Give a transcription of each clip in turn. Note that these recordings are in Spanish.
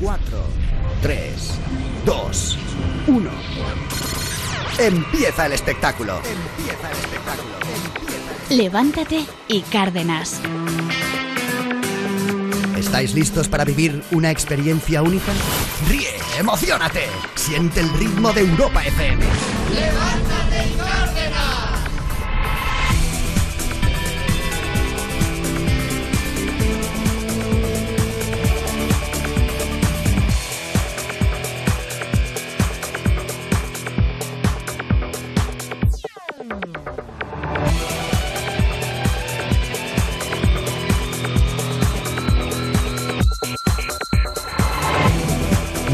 4, 3, 2, 1. Empieza el espectáculo. Empieza el espectáculo. Levántate y Cárdenas. ¿Estáis listos para vivir una experiencia única? Ríe, emocionate, siente el ritmo de Europa FM. ¡Levántate y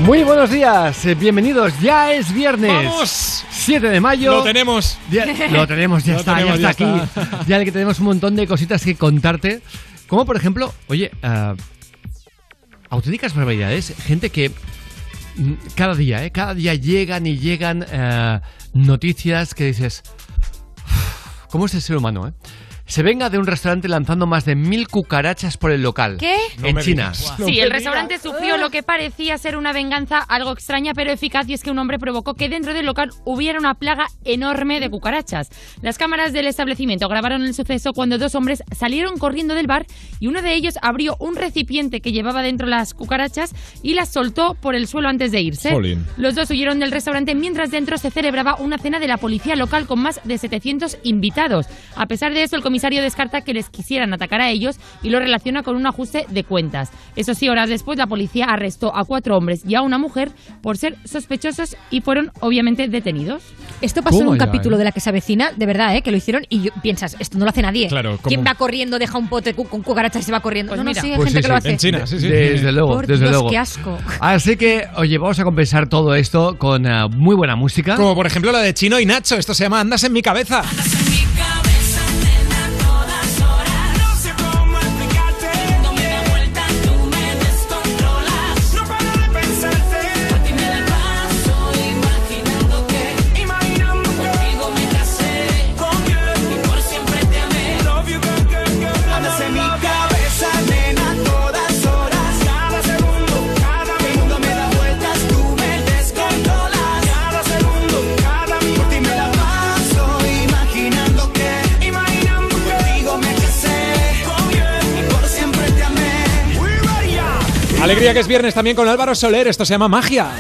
Muy buenos días, eh, bienvenidos. Ya es viernes. ¡Vamos! 7 de mayo. Lo tenemos. Ya- lo tenemos, ya Lo está, tenemos, ya está ya aquí. está. Ya que tenemos un montón de cositas que contarte. Como por ejemplo, oye, ah, auténticas barbaridades. Gente que mm, cada día, ¿eh? Cada día llegan y llegan ah, noticias que dices. "Uf, ¿Cómo es el ser humano, eh? Se venga de un restaurante lanzando más de mil cucarachas por el local. ¿Qué? en China. Sí, el restaurante sufrió lo que parecía ser una venganza algo extraña pero eficaz y es que un hombre provocó que dentro del local hubiera una plaga enorme de cucarachas. Las cámaras del establecimiento grabaron el suceso cuando dos hombres salieron corriendo del bar y uno de ellos abrió un recipiente que llevaba dentro las cucarachas y las soltó por el suelo antes de irse. Jolín. Los dos huyeron del restaurante mientras dentro se celebraba una cena de la policía local con más de 700 invitados. A pesar de eso, el comisario descarta que les quisieran atacar a ellos y lo relaciona con un ajuste de cuentas. Eso sí, horas después la policía arrestó a cuatro hombres y a una mujer por ser sospechosos y fueron obviamente detenidos. Esto pasó en un ya, capítulo ¿eh? de la que se avecina, de verdad, ¿eh? que lo hicieron y yo- piensas, esto no lo hace nadie. Claro. ¿Quién va corriendo, deja un pote con cucarachas y se va corriendo? Pues no, no, mira. sí, hay Pues gente sí, que lo sí. hace. En China, sí, sí. Desde luego, Por desde Dios, luego. qué asco. Así que, oye, vamos a compensar todo esto con ah, muy buena música. Como por ejemplo la de Chino y Nacho. Esto se llama Andas en mi cabeza. Alegría que es viernes también con Álvaro Soler. Esto se llama Magia.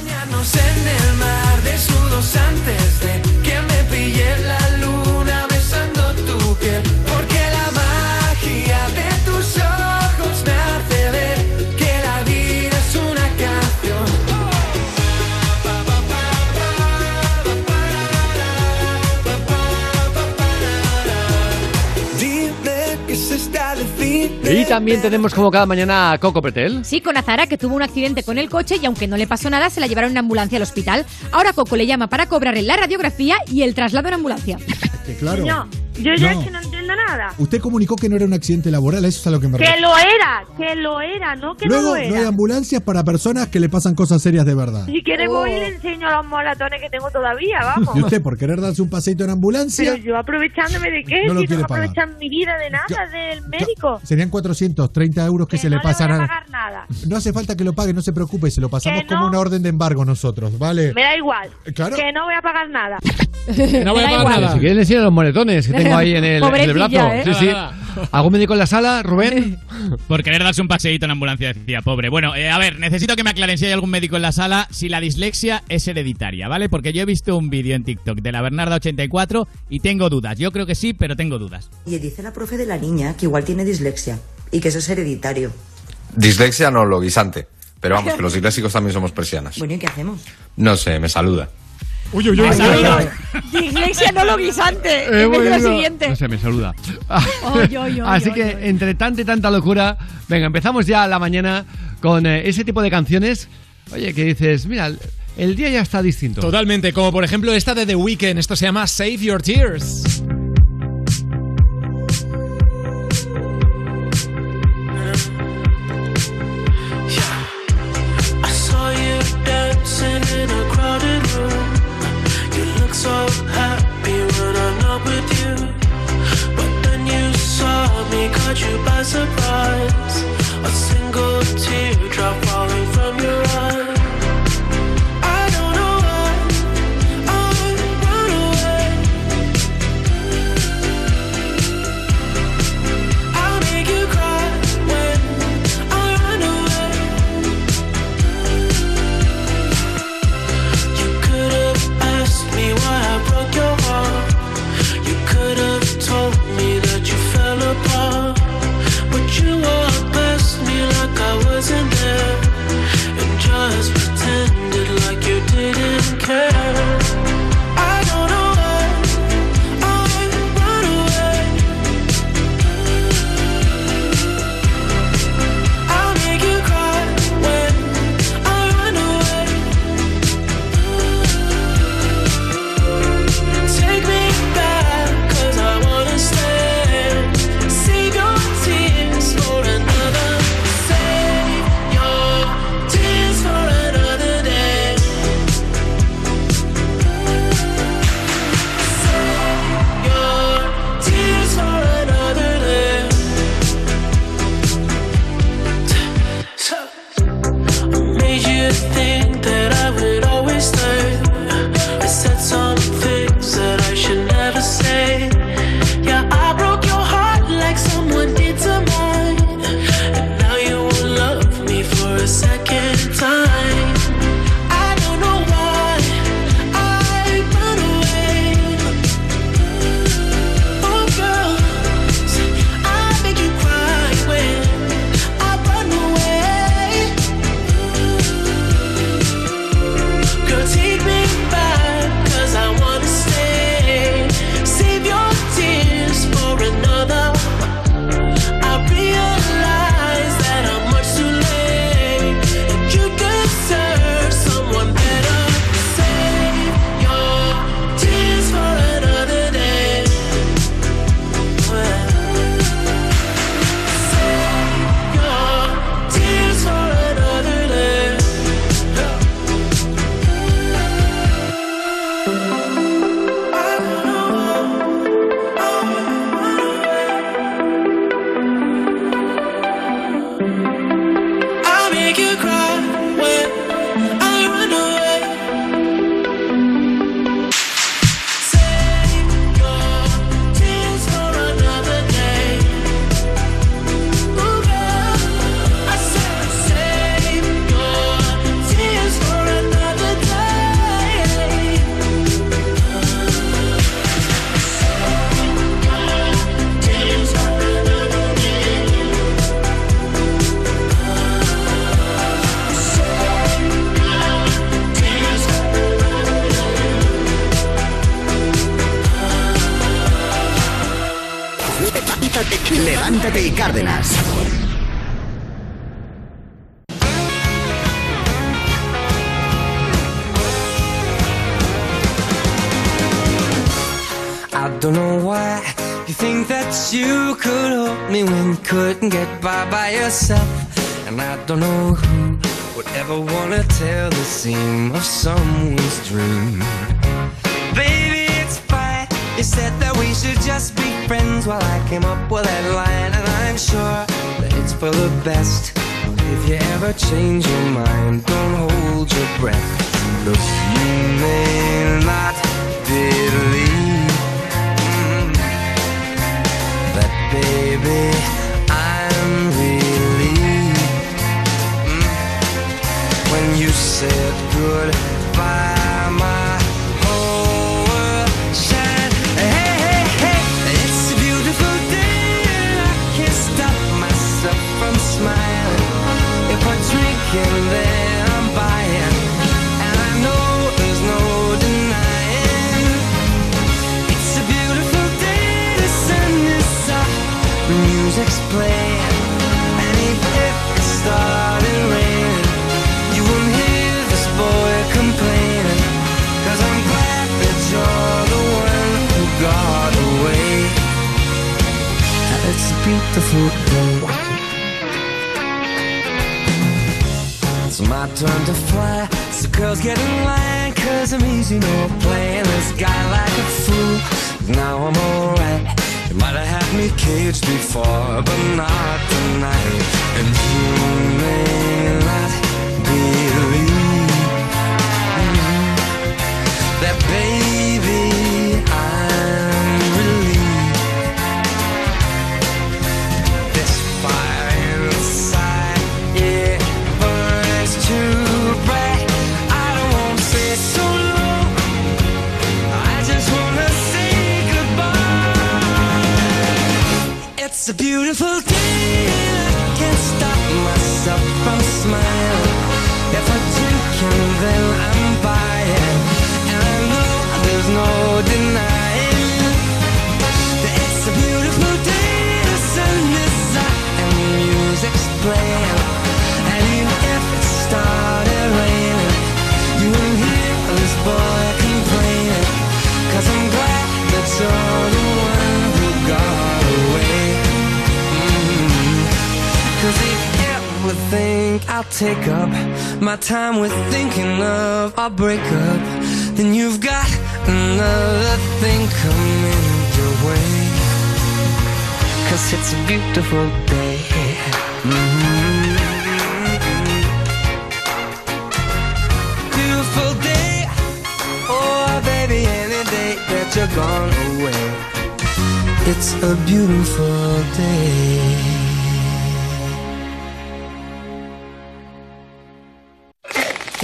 Y también tenemos como cada mañana a Coco Pretel. Sí, con Azara, que tuvo un accidente con el coche y aunque no le pasó nada, se la llevaron en ambulancia al hospital. Ahora Coco le llama para cobrarle la radiografía y el traslado en ambulancia. Que claro. No, yo ya No. es que no entiendo nada. Usted comunicó que no era un accidente laboral, eso es a lo que me Que refiero. lo era, que lo era, no que Luego, no lo no hay era. ambulancias para personas que le pasan cosas serias de verdad. Si quiere voy y le enseño los moratones que tengo todavía, vamos. Y usted, por querer darse un paseito en ambulancia, Pero yo aprovechándome de qué, No si no aprovechan mi vida de nada, del médico. serían 430 euros que, Que se no le pasan voy a a... pagar nada. No hace falta que lo pague, no se preocupe, se lo pasamos como una orden de embargo nosotros, ¿vale? Me da igual. Claro. Que no voy a pagar nada. No voy a pagar nada. Si quieres enseño los moretones que tengo ahí en el, en el Pobrecilla, brazo. ¿eh? Sí, sí. Nada, ¿Algún médico en la sala, Rubén? Por querer darse un paseíto en ambulancia, decía, pobre. Bueno, eh, a ver, necesito que me aclaren si hay algún médico en la sala si la dislexia es hereditaria, ¿vale? Porque yo he visto un vídeo en TikTok de la Bernarda84 y tengo dudas. Yo creo que sí, pero tengo dudas. Y dice la profe de la niña que igual tiene dislexia y que eso es hereditario. Dislexia no, lo guisante. Pero vamos, que los disléxicos también somos persianas. Bueno, ¿y qué hacemos? No sé, me saluda. Uy, uy, uy. Dislexia, no lo guisante. Eh, lo siguiente. No sé, me saluda. Oy, oy, oy, Así oy, que oy. entre tanta y tanta locura, venga, empezamos ya la mañana con eh, ese tipo de canciones. Oye, que dices, mira, el, el día ya está distinto. Totalmente, como por ejemplo esta de The Weeknd. Esto se llama Save Your Tears. So happy when I'm not with you. But then you saw me, caught you by surprise. turn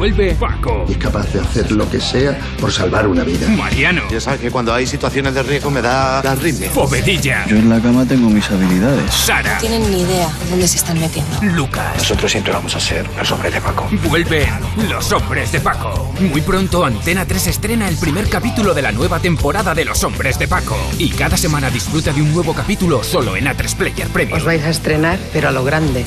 Vuelve Paco. Es capaz de hacer lo que sea por salvar una vida. Mariano. Ya sabes que cuando hay situaciones de riesgo me da, da ritmo. Povedilla. Yo en la cama tengo mis habilidades. Sara. tienen ni idea dónde se están metiendo. Lucas. Nosotros siempre vamos a ser los hombres de Paco. Vuelven Los Hombres de Paco. Muy pronto Antena 3 estrena el primer capítulo de la nueva temporada de Los Hombres de Paco. Y cada semana disfruta de un nuevo capítulo solo en A3 Player Premium. Os vais a estrenar, pero a lo grande.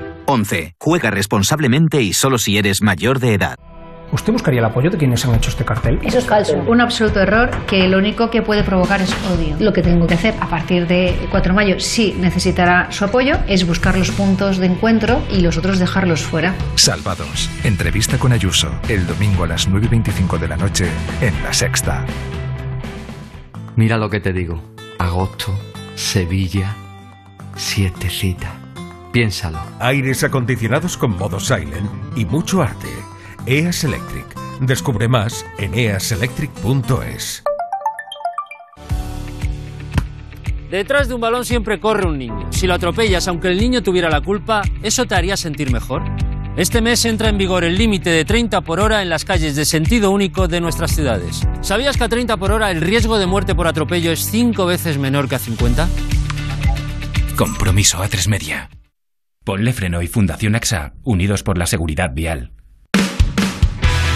11. Juega responsablemente y solo si eres mayor de edad. ¿Usted buscaría el apoyo de quienes han hecho este cartel? Eso es falso. Un absoluto error que lo único que puede provocar es odio. Lo que tengo que hacer a partir de 4 de mayo, si necesitará su apoyo, es buscar los puntos de encuentro y los otros dejarlos fuera. Salvados. Entrevista con Ayuso. El domingo a las 9 y 25 de la noche en La Sexta. Mira lo que te digo. Agosto, Sevilla, siete citas. Piénsalo. Aires acondicionados con modo silent y mucho arte. EAS Electric. Descubre más en easelectric.es. Detrás de un balón siempre corre un niño. Si lo atropellas, aunque el niño tuviera la culpa, ¿eso te haría sentir mejor? Este mes entra en vigor el límite de 30 por hora en las calles de sentido único de nuestras ciudades. ¿Sabías que a 30 por hora el riesgo de muerte por atropello es 5 veces menor que a 50? Compromiso a tres media. Ponle freno y Fundación AXA, unidos por la seguridad vial.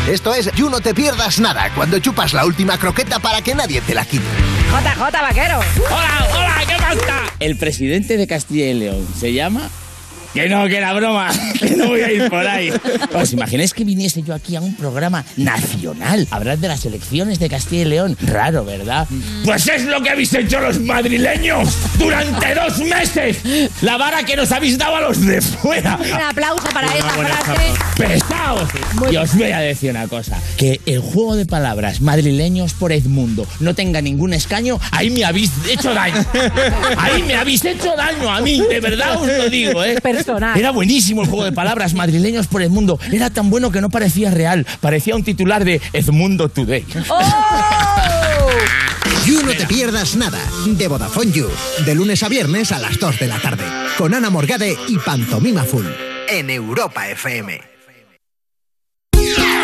Esto es You No Te Pierdas Nada, cuando chupas la última croqueta para que nadie te la quite. JJ Vaquero. Hola, hola, ¿qué pasa? El presidente de Castilla y León se llama. Que no, que era broma, que no voy a ir por ahí. ¿Os imagináis que viniese yo aquí a un programa nacional hablar de las elecciones de Castilla y León? Raro, ¿verdad? Pues es lo que habéis hecho los madrileños durante dos meses. La vara que nos habéis dado a los de fuera. Un aplauso para esta Enhorabuena, frase. ¡Pesaos! Y os voy a decir una cosa: que el juego de palabras madrileños por Edmundo no tenga ningún escaño, ahí me habéis hecho daño. Ahí me habéis hecho daño a mí, de verdad os lo digo, ¿eh? Personal. Era buenísimo el juego de palabras madrileños por Edmundo. Era tan bueno que no parecía real, parecía un titular de Edmundo Today. You No Te Pierdas Nada, de Vodafone You, de lunes a viernes a las 2 de la tarde, con Ana Morgade y Pantomima Full, en Europa FM.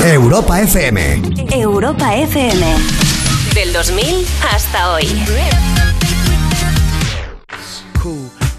Europa FM. Europa FM. Del 2000 hasta hoy. cool.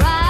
right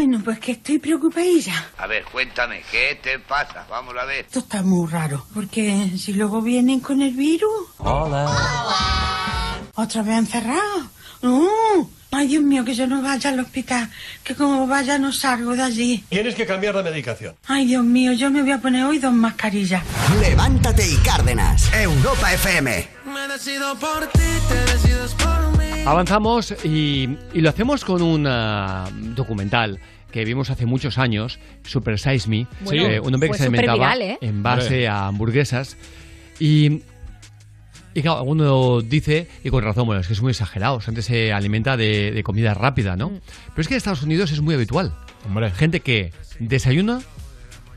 Bueno, pues que estoy preocupadilla. A ver, cuéntame, ¿qué te pasa? Vamos a ver. Esto está muy raro. Porque si luego vienen con el virus, Hola. otra vez encerrados. No. Ay, Dios mío, que yo no vaya al hospital. Que como vaya no salgo de allí. Tienes que cambiar la medicación. Ay, Dios mío, yo me voy a poner hoy dos mascarillas. Levántate y Cárdenas. Europa FM. Me decido por ti, te decides por. Avanzamos y, y lo hacemos con un ah, documental que vimos hace muchos años, Super Size Me, Bueno, eh, un hombre que se alimentaba superviral, ¿eh? en base a hamburguesas y, y claro, alguno dice, y con razón, bueno, es que es muy exagerado, o sea, antes se alimenta de, de comida rápida, ¿no? Mm. Pero es que en Estados Unidos es muy habitual. Gente que desayuna,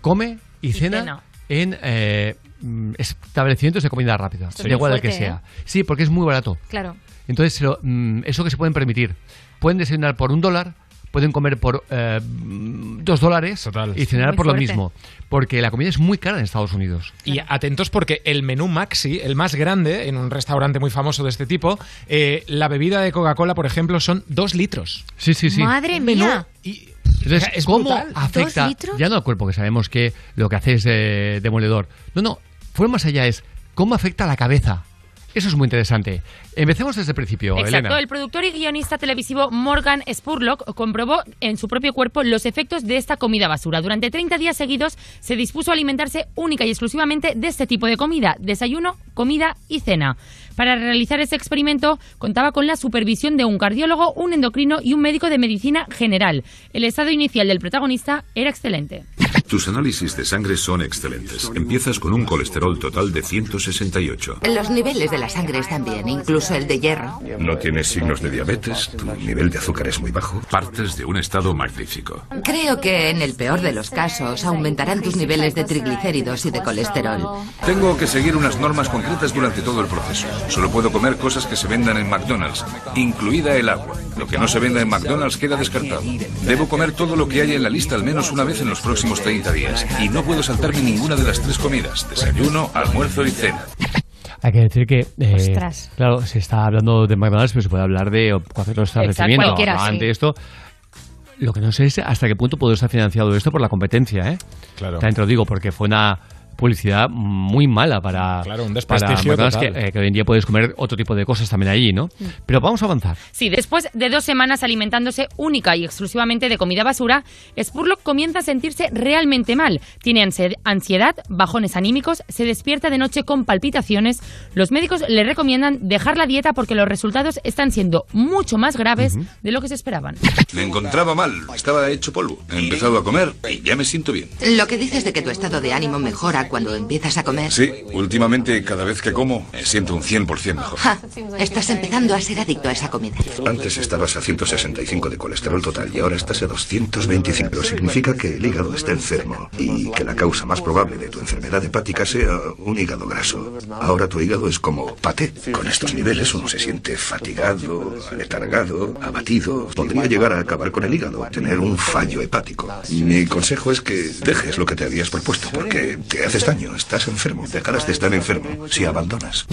come y, Y cena, cena. en eh, mm, establecimientos de comida rápida, da es igual el que sea. Sí, porque es muy barato. Claro. Entonces, mm, eso que se pueden permitir. Pueden desayunar por un dólar, pueden comer por eh, dos dólares y cenar Muy por lo mismo. Porque la comida es muy cara en Estados Unidos. Y atentos porque el menú Maxi, el más grande, en un restaurante muy famoso de este tipo, eh, la bebida de Coca-Cola, por ejemplo, son dos litros. Sí, sí, sí. Madre Menú mía. Entonces, Es ¿cómo brutal. afecta ya no al cuerpo, que sabemos que lo que hace es eh, demoledor? No, no, fue más allá, es cómo afecta a la cabeza. Eso es muy interesante. Empecemos desde el principio, Exacto, Elena. el productor y guionista televisivo Morgan Spurlock comprobó en su propio cuerpo los efectos de esta comida basura. Durante 30 días seguidos se dispuso a alimentarse única y exclusivamente de este tipo de comida, desayuno, comida y cena. Para realizar ese experimento contaba con la supervisión de un cardiólogo, un endocrino y un médico de medicina general. El estado inicial del protagonista era excelente. Tus análisis de sangre son excelentes. Empiezas con un colesterol total de 168. Los niveles de la sangre están bien, incluso el de hierro. No tienes signos de diabetes, tu nivel de azúcar es muy bajo. Partes de un estado magnífico. Creo que en el peor de los casos aumentarán tus niveles de triglicéridos y de colesterol. Tengo que seguir unas normas concretas durante todo el proceso. Solo puedo comer cosas que se vendan en McDonald's, incluida el agua. Lo que no se venda en McDonald's queda descartado. Debo comer todo lo que haya en la lista al menos una vez en los próximos 30 días. Y no puedo saltarme ninguna de las tres comidas, desayuno, almuerzo y cena. Hay que decir que, eh, claro, se está hablando de McDonald's, pero se puede hablar de cualquier otro establecimiento. cualquiera, sí. Ante esto, lo que no sé es hasta qué punto puede estar financiado esto por la competencia, ¿eh? Claro. Te lo digo, porque fue una publicidad muy mala para, Claro, un para desprestigio que, total. eh, que hoy en día puedes comer otro tipo de cosas también allí, ¿no? Mm. Pero vamos a avanzar. Sí, después de dos semanas alimentándose única y exclusivamente de comida basura, Spurlock comienza a sentirse realmente mal. Tiene ansi- ansiedad, bajones anímicos, se despierta de noche con palpitaciones. Los médicos le recomiendan dejar la dieta porque los resultados están siendo mucho más graves de lo que se esperaban. Me encontraba mal, estaba hecho polvo. He empezado a comer y ya me siento bien. Lo que dices de que tu estado de ánimo mejora cuando empiezas a comer. Sí, últimamente cada vez que como me siento un 100% mejor. Ja, estás empezando a ser adicto a esa comida. Antes estabas a 165 de colesterol total y ahora estás a 225. Significa que el hígado está enfermo y que la causa más probable de tu enfermedad hepática sea un hígado graso. Ahora tu hígado es como paté. Con estos niveles uno se siente fatigado, aletargado, abatido. Podría llegar a acabar con el hígado, tener un fallo hepático. Mi consejo es que dejes lo que te habías propuesto porque te haces estás enfermo, dejarás de estar enfermo si abandonas.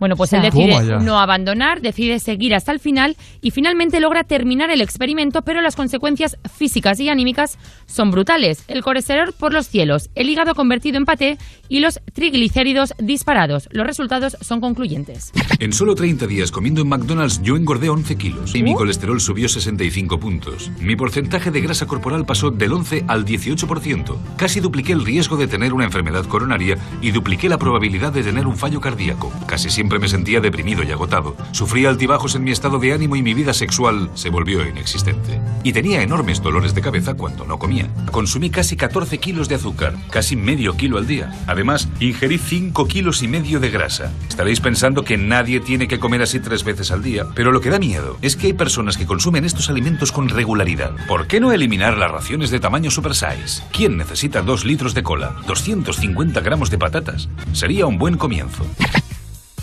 Bueno, pues O sea, él decide no abandonar, decide seguir hasta el final y finalmente logra terminar el experimento, pero las consecuencias físicas y anímicas son brutales. El colesterol por los cielos, el hígado convertido en paté y los triglicéridos disparados. Los resultados son concluyentes. En solo 30 días comiendo en McDonald's yo engordé 11 kilos y mi colesterol subió 65 puntos. Mi porcentaje de grasa corporal pasó del 11 al 18%. Casi dupliqué el riesgo de tener una enfermedad coronaria y dupliqué la probabilidad de tener un fallo cardíaco. Casi siempre me sentía deprimido y agotado. Sufría altibajos en mi estado de ánimo y mi vida sexual se volvió inexistente. Y tenía enormes dolores de cabeza cuando no comía. Consumí casi 14 kilos de azúcar, casi medio kilo al día. Además, ingerí 5 kilos y medio de grasa. Estaréis pensando que nadie tiene que comer así tres veces al día, pero lo que da miedo es que hay personas que consumen estos alimentos con regularidad. ¿Por qué no eliminar las raciones de tamaño super size? ¿Quién necesita 2 litros de cola? 250 gramos de patatas. Sería un buen comienzo.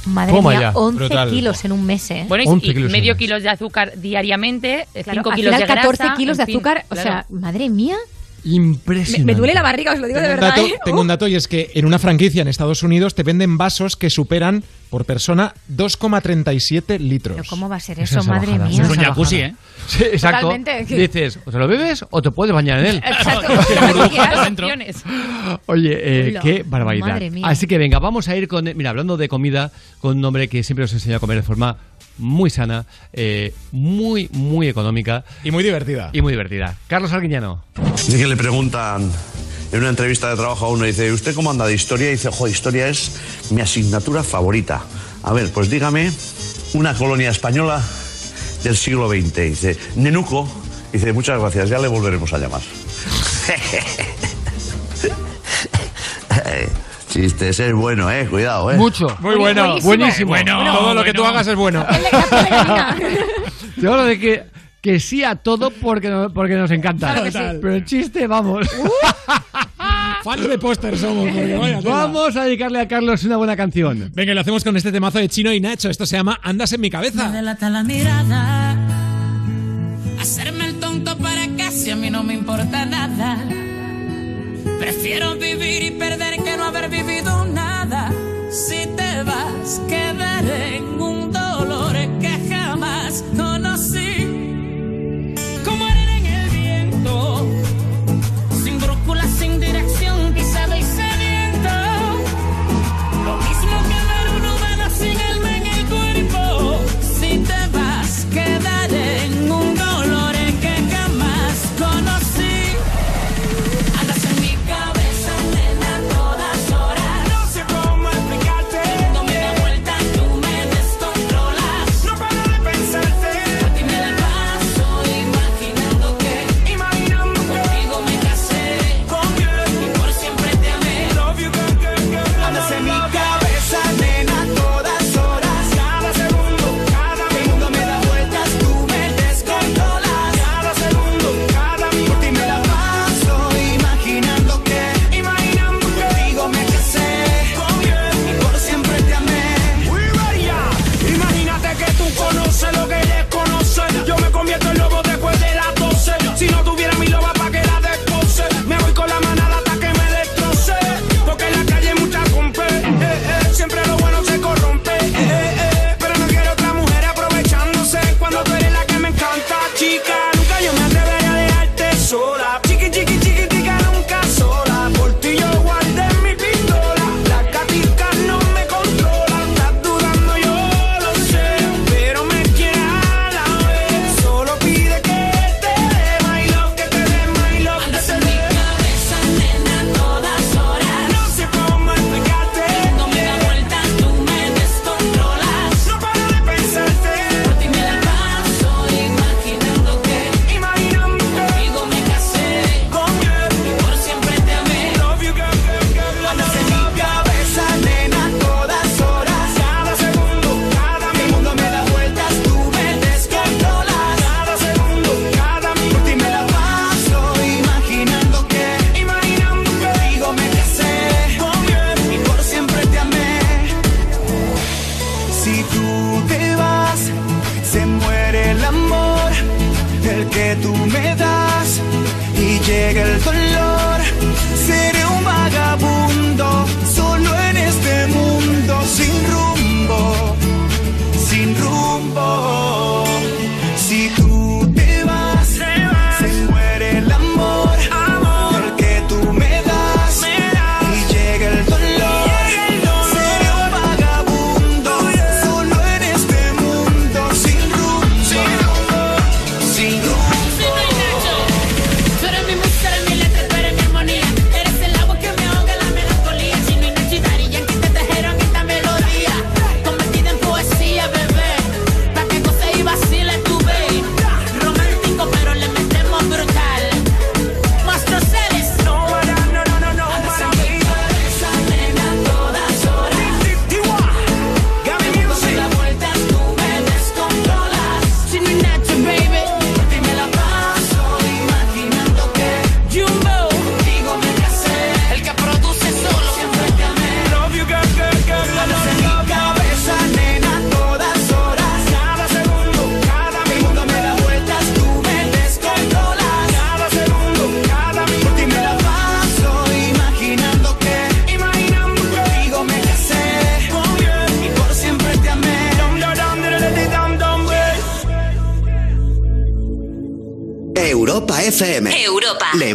Madre Toma mía, ya. 11 Brutal. kilos en un mes, ¿eh? Bueno, y- 11 y, kilos medio kilos de azúcar diariamente, 5 Claro, al kilos final de 14 grasa, kilos de en fin, azúcar, o claro. sea, madre mía. Impresionante. me duele la barriga, os lo digo de Tengo verdad, dato, ¿eh? tengo un dato y es que en una franquicia en Estados Unidos te venden vasos que superan por persona 2,37 litros. Pero ¿Cómo va a ser Esa eso, madre mía? esa un jacuzzi. ¿eh? Sí, exacto. Totalmente. Dices, o te lo bebes o te puedes bañar en él. Exacto. Oye, eh, qué barbaridad. Madre mía. Así que venga, vamos a ir con. Mira, hablando de comida, con un hombre que siempre nos enseña a comer de forma muy sana, eh, muy, muy económica Y muy divertida. y muy divertida. Carlos Arguiñano. Dice que le preguntan en una entrevista de trabajo a uno, dice, ¿usted cómo anda de historia? Y dice, jo, historia es mi asignatura favorita. A ver, pues dígame una colonia española del siglo XX. Dice, Nenuco. Dice, muchas gracias, ya le volveremos a llamar. Chiste, ese es bueno, eh, cuidado, eh. Mucho. Muy bueno. Buenísimo. Buenísimo. Bueno, Todo lo que tú bueno. hagas es bueno. Yo hablo de que, que sí a todo porque, no- porque nos encanta. Claro que sí. Pero el chiste, vamos. Fans de póster somos. porque vaya vamos a dedicarle a Carlos una buena canción. Venga, lo hacemos con este temazo de Chino y Nacho. Esto se llama Andas en mi cabeza. delata la mirada. Hacerme el tonto para casi a mí no me importa nada. Prefiero vivir y perder que no haber vivido nada. Si te vas, quedaré en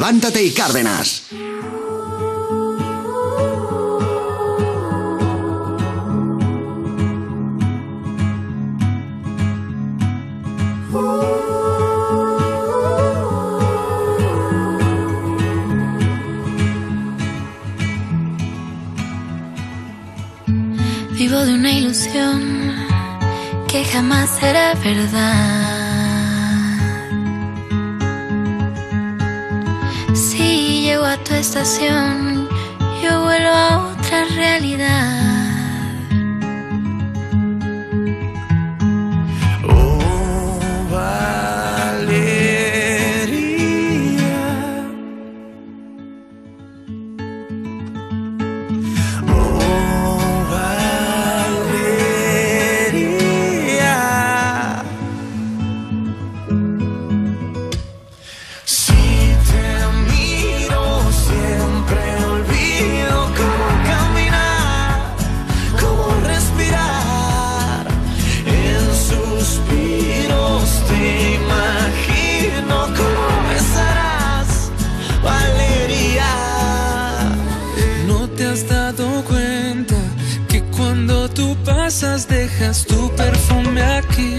Levántate y Cárdenas. Vivo de una ilusión que jamás será verdad. Pasas dejas tu perfume aquí.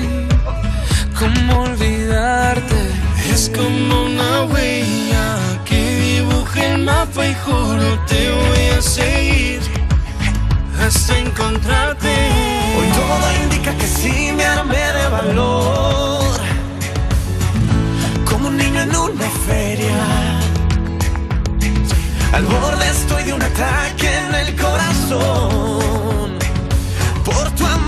¿Cómo olvidarte? Es como una huella que dibuja el mapa y juro te voy a seguir hasta encontrarte. Hoy todo indica que sí me armé de valor, como un niño en una feria. Al borde estoy de un ataque en el corazón por tu amor,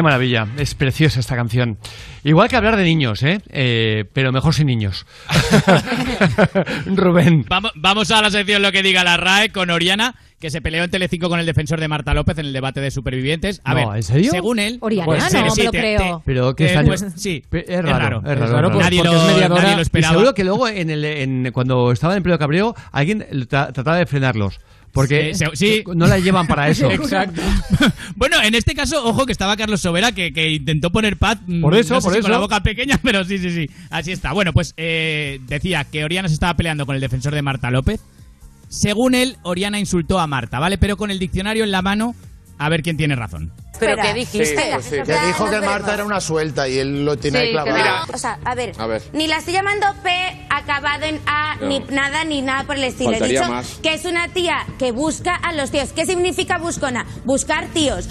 Qué maravilla, es preciosa esta canción. Igual que hablar de niños, ¿eh? Eh, pero mejor sin niños. Rubén. Vamos, vamos a la sección Lo que diga la RAE con Oriana, que se peleó en Telecinco con el defensor de Marta López en el debate de supervivientes. A No, ver, ¿en serio? según él... Oriana, Pues, no sí, me lo te- creo. te- Pero qué eh, pues, sí, es raro, es raro. Nadie, porque lo, es mediadora. nadie lo Y esperaba. seguro que luego en el, en- cuando estaba en el pleno cabreo alguien tra- trataba de frenarlos. Porque Sí, no la llevan para eso. Exacto. bueno, en este caso, ojo que estaba Carlos Sobera que, que intentó poner paz. mm, Por eso, no sé por si con eso. la boca pequeña, pero sí, sí, sí. Así está. Bueno, pues eh, decía que Oriana se estaba peleando con el defensor de Marta López. Según él, Oriana insultó a Marta, ¿vale? Pero con el diccionario en la mano, a ver quién tiene razón. ¿Pero qué dijiste? Sí, pues sí. Que dijo que Marta era una suelta y él lo tiene ahí clavado. Mira, o sea, a ver, A ver. ni la estoy llamando P acabado en A, No. ni nada, ni nada por el estilo. He Faltaría dicho más. que es una tía que busca a los tíos. ¿Qué significa buscona? Buscar tíos.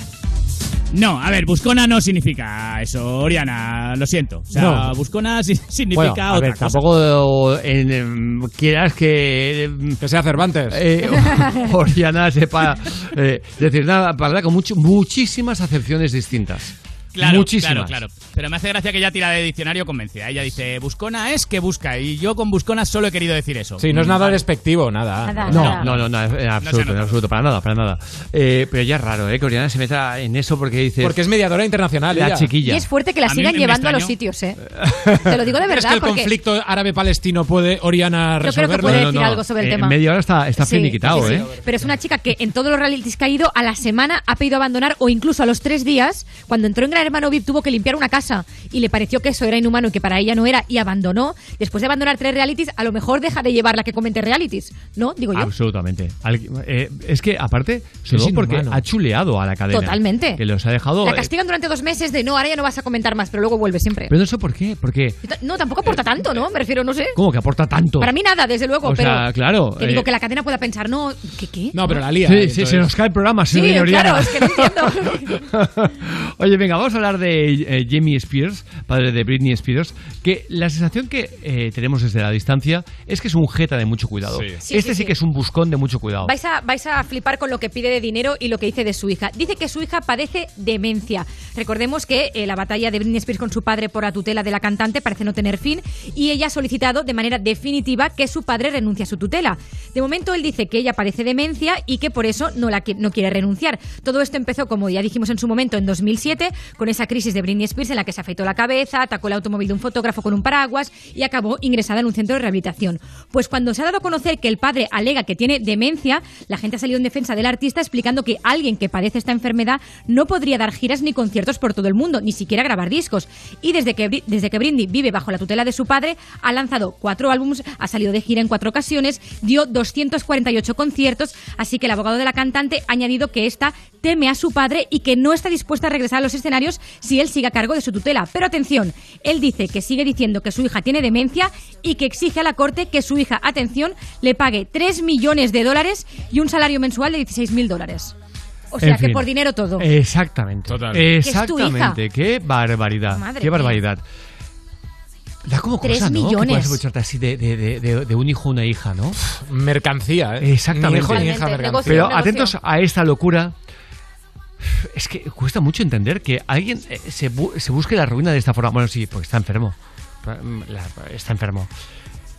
No, a ver, buscona no significa eso, Oriana, lo siento. O sea, No. buscona si- significa Bueno, a otra ver, cosa. tampoco en, em, quieras que... que sea Cervantes. Oriana sepa eh, decir nada, para con mucho, muchísimas acepciones distintas. Claro, Muchísimas. claro, claro. Pero me hace gracia que ella tira de diccionario convencida. Ella dice, buscona es que busca. Y yo con buscona solo he querido decir eso. Sí, no es nada Vale. despectivo, nada. No, no, no, no, en absoluto, en absoluto, para nada, para nada. Eh, pero ya es raro, ¿eh? Que Oriana se meta en eso porque dice. Porque es mediadora internacional. La ella. chiquilla. Y es fuerte que la A sigan me llevando a los sitios, ¿eh? Te lo digo de ¿Crees verdad. que el porque conflicto árabe-palestino puede Oriana Yo creo que resolverlo? puede decir algo sobre el Eh, tema. En media hora está, está Sí, finiquitado, sí, sí. ¿eh? Pero es una chica que en todos los realities que ha ido, a la semana ha pedido abandonar o incluso a los tres días, cuando entró en Gran Hermano VIP tuvo que limpiar una casa y le pareció que eso era inhumano y que para ella no era y abandonó. Después de abandonar tres realities, a lo mejor deja de llevar la que comente realities, ¿no? Digo yo. Absolutamente. Al- eh, es que, aparte, solo porque inhumano. ha chuleado a la cadena. Totalmente. Que los ha dejado. La eh, castigan durante dos meses de no, ahora ya no vas a comentar más, pero luego vuelve siempre. pero no sé por qué, porque. No, tampoco aporta tanto, ¿no? Me refiero, no sé. ¿Cómo que aporta tanto? Para mí nada, desde luego, O pero sea, claro, que digo eh, que la cadena pueda pensar, no, ¿qué qué? No, pero la lía. Sí, eh, sí, se nos cae el programa, Sí, claro, Oriana. es que no entiendo. Oye, venga, vamos a hablar de eh, Jamie Spears, padre de Britney Spears, que la sensación que eh, tenemos desde la distancia es que es un jeta de mucho cuidado. Sí, este sí, sí, sí. que es un buscón de mucho cuidado. Vais a, vais a flipar con lo que pide de dinero y lo que dice de su hija. Dice que su hija padece demencia. Recordemos que eh, la batalla de Britney Spears con su padre por la tutela de la cantante parece no tener fin y ella ha solicitado de manera definitiva que su padre renuncie a su tutela. De momento él dice que ella padece demencia y que por eso no, la, qui- no quiere renunciar. Todo esto empezó, como ya dijimos en su momento, en 2007, con esa crisis de Britney Spears en la que se afeitó la cabeza, atacó el automóvil de un fotógrafo con un paraguas y acabó ingresada en un centro de rehabilitación. Pues cuando se ha dado a conocer que el padre alega que tiene demencia, la gente ha salido en defensa del artista explicando que alguien que padece esta enfermedad no podría dar giras ni conciertos por todo el mundo, ni siquiera grabar discos. Y desde que, desde que vive bajo la tutela de su padre, ha lanzado cuatro álbumes, ha salido de gira en cuatro ocasiones, dio 248 conciertos, así que el abogado de la cantante ha añadido que esta teme a su padre y que no está dispuesta a regresar a los escenarios si él sigue a cargo de su tutela. Pero atención, él dice que sigue diciendo que su hija tiene demencia y que exige a la corte que su hija, atención, le pague 3 millones de dólares y un salario mensual de 16 mil dólares. O sea En que fin. por dinero todo. Exactamente. Que es tu Exactamente. Qué barbaridad. Madre qué barbaridad. Da como Tres cosa, ¿no? Que millones. puedas aprovecharte así de, de- de- un hijo o una hija, ¿no? Mercancía, ¿eh? Exactamente. Hijo hija, mercancía. Pero atentos a esta locura. Es que cuesta mucho entender que alguien eh, se, bu- se busque la ruina de esta forma. Bueno, sí, porque está enfermo. La- Está enfermo.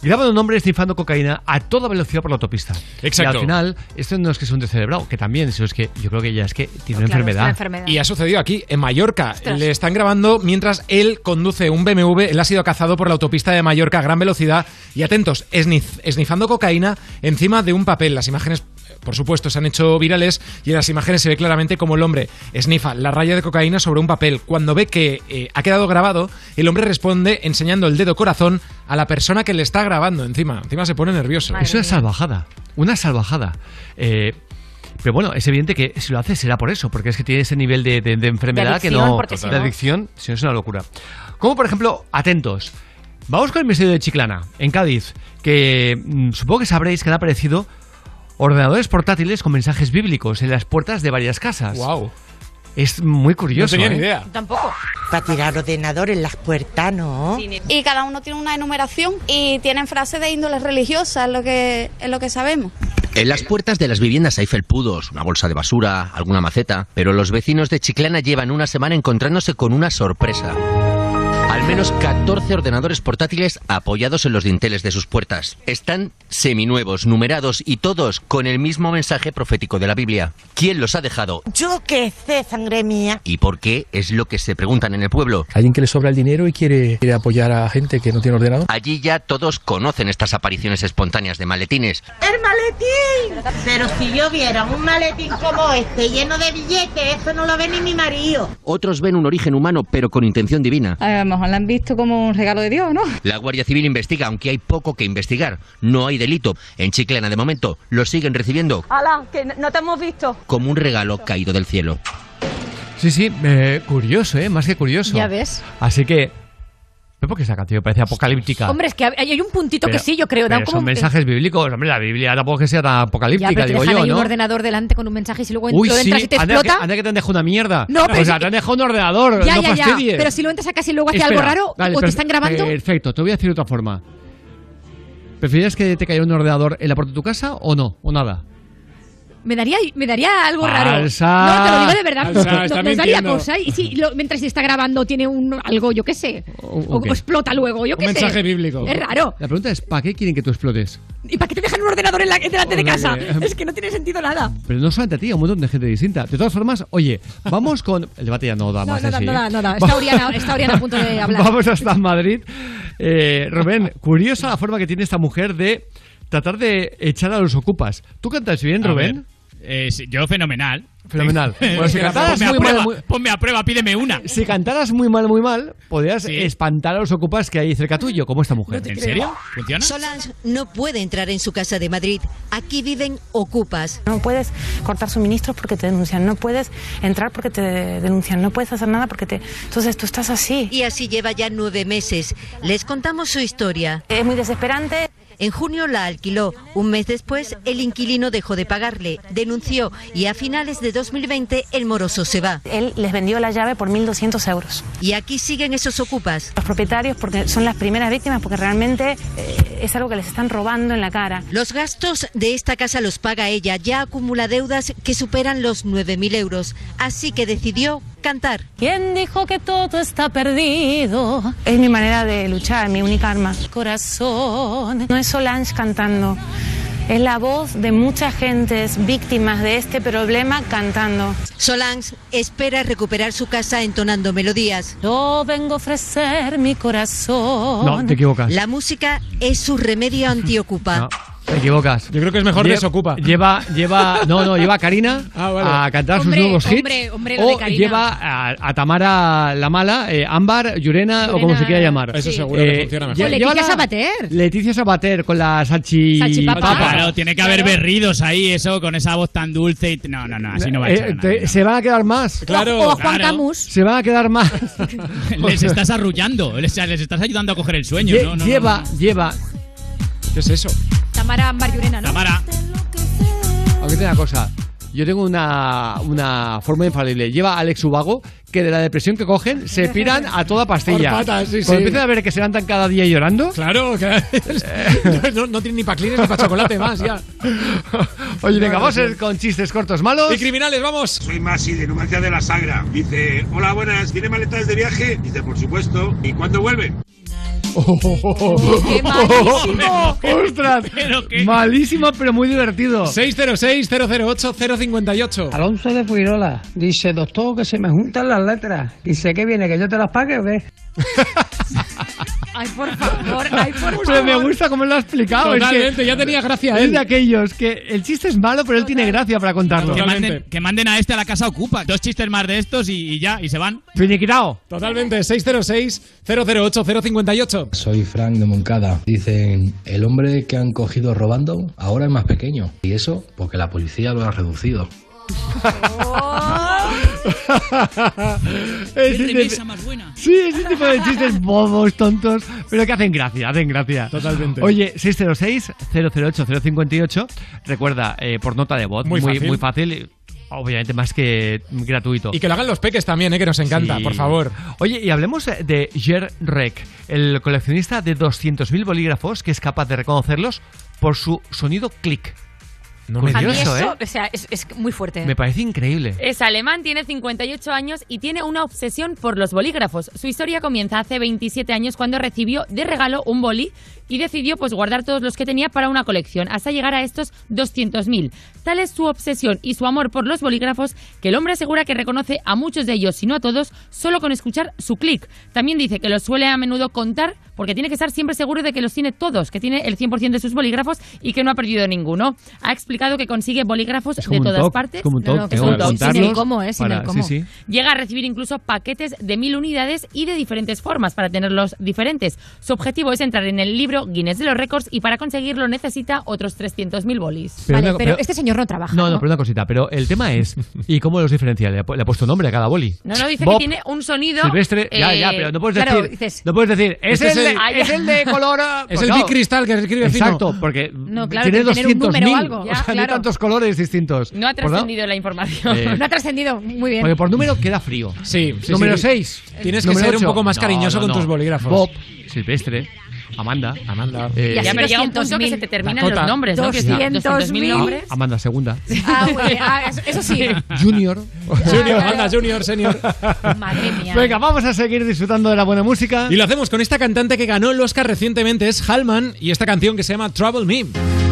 Graba un hombre esnifando cocaína a toda velocidad por la autopista. Exacto. Y al final, esto no es que sea un descerebrado, que también, sino es que yo creo que ya es que tiene una Claro, es enfermedad. una enfermedad. Y ha sucedido aquí, en Mallorca. Ostras. Le están grabando mientras él conduce un BMW. Él ha sido cazado por la autopista de Mallorca a gran velocidad. Y atentos, esnif- esnifando cocaína encima de un papel. Las imágenes, por supuesto, se han hecho virales. Y en las imágenes se ve claramente como el hombre esnifa la raya de cocaína sobre un papel. Cuando ve que eh, ha quedado grabado, el hombre responde enseñando el dedo corazón a la persona que le está grabando encima. Encima se pone nervioso. Es una salvajada, una salvajada. Eh, pero bueno, es evidente que si lo hace será por eso, porque es que tiene ese nivel de, de- de enfermedad que adicción, no. de adicción, si no es una locura. Como por ejemplo, atentos. Vamos con el misterio de Chiclana, en Cádiz, que mm, supongo que sabréis que han aparecido ordenadores portátiles con mensajes bíblicos en las puertas de varias casas. Wow. Es muy curioso. No tenía ni ¿eh? idea. Tampoco. Para tirar ordenador en las puertas, ¿no? Y cada uno tiene una enumeración y tienen frases de índole religiosa, es lo que, es lo que sabemos. En las puertas de las viviendas hay felpudos, una bolsa de basura, alguna maceta, pero los vecinos de Chiclana llevan una semana encontrándose con una sorpresa. Al menos 14 ordenadores portátiles apoyados en los dinteles de sus puertas. Están seminuevos, numerados y todos con el mismo mensaje profético de la Biblia. ¿Quién los ha dejado Yo qué sé, sangre mía. y por qué? Es lo que se preguntan en el pueblo. Alguien que le sobra el dinero y quiere, quiere apoyar a gente que no tiene ordenador. Allí ya todos conocen estas apariciones espontáneas de maletines. ¡El maletín! Pero si yo viera un maletín como este lleno de billetes, eso no lo ve ni mi marido. Otros ven un origen humano pero con intención divina. A lo mejor la han visto como un regalo de Dios, ¿no? La Guardia Civil investiga, aunque hay poco que investigar. No hay delito. En Chiclana, de momento, lo siguen recibiendo ¡Hala! Que no te hemos visto. como un regalo caído del cielo. Sí, sí, eh, curioso, ¿eh? Más que curioso. Ya ves. Así que. ¿Pero por qué esa canción parece apocalíptica? Hombre, es que hay un puntito Pero- que sí, yo creo. Da pero como son un- mensajes bíblicos. Hombre, la Biblia tampoco es que sea tan Ya, apocalíptica, pero te digo dejan yo, ahí un ¿no? ordenador delante con un mensaje y si luego Uy, lo sí, entras y te anda explota. que, anda que te han dejado una mierda. No, pero o sea, sí- te han dejado un ordenador, ya, no ya, ya. fastidies. Pero si lo entras a casa y luego hace algo raro vale, o te están grabando. Perfecto, te voy a decir de otra forma. ¿Prefieres que te caiga un ordenador en la puerta de tu casa o no? ¿O nada? Me daría, me daría algo raro. No, te lo digo de verdad. Falsa, No- está nos daría cosa. Y si lo- mientras está grabando tiene un algo, yo qué sé. O, explota luego, yo qué sé. Es raro. La pregunta es, ¿para qué quieren que tú explotes? ¿Y para qué te dejan un ordenador en la, delante de casa? Es que no tiene sentido nada. Pero no solamente a ti, a un montón de gente distinta. De todas formas, oye, vamos con... El debate ya no da No, más no, da, no da, no da. Está Oriana, está Oriana a punto de hablar. Vamos hasta Madrid. Eh, Rubén, curiosa la forma que tiene esta mujer de tratar de echar a los ocupas. ¿Tú cantas bien, A Rubén? Eh, sí, yo fenomenal. Fenomenal. Bueno, si cantaras ponme, a prueba, mal, muy- ponme a prueba, pídeme una. Si cantaras muy mal, muy mal, podrías espantar a los ocupas que hay cerca tuyo, como esta mujer. ¿En serio? ¿Funciona? Solange no puede entrar en su casa de Madrid. Aquí viven ocupas. No puedes cortar suministros porque te denuncian, no puedes entrar porque te denuncian, no puedes hacer nada porque te... Entonces tú estás así. Y así lleva ya nueve meses. Les contamos su historia. Es muy desesperante. En junio la alquiló. Un mes después, el inquilino dejó de pagarle, denunció y a finales de 2020 el moroso se va. Él les vendió la llave por 1.200 euros. Y aquí siguen esos ocupas. Los propietarios porque son las primeras víctimas porque realmente eh, es algo que les están robando en la cara. Los gastos de esta casa los paga ella. Ya acumula deudas que superan los 9.000 euros. Así que decidió cantar. ¿Quién dijo que todo está perdido? Es mi manera de luchar, mi única arma. Corazón. No es Solange cantando. Es la voz de muchas gentes víctimas de este problema cantando. Solange espera recuperar su casa entonando melodías. Yo vengo a ofrecer mi corazón. No, te equivocas. La música es su remedio antiocupa. No, te equivocas. Yo creo que es mejor Lle- desocupa. Lleva, lleva, no, no, lleva a Karina Ah, vale. a cantar Hombre, sus nuevos hits. hombre, hombre, lo de o Karina. lleva a, a Tamara la mala, eh, Ámbar, Llurena, o como se quiera llamar. Eso sí. seguro que funciona mejor. lle- O Leticia Sabater. Leticia Sabater con la salchi... Salchipapa. Claro, tiene que haber berridos ahí, eso, con esa voz tan dulce. Y... No, no, no, así no va a Eh, echar a te- nadie, se van a quedar más. Claro, o a Juan claro. Camus. Se van a quedar más. Les estás arrullando, les, les estás ayudando a coger el sueño. Lle- no, no, no, lleva, no. lleva. ¿Qué es eso? Tamara Marjurena, ¿no? Tamara. Aunque una cosa. Yo tengo una, una forma infalible. Lleva a Alex Ubago que de la depresión que cogen se piran a toda pastilla. Por patas, sí, Cuando sí. empiezan a ver que se levantan cada día llorando. Claro, que no, no tiene ni para clines ni para chocolate más ya. Oye, venga, vamos a ir con chistes cortos malos. Y criminales, vamos. Soy Masi de Numancia de la Sagra. Dice, hola, buenas, ¿tiene maletas de viaje? Dice, por supuesto. ¿Y cuándo vuelven? ¡Qué malísimo! ¡Ostras! Malísimo, pero muy divertido. 606-008-058. Alonso de Fuirola dice, doctor, que se me juntan las letras. Dice, ¿qué viene? ¿Que yo te las pague o qué? Ay, por favor, ay, por favor. Pero me gusta cómo lo ha explicado. es que Totalmente, ya tenía gracia Es él. de aquellos que el chiste es malo, pero él tiene gracia para contarlo. Que manden, que manden a este a la casa ocupa. Dos chistes más de estos y, y ya, y se van. Finiquitao. Totalmente, 606-008-058. Soy Frank de Moncada. Dicen, el hombre que han cogido robando ahora es más pequeño. Y eso porque la policía lo ha reducido. Remesa más buena. Sí, ese tipo de chistes bobos, tontos, pero que hacen gracia, hacen gracia. Totalmente. Oye, 606-008-058. Recuerda, eh, por nota de voz. Muy muy, fácil. muy fácil. Obviamente más que gratuito. Y que lo hagan los peques también, eh, que nos encanta, Sí. por favor. Oye, y hablemos eh, de Jer Rek, el coleccionista de 200.000 bolígrafos que es capaz de reconocerlos por su sonido clic. No Curioso, eso, ¿eh? o sea, es, es muy fuerte. Me parece increíble. Es alemán, tiene 58 años y tiene una obsesión por los bolígrafos. Su historia comienza hace 27 años cuando recibió de regalo un boli y decidió pues guardar todos los que tenía para una colección hasta llegar a estos 200.000. Tal es su obsesión y su amor por los bolígrafos que el hombre asegura que reconoce a muchos de ellos, si no a todos, solo con escuchar su clic. También dice que los suele a menudo contar porque tiene que estar siempre seguro de que los tiene todos, que tiene el 100% de sus bolígrafos y que no ha perdido ninguno. Ha explicado que consigue bolígrafos Es como de un todas partes. es como un No, no, es un Sin el cómo, ¿eh? Sin para- el cómo. Sí, sí. Llega a recibir incluso paquetes de mil unidades y de diferentes formas para tenerlos diferentes. Su objetivo es entrar en el libro Guinness de los Récords y para conseguirlo necesita otros 300.000 bolis. Pero vale, una- pero, pero- este señor no trabaja. No, No, no, pero una cosita. Pero el tema es, ¿y cómo los diferencia? Le ha, pu- le ha puesto nombre a cada boli. No, no, dice Bob, que tiene un sonido. Silvestre, ya, eh, ya, pero no puedes claro, decir. dices- no puedes decir, es, Este el, es de, el- Ah, ya. es el de color. ah, Es pues el claro. Big Cristal que se escribe fino. Exacto, porque No, claro, tiene que tener un número o 200.000. claro. tantos colores distintos. No ha ¿Por trascendido la información. Eh, No ha trascendido. Muy bien. Porque por número queda frío. Sí, sí, Número sí. 6. Tienes que ser un poco más cariñoso con tus bolígrafos. Bob, Silvestre. Amanda. Amanda. Eh, ya, pero llega un punto que se te terminan Dakota. los nombres, ¿no? Que sí, 200.000 nombres. Amanda, segunda. Ah, bueno, ah, eso, eso sí. Junior. Junior, Amanda, Junior, Senior. Madre mía. Venga, vamos a seguir disfrutando de la buena música. Y lo hacemos con esta cantante que ganó el Oscar recientemente, es Hallman, y esta canción que se llama Trouble Me.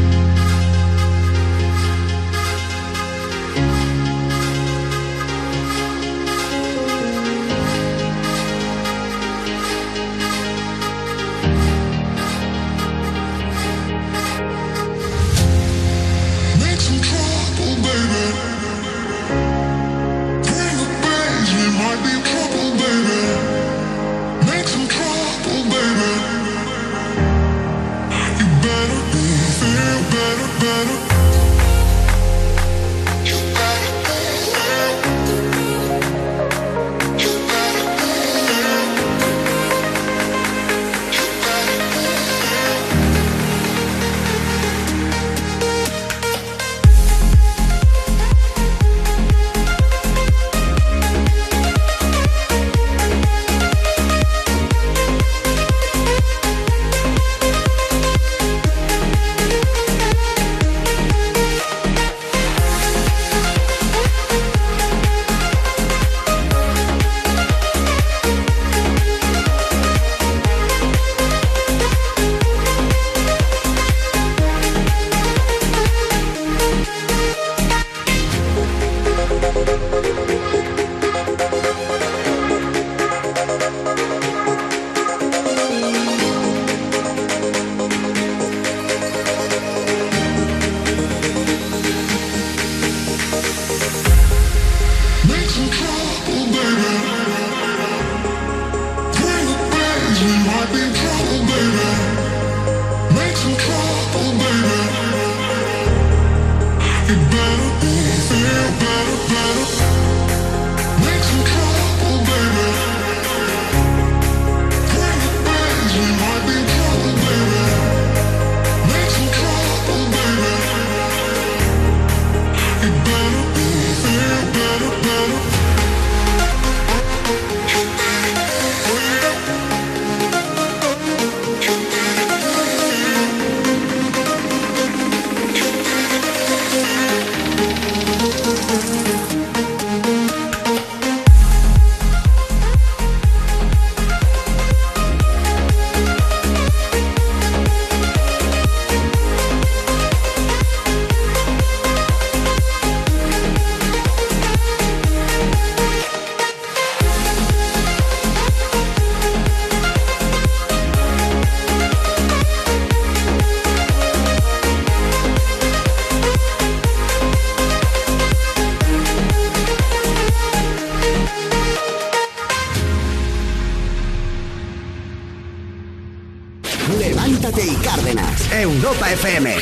FM.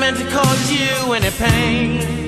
Meant to cause you any pain.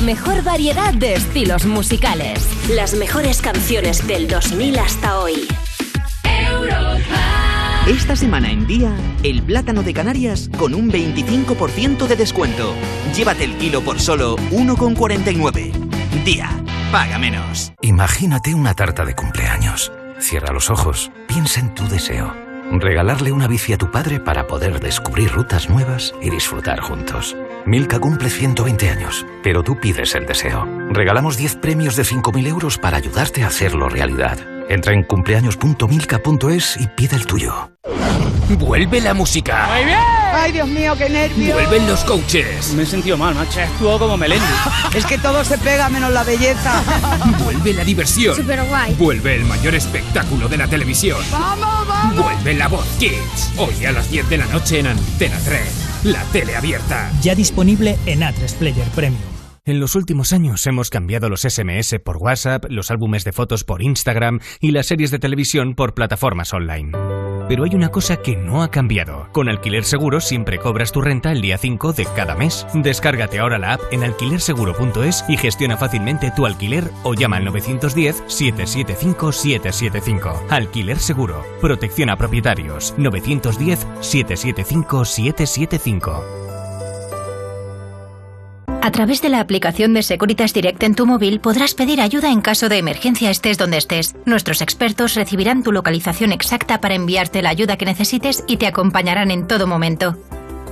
La mejor variedad de estilos musicales. Las mejores canciones del 2000 hasta hoy. Esta semana en Día, el plátano de Canarias con un 25% de descuento. Llévate el kilo por solo 1,49. Día, paga menos. Imagínate una tarta de cumpleaños. Cierra los ojos, piensa en tu deseo. Regalarle una bici a tu padre para poder descubrir rutas nuevas y disfrutar juntos. Milka cumple 120 años, pero tú pides el deseo. Regalamos 10 premios de 5.000 euros para ayudarte a hacerlo realidad. Entra en cumpleaños.milka.es y pide el tuyo. Vuelve la música. Muy bien. Ay, Dios mío, qué nervios. Vuelven los coaches. Me he sentido mal, macho. Estuvo como Melendi. es que todo se pega menos la belleza. Vuelve la diversión. Súper guay. Vuelve el mayor espectáculo de la televisión. ¡Vamos, vamos! Vuelve la voz Kids. Hoy a las 10 de la noche en Antena 3. La tele abierta. Ya disponible en A3 Player Premium. En los últimos años hemos cambiado los SMS por WhatsApp, los álbumes de fotos por Instagram y las series de televisión por plataformas online. Pero hay una cosa que no ha cambiado. Con Alquiler Seguro siempre cobras tu renta el día 5 de cada mes. Descárgate ahora la app en alquilerseguro.es y gestiona fácilmente tu alquiler o llama al 910-775-775. Alquiler Seguro. Protección a propietarios. 910-775-775. A través de la aplicación de Securitas Direct en tu móvil podrás pedir ayuda en caso de emergencia estés donde estés. Nuestros expertos recibirán tu localización exacta para enviarte la ayuda que necesites y te acompañarán en todo momento.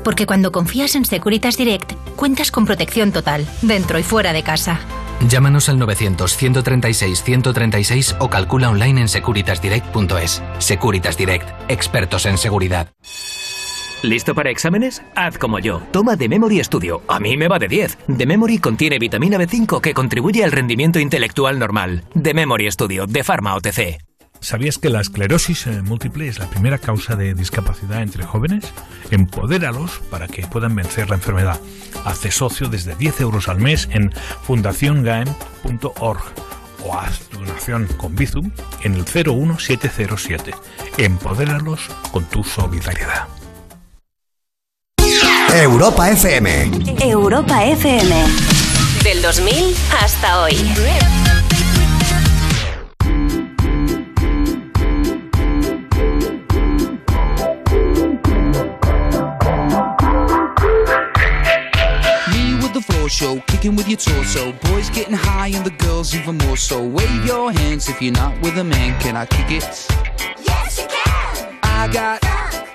Porque cuando confías en Securitas Direct, cuentas con protección total, dentro y fuera de casa. Llámanos al 900-136-136 o calcula online en securitasdirect.es. Securitas Direct, expertos en seguridad. ¿Listo para exámenes? Haz como yo. Toma The Memory Studio. A mí me va de 10. The Memory contiene vitamina B5 que contribuye al rendimiento intelectual normal. The Memory Studio, de Pharma OTC. ¿Sabías que la esclerosis eh, múltiple es la primera causa de discapacidad entre jóvenes? Empodéralos para que puedan vencer la enfermedad. Hazte socio desde 10 euros al mes en fundaciongaem.org o haz tu donación con Bizum en el 01707. Empodéralos con tu solidaridad. Europa FM. Europa FM. Del 2000 hasta hoy. Me with the floor show, kicking with your torso. Boys getting high and the girls even more so. Wave your hands if you're not with a man. Can I kick it? Yes, you can. I got,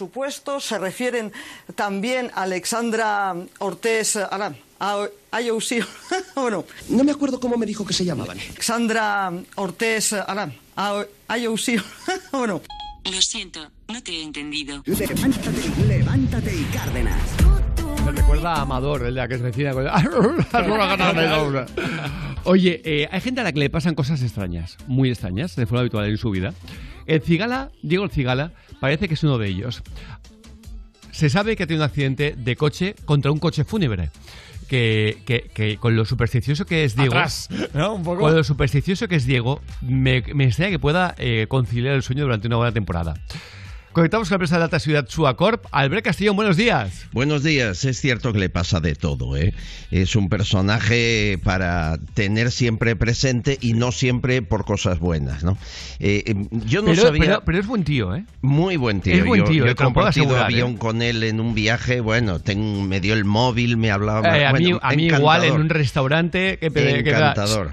Supuesto, se refieren también a Alexandra Ortiz Arán. A IOC. bueno. No me acuerdo cómo me dijo que se llamaban. Alexandra Ortiz Arán. A IOC. bueno. Lo siento, no te he entendido. Levántate, levántate y Cárdenas. Me recuerda a Amador, el de la que se vecina con... Oye, eh, hay gente a la que le pasan cosas extrañas, muy extrañas, de forma habitual en su vida. El Cigala, Diego el Cigala, parece que es uno de ellos. Se sabe que ha tenido un accidente de coche contra un coche fúnebre. Que, que- que con lo supersticioso que es Diego. Atrás, ¿no? Un poco. Con lo supersticioso que es Diego, me, me extraña que pueda eh, conciliar el sueño durante una buena temporada. Conectamos con la empresa de alta ciudad Suacorp. Albert Castillón, buenos días. Buenos días, es cierto que le pasa de todo, ¿eh? Es un personaje para tener siempre presente y no siempre por cosas buenas, ¿no? Eh, eh, yo no pero, sabía... pero- pero es buen tío, ¿eh? Muy buen tío. Es buen Yo- tío, yo, eh, he puedo compartido asegurar, avión ¿eh? con él en un viaje, bueno, ten- me dio el móvil, me hablaba... Eh, a mí, a mí igual en un restaurante que- Encantador.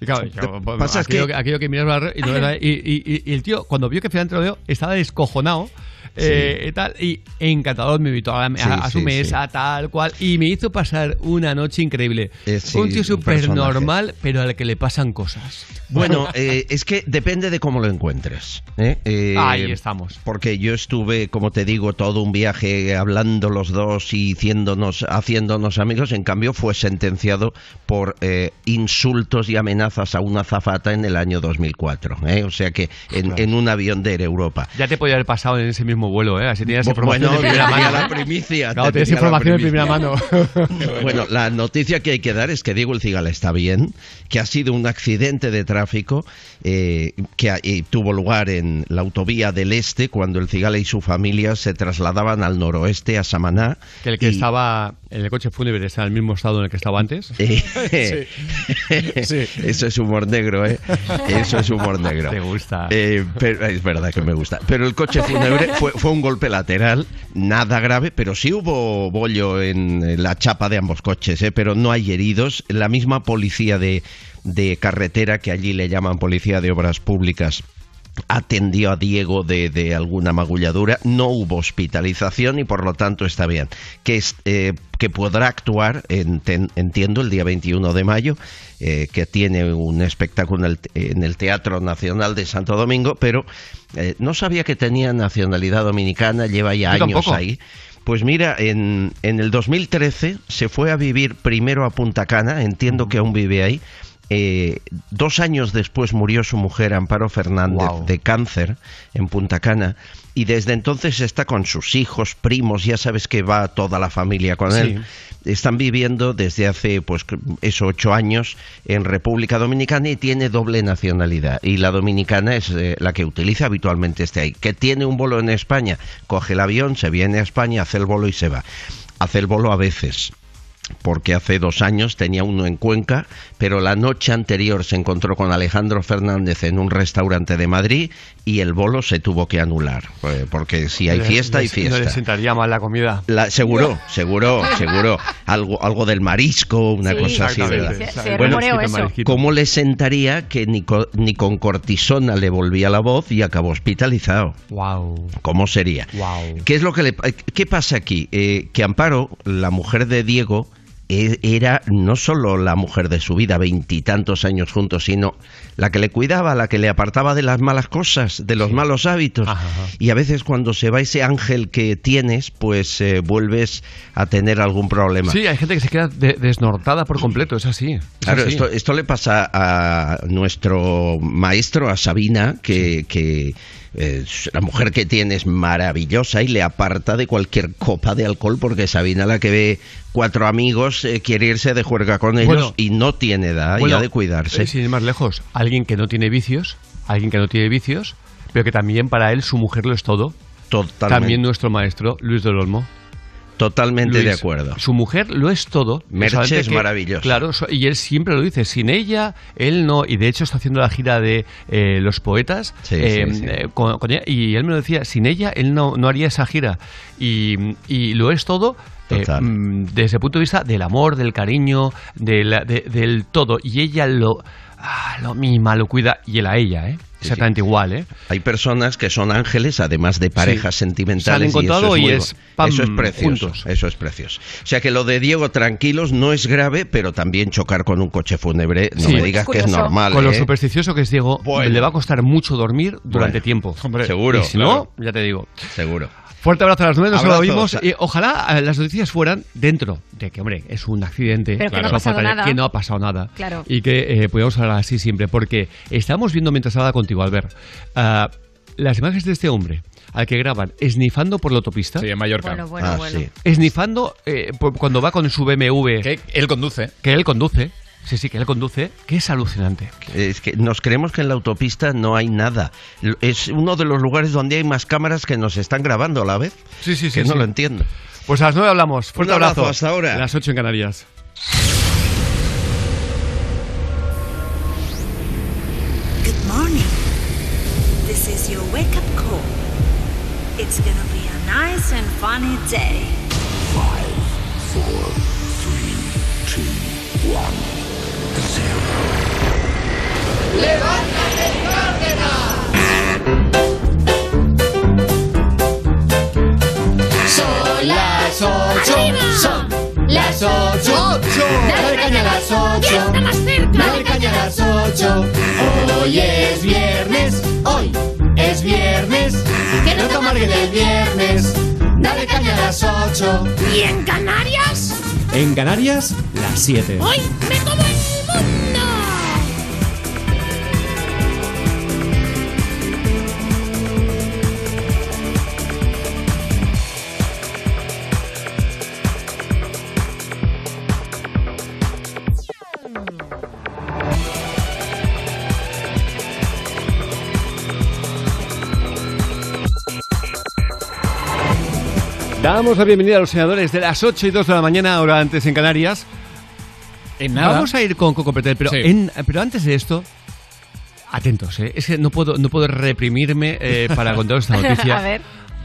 Y claro, yo, Te pues, pasa es aquello, que- aquello que miras para arriba y, no ves nada. y, y- y- y el tío, cuando vio que finalmente lo veo, estaba descojonado. Eh, y tal. Y encantador, me invitó a, a- a su mesa, tal cual, y me hizo pasar una noche increíble. Eh, un tío súper normal, pero al que le pasan cosas. Bueno, eh, es que depende de cómo lo encuentres. ¿eh? Eh, Ahí estamos. Porque yo estuve, como te digo, todo un viaje hablando los dos y haciéndonos, haciéndonos amigos. En cambio, fue sentenciado por eh, insultos y amenazas a una zafata en el año 2004. ¿eh? O sea que en, en un avión de Air Europa. Ya te podía haber pasado en ese mismo vuelo, ¿eh? Así información Bueno, de primera mano. la primicia. Claro, tienes información de primera mano. Bueno, la noticia que hay que dar es que Diego El Cigala está bien, que ha sido un accidente de tráfico eh, que ha- tuvo lugar en la autovía del Este cuando El Cigala y su familia se trasladaban al noroeste, a Samaná. Que el que y- estaba el coche fúnebre está en el mismo estado en el que estaba antes. Eh, Eso es humor negro, ¿eh? Eso es humor negro. Te gusta. Eh, pero, es verdad que me gusta. Pero el coche fúnebre fue, fue un golpe lateral, nada grave, pero sí hubo bollo en la chapa de ambos coches, ¿eh? pero no hay heridos. La misma policía de, de carretera, que allí le llaman policía de obras públicas, atendió a Diego de, de alguna magulladura, no hubo hospitalización y por lo tanto está bien. Que, es, eh, que podrá actuar, enten- entiendo, el día 21 de mayo, eh, que tiene un espectáculo en el, en el Teatro Nacional de Santo Domingo, pero eh, no sabía que tenía nacionalidad dominicana, lleva ya Yo años tampoco. ahí. Pues mira, en, en el 2013 se fue a vivir primero a Punta Cana, entiendo que aún vive ahí. Eh, dos años después murió su mujer Amparo Fernández Wow. de cáncer en Punta Cana y desde entonces está con sus hijos, primos, ya sabes que va toda la familia con Sí. él. Están viviendo desde hace pues esos ocho años en República Dominicana y tiene doble nacionalidad y la dominicana es eh, la que utiliza habitualmente este ahí. Que tiene un bolo en España, coge el avión, se viene a España, hace el bolo y se va. Hace el bolo a veces porque hace dos años tenía uno en Cuenca, pero la noche anterior se encontró con Alejandro Fernández en un restaurante de Madrid y el bolo se tuvo que anular, eh, porque si hay fiesta, hay les- No le fiesta. sentaría mal la comida. La- seguro, seguro, seguro. Algo, algo del marisco, una Sí, cosa así. ¿verdad? Se- se rumoreó eso. Marisquito. ¿cómo le sentaría que ni, co- ni con cortisona le volvía la voz y acabó hospitalizado? Wow. ¿Cómo sería? Wow. ¿Qué es lo que le qué pasa aquí? Eh, que Amparo, la mujer de Diego, era no solo la mujer de su vida, veintitantos años juntos, sino la que le cuidaba, la que le apartaba de las malas cosas, de los malos hábitos. Y a veces cuando se va ese ángel que tienes, pues eh, vuelves a tener algún problema. Sí, hay gente que se queda de- desnortada por completo, es así. es Claro, así. esto, esto le pasa a nuestro maestro, a Sabina, que, que eh, la mujer que tiene es maravillosa y le aparta de cualquier copa de alcohol porque Sabina, la que ve cuatro amigos, eh, quiere irse de juerga con ellos Bueno. y no tiene edad y Bueno, ha de cuidarse. eh, sin ir más lejos, alguien que no tiene vicios, alguien que no tiene vicios, pero que también para él su mujer lo es todo. Totalmente. También nuestro maestro, Luis del Olmo. Totalmente de acuerdo. Su mujer lo es todo. Merche es maravillosa. Claro, y él siempre lo dice. Sin ella, él no. Y de hecho está haciendo la gira de eh, los poetas. Sí, eh, sí, sí. eh, con- con ella, y él me lo decía. Sin ella, él no, no haría esa gira. Y, y lo es todo. eh, mm, desde el punto de vista del amor, del cariño, de la- de- del todo. Y ella lo, ah, lo mima, lo cuida. Y él a ella, ¿eh? Exactamente igual, ¿eh? Hay personas que son ángeles, además de parejas Sí. sentimentales. Se han encontrado y eso es, pam, eso es precioso. juntos. Eso es precioso. O sea que lo de Diego tranquilos no es grave, pero también chocar con un coche fúnebre, no Sí. me digas que es normal. Con lo ¿eh? supersticioso que es Diego, Bueno. le va a costar mucho dormir durante Bueno. tiempo. Seguro, Y si claro. no, ya te digo. Seguro. Fuerte abrazo a las nueve, nos lo oímos. Y ojalá eh, las noticias fueran dentro de que, hombre, es un accidente. Pero que no ha pasado nada. Que no ha pasado nada. Claro. Y que eh, podamos hablar así siempre. Porque estamos viendo mientras hablaba contigo, Albert, ah, las imágenes de este hombre al que graban esnifando por la autopista. Sí, en Mallorca. Bueno, bueno, Ah, bueno. sí. Esnifando eh, por- cuando va con su BMW. Que él conduce. Que él conduce. Sí, sí, que él conduce. Que es alucinante. Es que nos creemos que en la autopista no hay nada. Es uno de los lugares donde hay más cámaras que nos están grabando a la vez. Sí, sí, Que sí, no sí. lo entiendo. Pues a las nueve hablamos. Fuerte Un abrazo, abrazo. hasta ahora. Las ocho en Canarias. Good morning. This is your wake up call. It's gonna be a nice and funny day. Five, four, three, two, one. ¡Levántate, Cárdenas! Son las ocho. Son las ocho. ocho. Dale caña a las ocho. Dale caña a las ocho. Hoy es viernes. Hoy es viernes. Que no te el viernes. Dale caña a las ocho. ¿Y en Canarias? En Canarias, las siete. Hoy me como el Damos la bienvenida a los senadores de las 8 y 2 de la mañana, ahora antes en Canarias. En nada. Vamos a ir con Coco Pretel, pero, Sí. en- pero antes de esto, atentos, ¿eh? es que no puedo, no puedo reprimirme eh, para contaros esta noticia. A ver.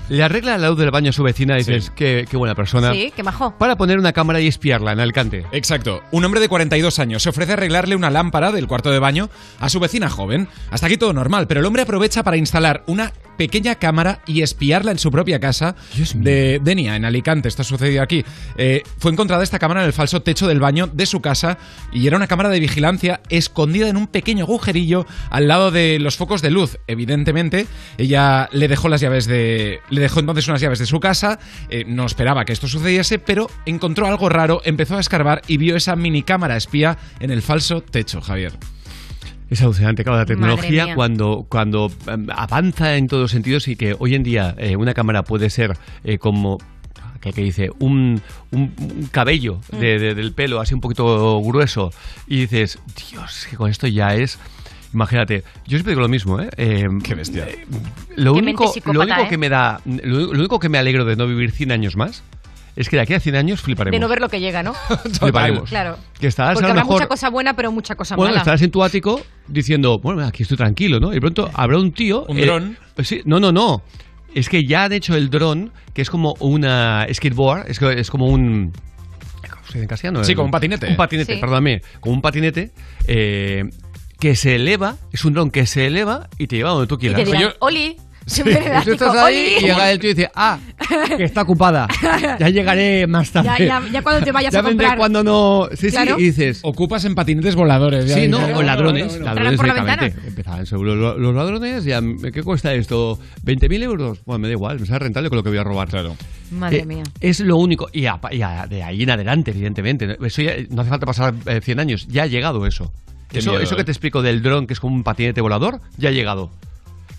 Le arregla la luz del baño a su vecina y dices, qué, qué buena persona. Sí, qué majo. Para poner una cámara y espiarla en Alicante. Exacto. Un hombre de 42 años se ofrece a arreglarle una lámpara del cuarto de baño a su vecina joven. Hasta aquí todo normal, pero el hombre aprovecha para instalar una pequeña cámara y espiarla en su propia casa de Denia, en Alicante. Esto ha sucedido aquí. Eh, fue encontrada esta cámara en el falso techo del baño de su casa y era una cámara de vigilancia escondida en un pequeño agujerillo al lado de los focos de luz. Evidentemente, ella le dejó las llaves de. Le dejó entonces unas llaves de su casa. eh, no esperaba que esto sucediese, pero encontró algo raro, empezó a escarbar y vio esa mini cámara espía en el falso techo, Javier. Es alucinante, claro, la tecnología cuando, cuando em, avanza en todos los sentidos y que hoy en día eh, una cámara puede ser eh, como que, dice un, un- un cabello Mm. de- de- del pelo así un poquito grueso y dices, Dios, que con esto ya es... Imagínate, yo siempre digo lo mismo, ¿eh? Qué bestia. lo Qué único, lo único ¿eh? que me da, lo, lo único que me alegro de no vivir 100 años más es que de aquí a 100 años fliparemos. De no ver lo que llega, ¿no? Fliparemos. Claro. Que estarás Porque a lo habrá mejor mucha cosa buena, pero mucha cosa bueno, mala. estarás en tu ático diciendo, bueno, aquí estoy tranquilo, ¿no? Y de pronto habrá un tío... ¿Un eh, dron? pues sí, no, no, no. Es que ya han hecho el dron, que es como una skateboard, es, que- es como un... ¿Cómo se dice en castellano? Sí, como un patinete. Un patinete, Sí. perdóname. Como un patinete eh, que se eleva, es un dron que se eleva y te lleva donde tú Y quieras. te dirán, Oli. Sí, tú estás ahí "Oli". y llega el tío y dice, ah, que está ocupada. Ya llegaré más tarde. Ya, ya, ya cuando te vayas Ya a vendré comprar. cuando no... Sí, Claro. sí, y dices... Ocupas en patinetes voladores. ya Sí, no, "Ah, o ladrones, bueno, bueno". ladrones por la directamente. Empezaban seguro los, los ladrones, ya, ¿qué cuesta esto? ¿20.000 euros? Bueno, me da igual, me sale rentable con lo que voy a robar. Claro. Madre mía. Es lo único, y, a- y a- de ahí en adelante, evidentemente. Eso ya- no hace falta pasar eh, 100 años, ya ha llegado eso. Eso, miedo, eso que eh. te explico del dron, que es como un patinete volador, ya ha llegado.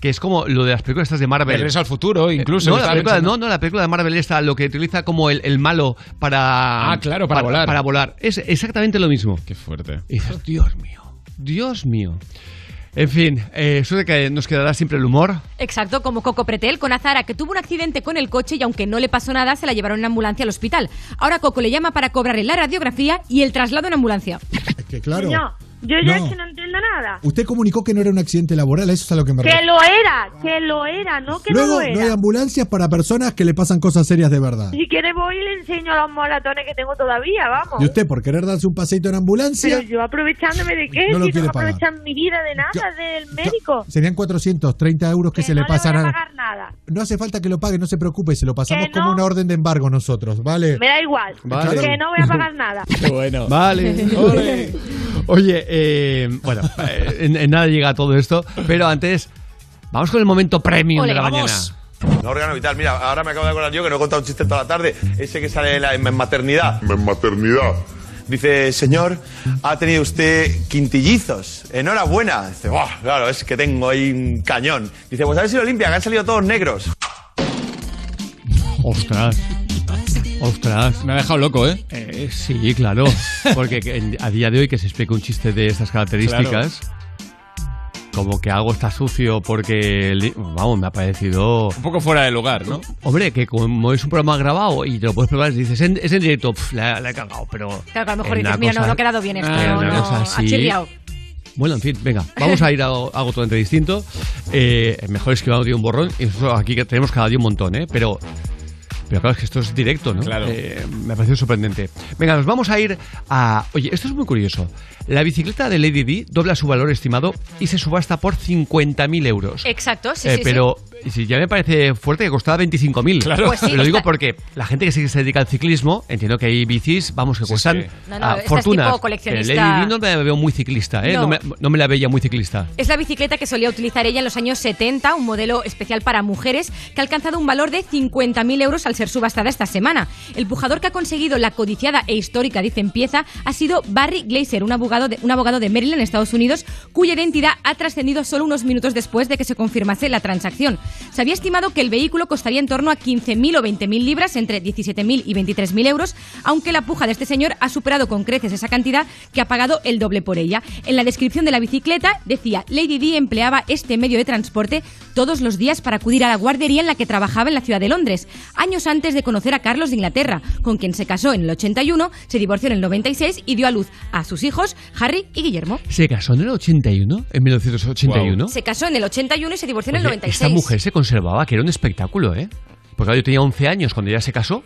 Que es como lo de las películas estas de Marvel. Regreso al futuro, incluso, No, la película, no, no, la película de Marvel esta, lo que utiliza como el, el malo para... Ah, claro, para volar. Para volar. Es exactamente lo mismo. Qué fuerte. Y dices, Dios mío, Dios mío. En fin, eh, eso de que nos quedará siempre el humor. Exacto, como Coco Pretel con Azara, que tuvo un accidente con el coche y aunque no le pasó nada, se la llevaron en ambulancia al hospital. Ahora Coco le llama para cobrarle la radiografía y el traslado en ambulancia. Que claro. Yo ya No. es que no entiendo nada. Usted comunicó que no era un accidente laboral, eso es a lo que me Que refiero. lo era, que lo era, no que Luego no lo no hay era. ambulancias para personas que le pasan cosas serias de verdad. Si quiere voy y le enseño los moratones que tengo todavía, vamos. Y usted por querer darse un paseito en ambulancia, Pero yo aprovechándome de qué, No lo si no pagar. aprovechan mi vida de nada, del médico. serían 430 euros que, se le no pasan le voy a... pagar nada. No hace falta que lo pague, no se preocupe, se lo pasamos Que como una orden de embargo nosotros, ¿vale? Me da igual, Vale. que no voy a pagar nada. bueno. Vale. Oye, eh, bueno, eh, en, en nada llega todo esto, pero antes vamos con el momento premium Ole, de la vamos. mañana. Un órgano vital. Mira, ahora me acabo de acordar yo que no he contado un chiste toda la tarde. Ese que sale en, la, en maternidad. En maternidad. Dice, señor, ha tenido usted quintillizos. Enhorabuena. Dice, "Buah, claro, es que tengo ahí un cañón. Dice, pues a ver si lo limpia, que han salido todos negros. Ostras. Ostras. Me ha dejado loco, ¿eh? sí, claro. Porque a día de hoy que se explica un chiste de estas características, como que algo está sucio porque, vamos, me ha parecido... Un poco fuera de lugar, ¿no? Hombre, que como es un programa grabado y te lo puedes probar, dices, en- es en directo, pf, la, la he cagado, pero... Claro, que a lo mejor dices, mira, no, cosa- no ha quedado bien esto. Ah, no, no, cosa ha así. chirriado. Bueno, en fin, venga, vamos a ir a algo totalmente distinto. Eh, mejor es que vamos a un borrón. Y nosotros aquí que tenemos cada día un montón, ¿eh? Pero, pero claro, es que esto es directo, ¿no? Claro. Eh, me parece sorprendente. Venga, nos vamos a ir a... Oye, esto es muy curioso. La bicicleta de Lady Di dobla su valor estimado y se subasta por 50.000 euros. Exacto, sí, Eh, sí, pero y si ya me parece fuerte que costaba 25.000. Claro. Pues sí, lo digo porque la gente que sí que se dedica al ciclismo, entiendo que hay bicis, vamos, que cuestan sí. No, no, ah, es fortunas. tipo coleccionista. Lady Di no me la veo muy ciclista, ¿eh? No. No. me, no me la veía muy ciclista. Es la bicicleta que solía utilizar ella en los años 70, un modelo especial para mujeres que ha alcanzado un valor de 50.000 euros al ser subastada esta semana. El pujador que ha conseguido la codiciada e histórica, dicen pieza, ha sido Barry Glazer, un abogado, de, un abogado de Maryland, Estados Unidos, cuya identidad ha trascendido solo unos minutos después de que se confirmase la transacción. Se había estimado que el vehículo costaría en torno a 15.000 o 20.000 libras, entre 17.000 y 23.000 euros, aunque la puja de este señor ha superado con creces esa cantidad que ha pagado el doble por ella. En la descripción de la bicicleta decía, Lady Di empleaba este medio de transporte todos los días para acudir a la guardería en la que trabajaba en la ciudad de Londres, años antes de conocer a Carlos de Inglaterra, con quien se casó en el 81, se divorció en el 96 y dio a luz a sus hijos, Harry y Guillermo. ¿Se casó en el 81? ¿En 1981? Se casó en el 81 y se divorció en el Oye, 96. Esta mujer se conservaba, que era un espectáculo, ¿eh? Porque claro, yo tenía 11 años cuando ella se casó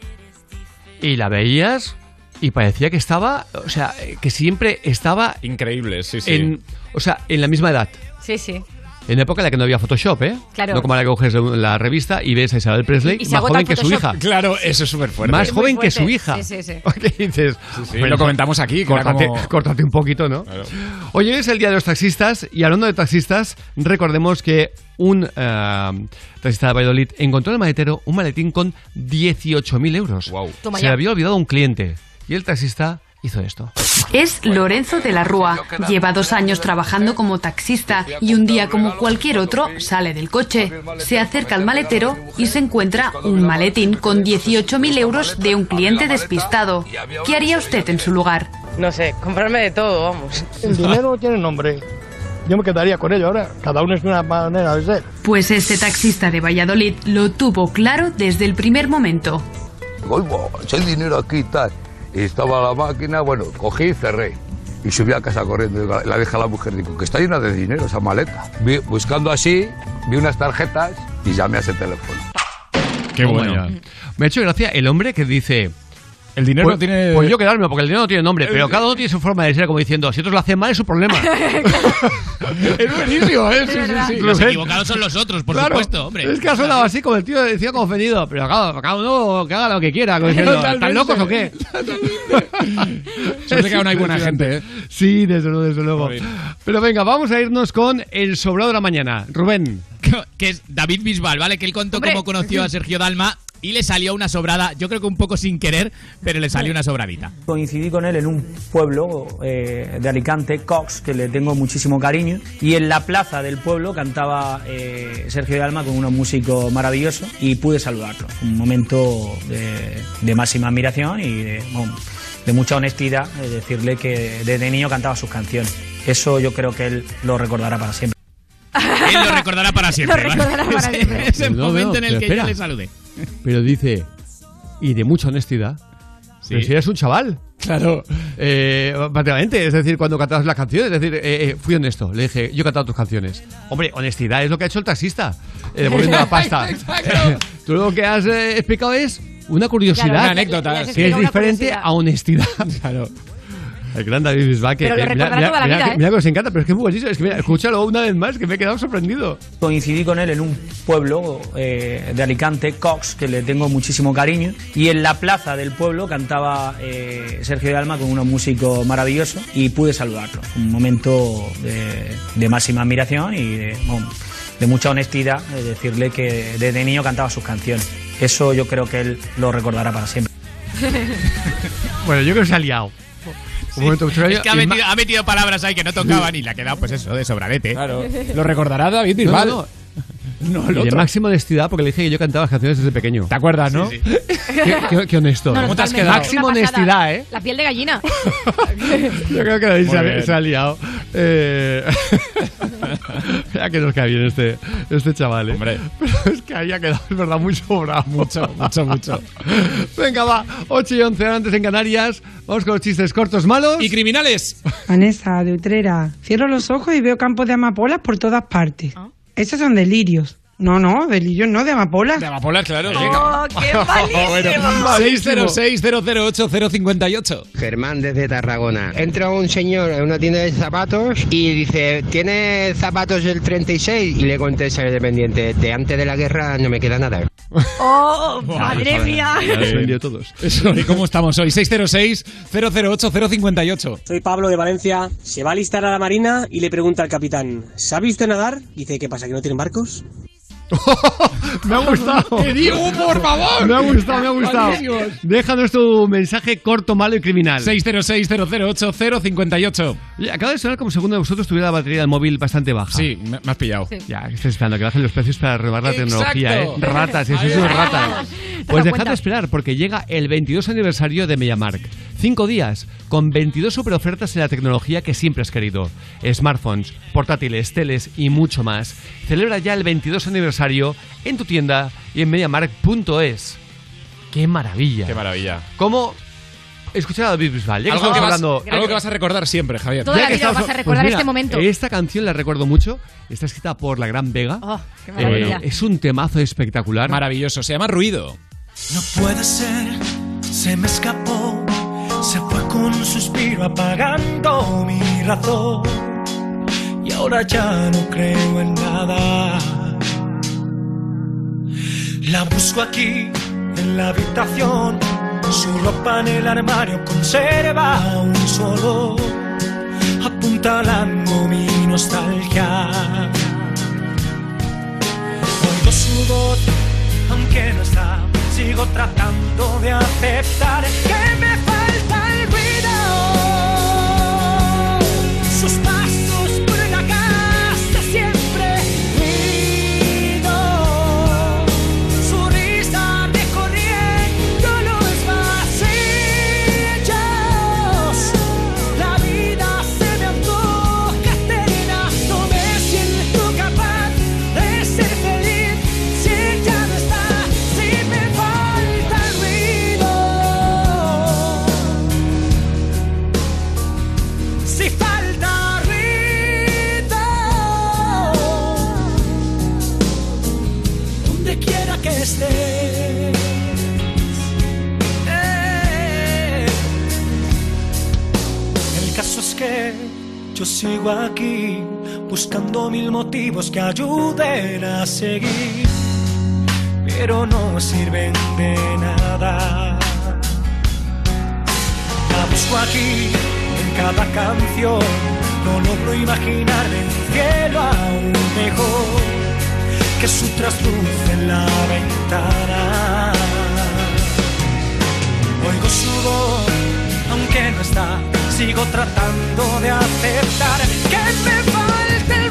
y la veías y parecía que estaba, o sea, que siempre estaba Increíble, sí, sí. en, o sea, en la misma edad. Sí, sí. En la época en la que no había Photoshop, ¿eh? Claro. No como ahora que coges la revista y ves a Isabel Presley Y se más joven que su hija. Claro, eso es súper fuerte. Más Es joven muy que su fuerte. hija. Sí, sí, sí. ¿Qué dices? sí, lo comentamos aquí, Córtate, como- córtate un poquito, ¿no? Hoy es el día de los taxistas y hablando de taxistas, recordemos que un eh, taxista de Valladolid encontró en el maletero un maletín con 18.000 euros. Toma Se le había olvidado a un cliente y el taxista hizo esto. Es Lorenzo de la Rúa. Lleva dos años trabajando como taxista y un día como cualquier otro sale del coche. Se acerca al maletero y se encuentra un maletín con 18.000 euros de un cliente despistado. ¿Qué haría usted en su lugar? No sé, comprarme de todo, vamos. El dinero tiene nombre. Yo me quedaría con ello ahora. Cada uno es una manera de ser. Pues este taxista de Valladolid lo tuvo claro desde el primer momento. Oigo, hay dinero aquí y tal. Y estaba la máquina, bueno, cogí y cerré. Y subí a casa corriendo. Digo, La dejé a la mujer, digo, que está llena de dinero esa maleta. Vi- buscando así, vi unas tarjetas y llamé a ese teléfono. Qué bueno. Me ha hecho gracia el hombre que dice... El dinero pues, no tiene- Pues yo quedarme, porque el dinero no tiene nombre, pero cada uno tiene su forma de ser, como diciendo, si otros lo hacen mal es su problema. es buenísimo, ¿eh? Sí, sí, sí. Los equivocados son los otros, por Claro, supuesto, hombre. Es que ha sonado así, como el tío decía como ofendido. Pero claro, cada uno que haga lo que quiera. Como diciendo, ¿Están locos o qué? Suerte que aún hay buena gente, ¿eh? Sí, desde luego, desde luego. Pero venga, vamos a irnos con el sobrado de la mañana. Rubén. que es David Bisbal, ¿vale? Que él contó Hombre. cómo conoció a Sergio Dalma y le salió una sobrada, yo creo que un poco sin querer, pero le salió una sobradita. Coincidí con él en un pueblo eh, de Alicante, Cox, que le tengo muchísimo cariño. Y en la plaza del pueblo cantaba eh, Sergio de Alma con un músico maravilloso y pude saludarlo. Un momento de, de máxima admiración y de, bueno, de mucha honestidad, eh, decirle que desde niño cantaba sus canciones. Eso yo creo que él lo recordará para siempre. Él lo recordará para siempre. Lo ¿vale? recordará para Ese- siempre. Ese No, momento no, en el que espera. yo le saludé. Pero dice, y de mucha honestidad. Pero si eres un chaval. Claro. Eh, prácticamente, es decir, cuando cantabas las canciones, es decir, eh, eh, fui honesto. Le dije, yo he cantado tus canciones. Hombre, honestidad es lo que ha hecho el taxista, eh, devolviendo la pasta. Tú lo que has eh, explicado es una curiosidad. Claro, una anécdota. Que es diferente a honestidad. Claro. El gran David Bisbal, que Pero lo eh, mira, mira- toda la mira vida, que, ¿eh? mira que os encanta, pero es que es muy buenísimo. Es que mira, escúchalo una vez más, que me he quedado sorprendido. Coincidí con él en un pueblo eh, de Alicante, Cox, que le tengo muchísimo cariño. Y en la plaza del pueblo cantaba eh, Sergio de Alma con un músico maravilloso y pude saludarlo. Un momento de, de máxima admiración y de, bueno, de mucha honestidad, decirle que desde niño cantaba sus canciones. Eso yo creo que él lo recordará para siempre. Bueno, yo creo que se ha liado. Un momento, mucho Es que ha metido, ha metido palabras ahí que no tocaban y le ha quedado, pues eso, de sobradete. Claro. Lo recordará David No, Bisbal. no, No, el Y de máxima honestidad, porque le dije que yo cantaba las canciones desde pequeño. ¿Te acuerdas, no? qué, qué- qué honesto. No, ¿Cómo te has quedado? Máxima honestidad, ¿eh? La piel de gallina. Yo creo que Muy se ha, se ha liado. Eh... Mira que nos cae bien este, este chaval, ¿eh? Hombre. Pero es que había quedado, es verdad, muy sobrado. Mucho, mucho, mucho. Venga, va. 8 y 11 antes en Canarias. Vamos con los chistes cortos malos. ¿Y criminales? Vanessa, de Utrera. Cierro los ojos y veo campos de amapolas por todas partes. Esos son delirios. No, no, de no, de amapolas. De amapolas, claro. Oh, qué malísimo. 606-008-058. Germán desde Tarragona. Entra un señor en una tienda de zapatos y dice, ¿tiene zapatos del 36? Y le contesta el dependiente, de antes de la guerra no me queda nada. Oh, madre mía. todos. Eso, ¿y cómo estamos hoy? 606-008-058. Soy Pablo de Valencia. Se va a alistar a la marina y le pregunta al capitán, ¿sabe usted nadar? Dice, ¿qué pasa, que no tienen barcos? Me ha gustado. ¡Que Diego, por favor! Me ha gustado, me ha gustado. Déjanos tu mensaje corto, malo y criminal. 606-008-058. Oye, acaba de sonar como si alguno de vosotros tuviera la batería del móvil bastante baja. Sí, me, me has pillado. Ya, que estoy esperando que bajen los precios para renovar la tecnología, ¿eh? Ratas, sois Ahí unos ratas. Te Pues dejad de esperar, porque llega el 22 aniversario de MediaMark. Cinco días, con 22 super ofertas en la tecnología que siempre has querido. Smartphones, portátiles, teles y mucho más. Celebra ya el 22 aniversario en tu tienda y en mediamark.es. ¡Qué maravilla! Qué maravilla. ¿Cómo escuchar a David Bisbal? Ya que Algo que, vas, hablando... algo que vas a recordar siempre, Javier. Toda Ya la que vida estamos- vas a recordar pues mira, este momento. Esta canción la recuerdo mucho. Está escrita por la Gran Vega. Oh, qué maravilla. Eh, es un temazo espectacular. Maravilloso. Se llama Ruido. No puede ser, se me escapó, se fue con un suspiro apagando mi razón. Y ahora ya no creo en nada. La busco aquí, en la habitación, su ropa en el armario conserva un solo, apuntalando mi nostalgia. Oigo su voz, aunque no está, sigo tratando de aceptar que me falta yo sigo aquí buscando mil motivos que ayuden a seguir, pero no sirven de nada. La busco aquí en cada canción, no logro imaginarme un cielo aún mejor que su trasluz en la ventana. Oigo su voz, aunque no está, sigo tratando de aceptar que me falta el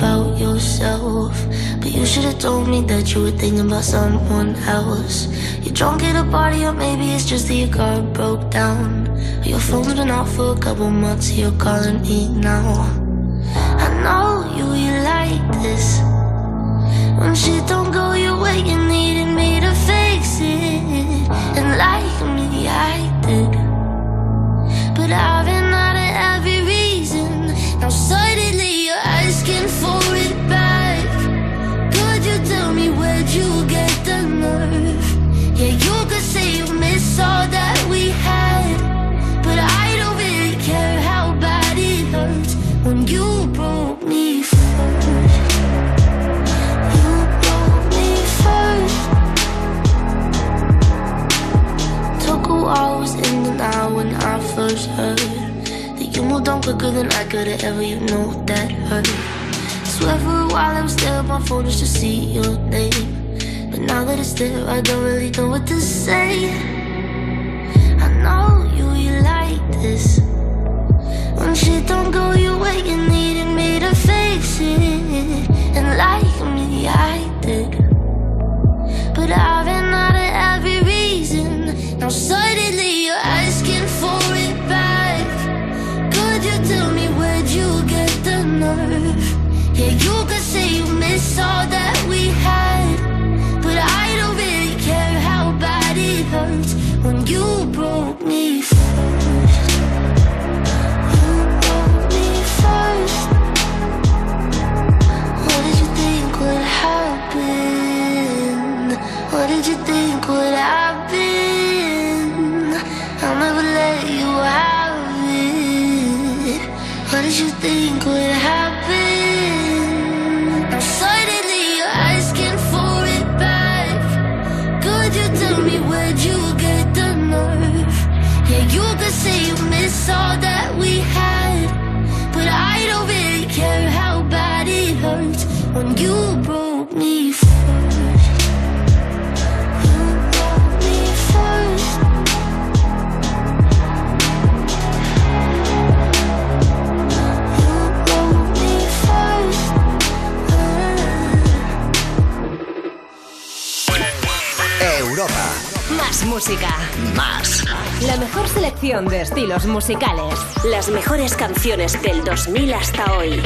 about yourself. But you should have told me that you were thinking about someone else. You're drunk at a party, or maybe it's just that your car broke down. Your phone's been off for a couple months, you're calling me now. Moved on quicker than I could have ever. You know that hurt. Swear for a while I was staring on my phone just to see your name. But now that it's there, I don't really know what to say. I know you, you like this. When shit don't go your way, you needed me to fix it. And like me, I Yeah, you could say you miss all all that we had. But I don't really care how bad it hurts when you broke me first. You broke me first. You broke me first. Europa. Más música. Más. La mejor selección de estilos musicales. Las mejores canciones del 2000 hasta hoy.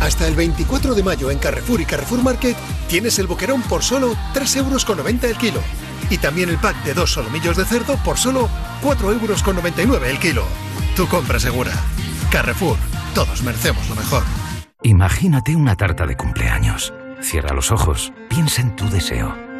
Hasta el 24 de mayo en Carrefour y Carrefour Market tienes el boquerón por solo 3,90 euros el kilo. Y también el pack de dos solomillos de cerdo por solo 4,99 euros el kilo. Tu compra segura. Carrefour. Todos merecemos lo mejor. Imagínate una tarta de cumpleaños. Cierra los ojos, piensa en tu deseo.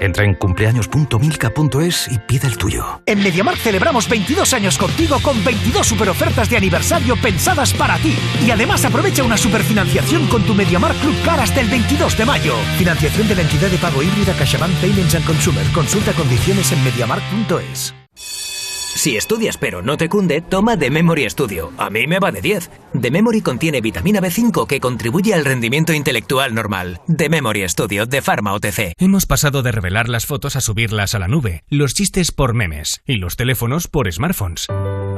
Entra en cumpleaños.milka.es y pide el tuyo. En MediaMarkt celebramos 22 años contigo con 22 superofertas de aniversario pensadas para ti. Y además aprovecha una superfinanciación con tu MediaMarkt Club Car hasta el 22 de mayo. Financiación de la entidad de pago híbrida CaixaBank Payments and Consumer. Consulta condiciones en mediamarkt.es. Si estudias pero no te cunde, toma The Memory Studio. A mí me va de 10. The Memory contiene vitamina B5 que contribuye al rendimiento intelectual normal. The Memory Studio de Pharma OTC. Hemos pasado de revelar las fotos a subirlas a la nube, los chistes por memes y los teléfonos por smartphones.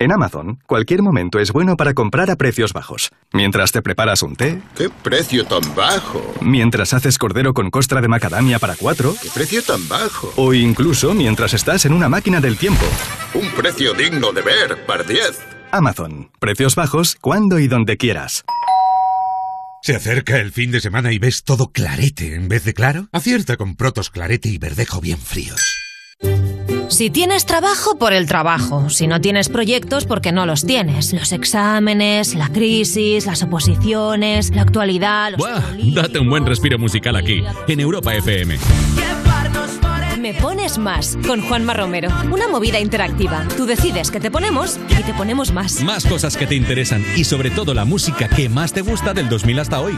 En Amazon, cualquier momento es bueno para comprar a precios bajos. Mientras te preparas un té. ¿Qué precio tan bajo? Mientras haces cordero con costra de macadamia para cuatro. ¿Qué precio tan bajo? O incluso mientras estás en una máquina del tiempo. Un precio digno de ver, par 10. Amazon. Precios bajos cuando y donde quieras. ¿Se acerca el fin de semana y ves todo clarete en vez de claro? Acierta con Protos Clarete y Verdejo bien fríos. Si tienes trabajo, por el trabajo. Si no tienes proyectos, porque no los tienes. Los exámenes, la crisis, las oposiciones, la actualidad. Los... ¡Buah! Date un buen respiro musical aquí, en Europa FM. Me pones más con Juanma Romero. Una movida interactiva. Tú decides que te ponemos y te ponemos más. Más cosas que te interesan y sobre todo la música que más te gusta del 2000 hasta hoy.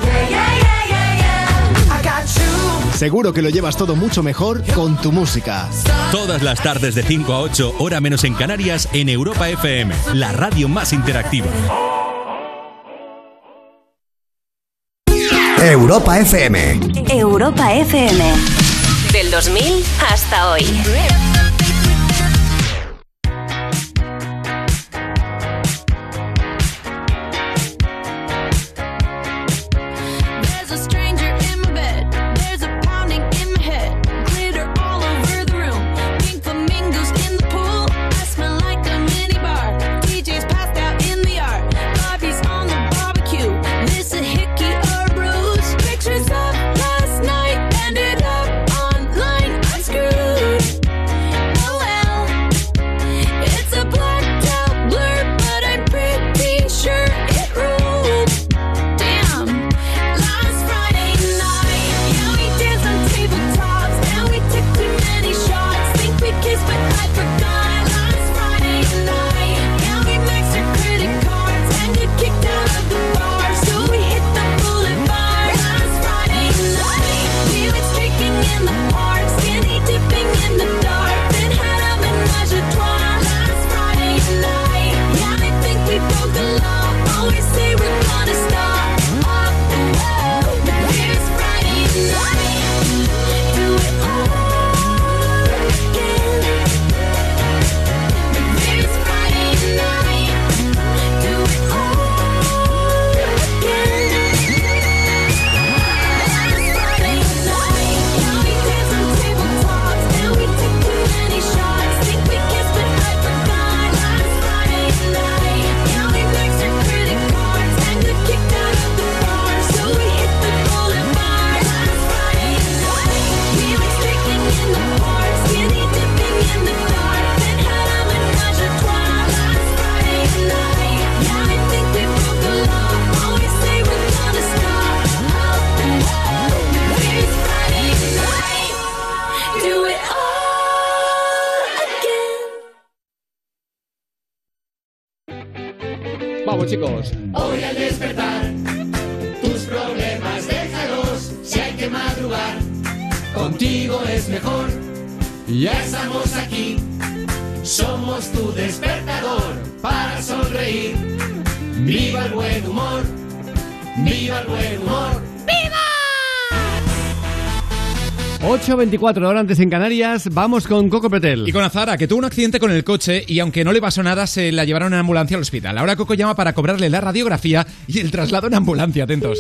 Seguro que lo llevas todo mucho mejor con tu música. Todas las tardes de 5 a 8, hora menos en Canarias, en Europa FM, la radio más interactiva. Europa FM. Europa FM. Del 2000 hasta hoy. 8.24 horas antes en Canarias, vamos con Coco Petel. Y con Azara, que tuvo un accidente con el coche y aunque no le pasó nada, se la llevaron en ambulancia al hospital. Ahora Coco llama para cobrarle la radiografía y el traslado en ambulancia, atentos.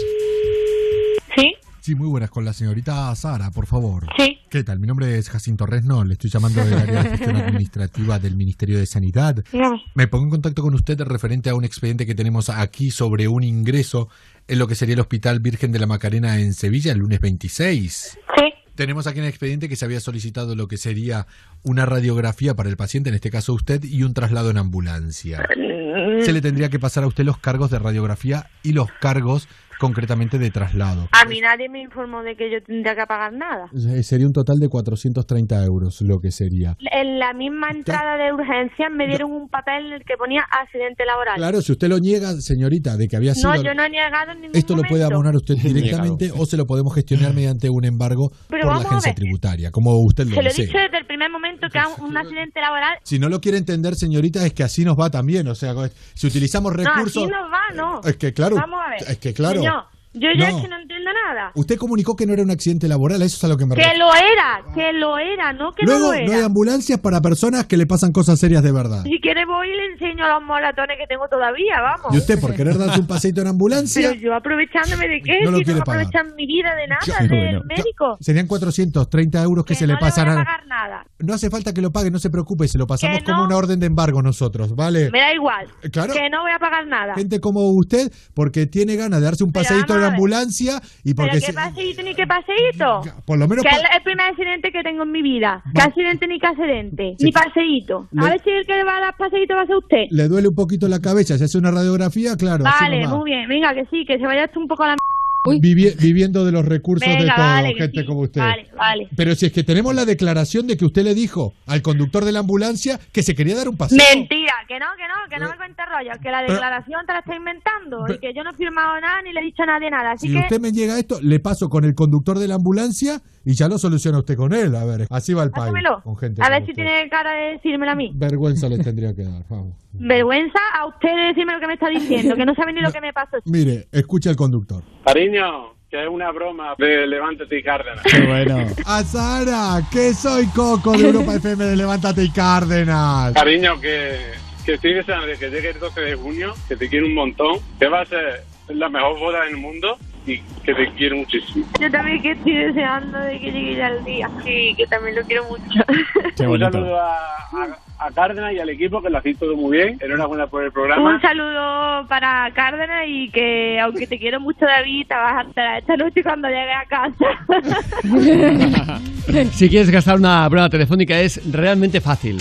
¿Sí? Sí, muy buenas. Con la señorita Sara, por favor. Sí. ¿Qué tal? Mi nombre es Jacinto Resno. Le estoy llamando del área de gestión administrativa del Ministerio de Sanidad. Dígame. Me pongo en contacto con usted referente a un expediente que tenemos aquí sobre un ingreso en lo que sería el Hospital Virgen de la Macarena en Sevilla el lunes 26. Sí. Tenemos aquí en el expediente que se había solicitado lo que sería una radiografía para el paciente, en este caso usted, y un traslado en ambulancia. Mm. Se le tendría que pasar a usted los cargos de radiografía y los cargos concretamente de traslado. A mí nadie me informó de que yo tendría que pagar nada. Eh, Sería un total de 430 euros lo que sería. En la misma entrada de urgencias me dieron un papel en el que ponía accidente laboral. Claro, si usted lo niega, señorita, de que había sido... No, yo no he negado en ningún Esto lo puede abonar usted directamente o se lo podemos gestionar mediante un embargo Pero por la agencia tributaria, como usted lo Se lo he dicho desde el primer momento que hago un accidente laboral. Si no lo quiere entender, señorita, es que así nos va también. O sea, si utilizamos recursos... No, así no va, no. Es que claro, Vamos a ver. es que claro. Señor, yo ya No. es que no entiendo nada. Usted comunicó que no era un accidente laboral, eso es a lo que me Que refiero. lo era, que lo era, no que Luego, no lo no hay era. ambulancias para personas que le pasan cosas serias de verdad. Si quiere voy y le enseño los moratones que tengo todavía, vamos. Y usted, por querer darse un paseito en ambulancia, Pero yo aprovechándome de qué, No si no aprovechan mi vida de nada, Qué del médico. serían 430 euros que, se le pasan a... pagar nada. No hace falta que lo pague, no se preocupe, se lo pasamos Que como una orden de embargo nosotros, ¿vale? Me da igual. Claro. Que no voy a pagar nada. Gente como usted, porque tiene ganas de darse un Pero ambulancia y Pero porque qué si- paseíto ni qué paseíto. por lo menos Que pa- es el primer accidente que tengo en mi vida. ¿Qué accidente ni qué accidente? Sí. Ni paseíto. Le- A ver si el que va a dar paseíto va a ser usted. le duele un poquito la cabeza, se hace una radiografía, claro. Vale, muy bien. Venga, que sí, que se vaya esto un poco a la... Vivi- viviendo de los recursos de todo, vale, gente sí. como usted. Vale, vale. Pero si es que tenemos la declaración de que usted le dijo al conductor de la ambulancia que se quería dar un paseo. Mentira, que no, que no, que no me cuente rollo, que la declaración te la está inventando y que yo no he firmado nada ni le he dicho a nadie nada. Así Si que usted me llega a esto, le paso con el conductor de la ambulancia y ya lo soluciona usted con él. A ver, así va el país. pásamelo. Con gente A ver si usted. tiene cara de decírmelo a mí. Vergüenza le tendría que dar. Vamos. Vergüenza a usted de decirme lo que me está diciendo, que no sabe ni lo que me pasó. Mire, escucha al conductor. Cariño, que es una broma de Levántate y Cárdenas. Qué bueno. A Sara, que soy Coco de Europa FM de Levántate y Cárdenas. Cariño, que, que estoy deseando de que llegue el 12 de junio, que te quiero un montón, que va a ser la mejor boda del mundo y que te quiero muchísimo. Yo también que estoy deseando de que llegue ya el día. Sí, que también lo quiero mucho. un saludo a, a, a Cárdenas y al equipo, que lo hacéis todo muy bien. Enhorabuena por el programa. Un saludo para Cárdenas y que aunque te quiero mucho David, te vas a enterar esta noche cuando llegue a casa. Si quieres gastar una broma telefónica es realmente fácil.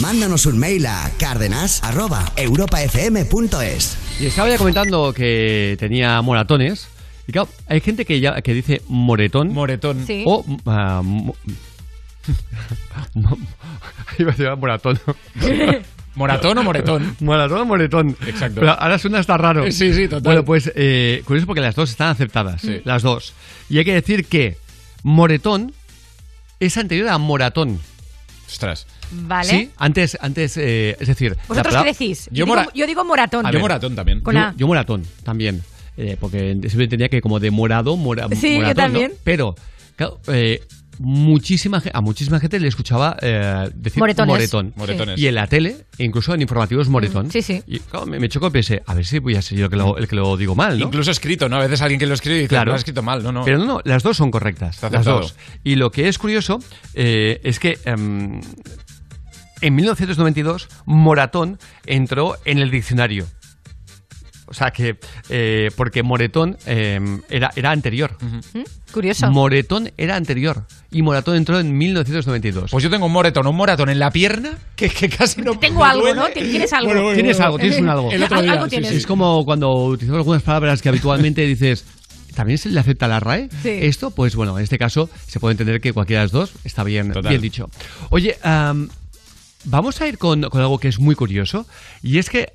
Mándanos un mail a cárdenas.europafm.es. Y estaba ya comentando que tenía moratones. Y claro, hay gente que, ya, que dice moretón. Moretón. Sí. O. mo- mo- Iba a decir moratón. ¿Moratón o moretón? Moratón o moretón. Exacto. Pero ahora suena hasta raro. Sí, sí, total. Bueno, pues eh, curioso porque las dos están aceptadas. Sí. Las dos. Y hay que decir que moretón es anterior a moratón. Ostras. Vale. Sí, antes, antes eh, es decir. ¿Vosotros qué decís? Yo digo, mora- yo digo moratón. A ver, también. Con yo, yo moratón también. Eh, porque siempre entendía que como de morado, mora, Sí, yo moratón, ¿no? también. Pero, claro, eh, muchísima, a muchísima gente le escuchaba eh, decir Moretones. moretón. Sí. Moretones. Y en la tele, incluso en informativos, moretón. Sí, sí. Y claro, me, me chocó y pensé, a ver si voy a ser yo el que lo, el que lo digo mal, ¿no? Incluso escrito, ¿no? A veces alguien que lo escribe y dice, Claro. lo has escrito mal. No, no. Pero no, no, las dos son correctas. Las dos. Y lo que es curioso eh, es que em, en 1992 moratón entró en el diccionario. O sea que, eh, porque moretón em, era, era anterior. ¿Mm? Curioso. Moretón era anterior. Y moratón entró en 1992. Pues yo tengo un moretón, un moratón en la pierna que, que casi no Tengo me algo, duele. ¿no? ¿Tienes algo? Bueno, bueno, tienes bueno. algo, tienes un algo. El otro día, Algo sí. Es como cuando utilizamos algunas palabras que habitualmente dices. ¿También se le acepta la RAE? Sí. Esto, pues bueno, en este caso se puede entender que cualquiera de las dos está bien, Total. bien dicho. Oye, am, vamos a ir con, con algo que es muy curioso. Y es que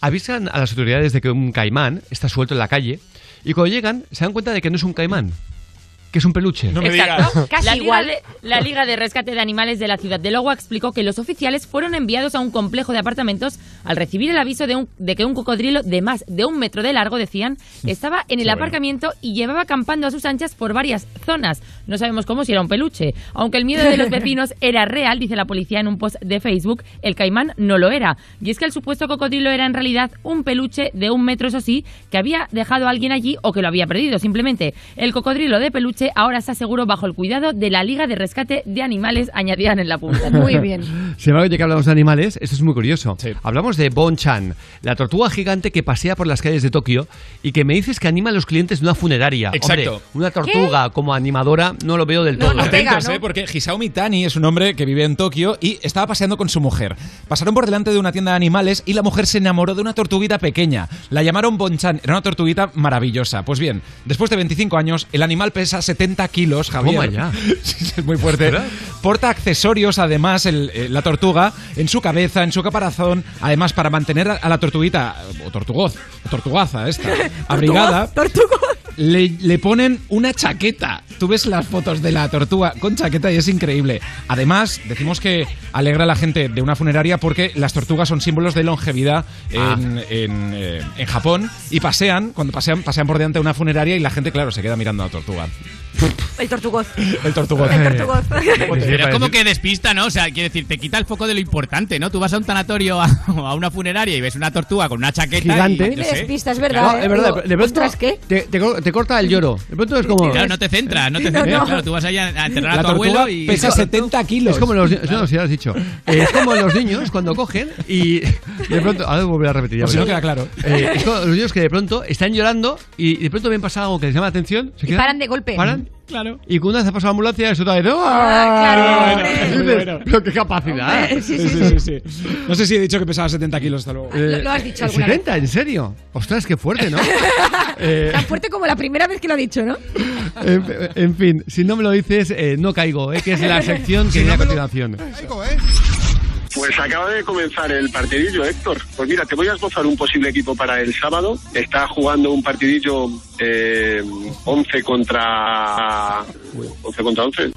avisan a las autoridades de que un caimán está suelto en la calle. Y cuando llegan, se dan cuenta de que no es un caimán, que es un peluche. Exacto. Casi la, Liga igual. de, la Liga de Rescate de Animales de la ciudad de Logua explicó que los oficiales fueron enviados a un complejo de apartamentos al recibir el aviso de, un- de que un cocodrilo de más de un metro de largo, decían, estaba en el Qué bueno. aparcamiento y llevaba acampando a sus anchas por varias zonas. No sabemos cómo si era un peluche. Aunque el miedo de los vecinos era real, dice la policía en un post de Facebook, el caimán no lo era. Y es que el supuesto cocodrilo era en realidad un peluche de un metro, eso sí, que había dejado a alguien allí o que lo había perdido. Simplemente, el cocodrilo de peluche ahora está seguro bajo el cuidado de la Liga de Rescate de Animales, añadían en la punta. Muy bien. Sin embargo, ya que hablamos de animales, esto es muy curioso. Hablamos de Bon-chan, la tortuga gigante que pasea por las calles de Tokio y que me dices que anima a los clientes de una funeraria. Exacto. Hombre, una tortuga como animadora no lo veo del todo. Atentos, ¿eh? Porque Hisaomi Tani es un hombre que vive en Tokio y estaba paseando con su mujer. Pasaron por delante de una tienda de animales y la mujer se enamoró de una tortuguita pequeña. La llamaron Bonchan. Era una tortuguita maravillosa. Pues bien, después de 25 años, el animal pesa 70 kilos, Javier. Toma ya. Sí, es muy fuerte. Porta accesorios, además, el- eh, la tortuga, en su cabeza, en su caparazón. Además, para mantener a, a la tortuguita, o tortugoz, o tortugaza esta, abrigada, le, le ponen una chaqueta. Tú ves las fotos de la tortuga con chaqueta y es increíble. Además, decimos que alegra a la gente de una funeraria porque las tortugas son símbolos de longevidad en, en, eh, en Japón y pasean, cuando pasean, pasean por delante de una funeraria y la gente, claro, se queda mirando a la tortuga. El tortugoz. El tortugoz. El tortugoz. Pero es como que despista, ¿no? O sea, quiere decir, te quita el foco de lo importante, ¿no? Tú vas a un tanatorio a, a una funeraria y ves una tortuga con una chaqueta Gigante. y, sé. despista, es verdad. No, ¿eh? es verdad, Digo, de pronto ostras, ¿qué? Te, te- te corta el lloro. De pronto es como. Claro, no te centras, no te No, centras. no. Claro, tú vas allá a enterrar La a tu abuelo y. pesa 70 kilos. Es como los niños, no, si lo has dicho. Eh, es como los niños cuando cogen y de pronto, ahora volver a repetir. ya Por si no queda claro. Eh, es como los niños que de pronto están llorando y de pronto ven pasar algo que les llama la atención. Se Y quedan, paran de golpe. paran Claro. y cuando una vez ha pasado la ambulancia, eso otra vez. Ah, claro, hombre. Pero qué capacidad. Hombre, sí, sí, Sí, sí, sí. No sé si he dicho que pesaba 70 kilos, hasta luego. Eh, Lo- has dicho alguna vez. 70, ¿en serio? Ostras, qué fuerte, ¿no? Eh, Tan fuerte como la primera vez que lo ha dicho, ¿no? en, en fin, si no me lo dices, eh, no caigo, eh, que es la sección que Si viene no a me lo- continuación. Pues acaba de comenzar el partidillo, Héctor. Pues mira, te voy a esbozar un posible equipo para el sábado. Está jugando un partidillo eh, 11 contra 11 contra 11.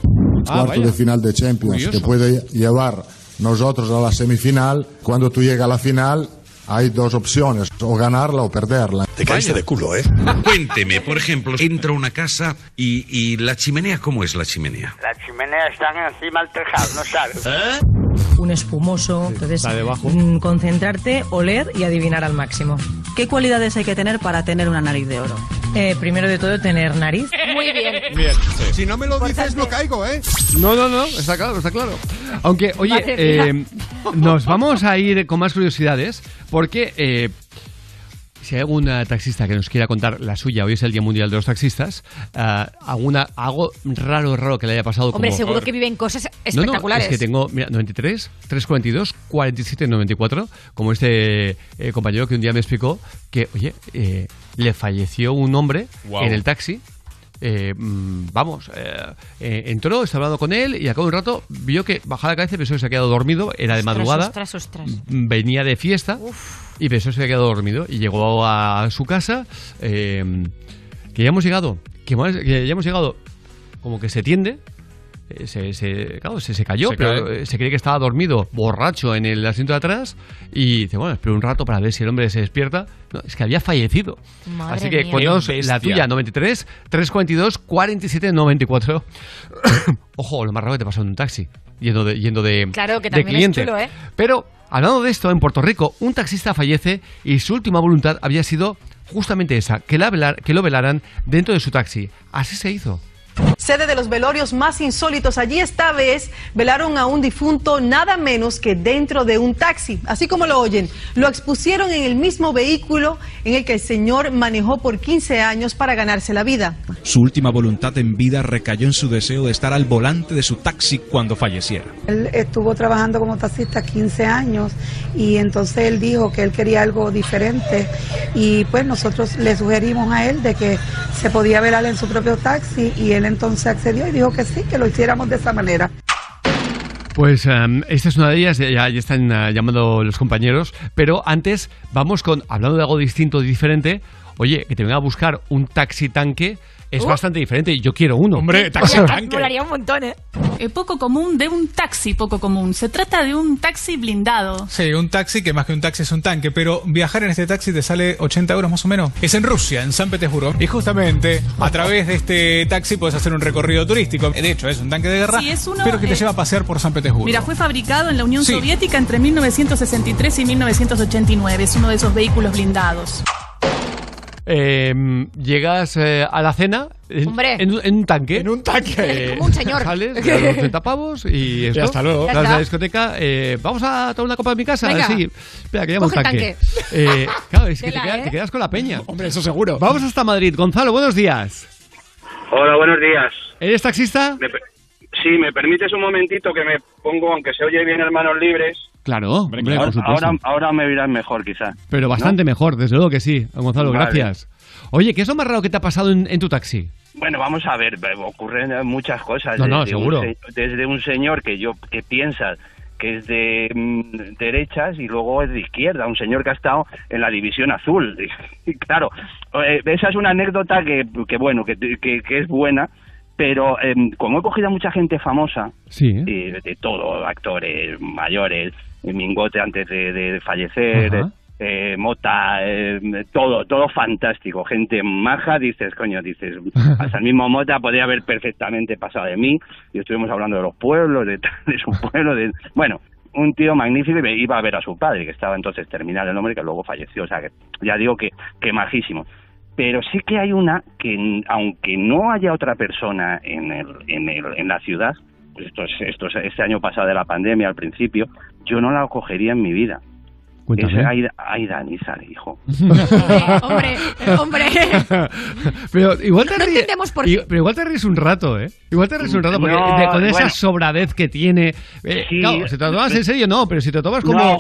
cuarto de final de Champions Curioso. que puede llevar nosotros a la semifinal. Cuando tú llegas a la final hay dos opciones, o ganarla o perderla. Te caíste de culo, ¿eh? Cuénteme, por ejemplo, entra a una casa y, y la chimenea, ¿cómo es la chimenea? La chimenea está encima del tejado, ¿no sabes? un espumoso. Entonces, está debajo. mm, concentrarte, oler y adivinar al máximo. ¿Qué cualidades hay que tener para tener una nariz de oro? Eh, primero de todo, tener nariz. Muy bien. Bien, Si no me lo dices, no caigo, ¿eh? No, no, no, está claro, está claro. Aunque, oye, eh, nos vamos a ir con más curiosidades porque eh, si hay algún eh, taxista que nos quiera contar la suya, hoy es el Día Mundial de los Taxistas, eh, alguna, algo raro, raro que le haya pasado Hombre, como... seguro que viven cosas No, espectaculares. no, es que tengo, mira, 93, 342, 47, 94, como este eh, compañero que un día me explicó que, oye, eh, le falleció un hombre Guau. en el taxi. eh, mm, vamos, eh, eh, entró, estaba hablando con él y a cabo de un rato vio que bajaba la cabeza y pensó que se había quedado dormido, era de Ostras, madrugada, Ostras, ostras. venía de fiesta y pensó que se había quedado dormido y llegó a su casa, eh, que ya hemos llegado, que, más- que ya hemos llegado, como que se tiende, eh, se, se- claro, se, se cayó, Se pero cae. eh, se cree que estaba dormido, borracho en el asiento de atrás y dice, bueno, espero un rato para ver si el hombre se despierta. No, es que había fallecido. Madre Así que cuéntanos la tuya, 93, 342, 47, 94. Ojo, lo más raro que te pasó en un taxi, yendo de, yendo de, Claro, que de también es cliente. chulo, ¿eh? Pero, hablando de esto, en Puerto Rico, un taxista fallece y su última voluntad había sido justamente esa, que, la velar- que lo velaran dentro de su taxi. Así se hizo. Sede de los velorios más insólitos. Allí esta vez velaron a un difunto nada menos que dentro de un taxi. Así como lo oyen, lo expusieron en el mismo vehículo en el que el señor manejó por 15 años para ganarse la vida. Su última voluntad en vida recayó en su deseo de estar al volante de su taxi cuando falleciera. Él estuvo trabajando como taxista 15 años y entonces él dijo que él quería algo diferente y pues nosotros le sugerimos a él de que se podía velar en su propio taxi y él entonces accedió y dijo que sí, que lo hiciéramos de esa manera. Pues em, esta es una de ellas, ya, ya están eh, llamando los compañeros, pero antes vamos con, hablando de algo distinto y diferente, oye, que te venga a buscar un taxi tanque es Uh. bastante diferente y yo quiero uno. Hombre, Molaría un montón, ¿eh? Eh, poco común de un taxi poco común. Se trata de un taxi blindado. Sí, un taxi que más que un taxi es un tanque, pero viajar en este taxi te sale 80 euros más o menos. Es en Rusia, en San Petersburgo. Y justamente a través de este taxi puedes hacer un recorrido turístico. De hecho, es un tanque de guerra, Sí, es uno, pero que te eh, lleva a pasear por San Petersburgo. Mira, fue fabricado en la Unión Sí. Soviética entre 1963 y 1989. Es uno de esos vehículos blindados. Em, llegas eh, a la cena en, Hombre. en un- en un tanque. En un tanque. Como un señor. Sales, te das los 30 pavos y esto. hasta luego. Vas Ya a la está. discoteca. eh, Vamos a tomar una copa en mi casa. Venga. Sí. Espera, que llamo un Coge el tanque. Eh, claro, es que te, Tela, queda- ¿eh? te quedas con la peña. Hombre, eso seguro. Vamos hasta Madrid. Gonzalo, buenos días. Hola, buenos días. ¿Eres taxista? Me sí, me permites un momentito que me pongo, aunque se oye bien en manos libres. Claro, hombre, por ahora, supuesto. ahora, ahora me verás mejor, quizá. Pero bastante mejor, desde luego que sí. Gonzalo, Vale. gracias. Oye, ¿qué es lo más raro que te ha pasado en, en tu taxi? Bueno, vamos a ver, eh, ocurren eh, muchas cosas. No, no, Desde un seguro. se- desde un señor que yo que piensa que es de mm, derechas y luego es de izquierda, un señor que ha estado en la división azul. Y, claro, eh, esa es una anécdota que, que bueno, que, que, que es buena, pero em, como he cogido a mucha gente famosa, Sí. eh, de todo, actores mayores, eh, Mingote antes de, de fallecer, Ajá. eh, Mota, eh, todo, todo fantástico, gente maja, dices, coño, dices, hasta el mismo Mota podría haber perfectamente pasado de mí, y estuvimos hablando de los pueblos, de, de su pueblo, de, bueno, un tío magnífico y me iba a ver a su padre, que estaba entonces terminal el hombre, que luego falleció, o sea, que ya digo que, que majísimo. Pero sí que hay una que, aunque no haya otra persona en, el, en, el, en la ciudad, pues esto es, esto es este año pasado de la pandemia al principio, yo no la cogería en mi vida. Cuéntame. Es Aida, Aida Nízar, hijo. hombre, hombre. Pero igual te No ríes. Pero igual te ríes un rato, ¿eh? Igual te ríes un rato porque No, de- con esa sobradez que tiene. eh, Sí. claro, si te lo tomas en serio, no, pero si te lo tomas como. No,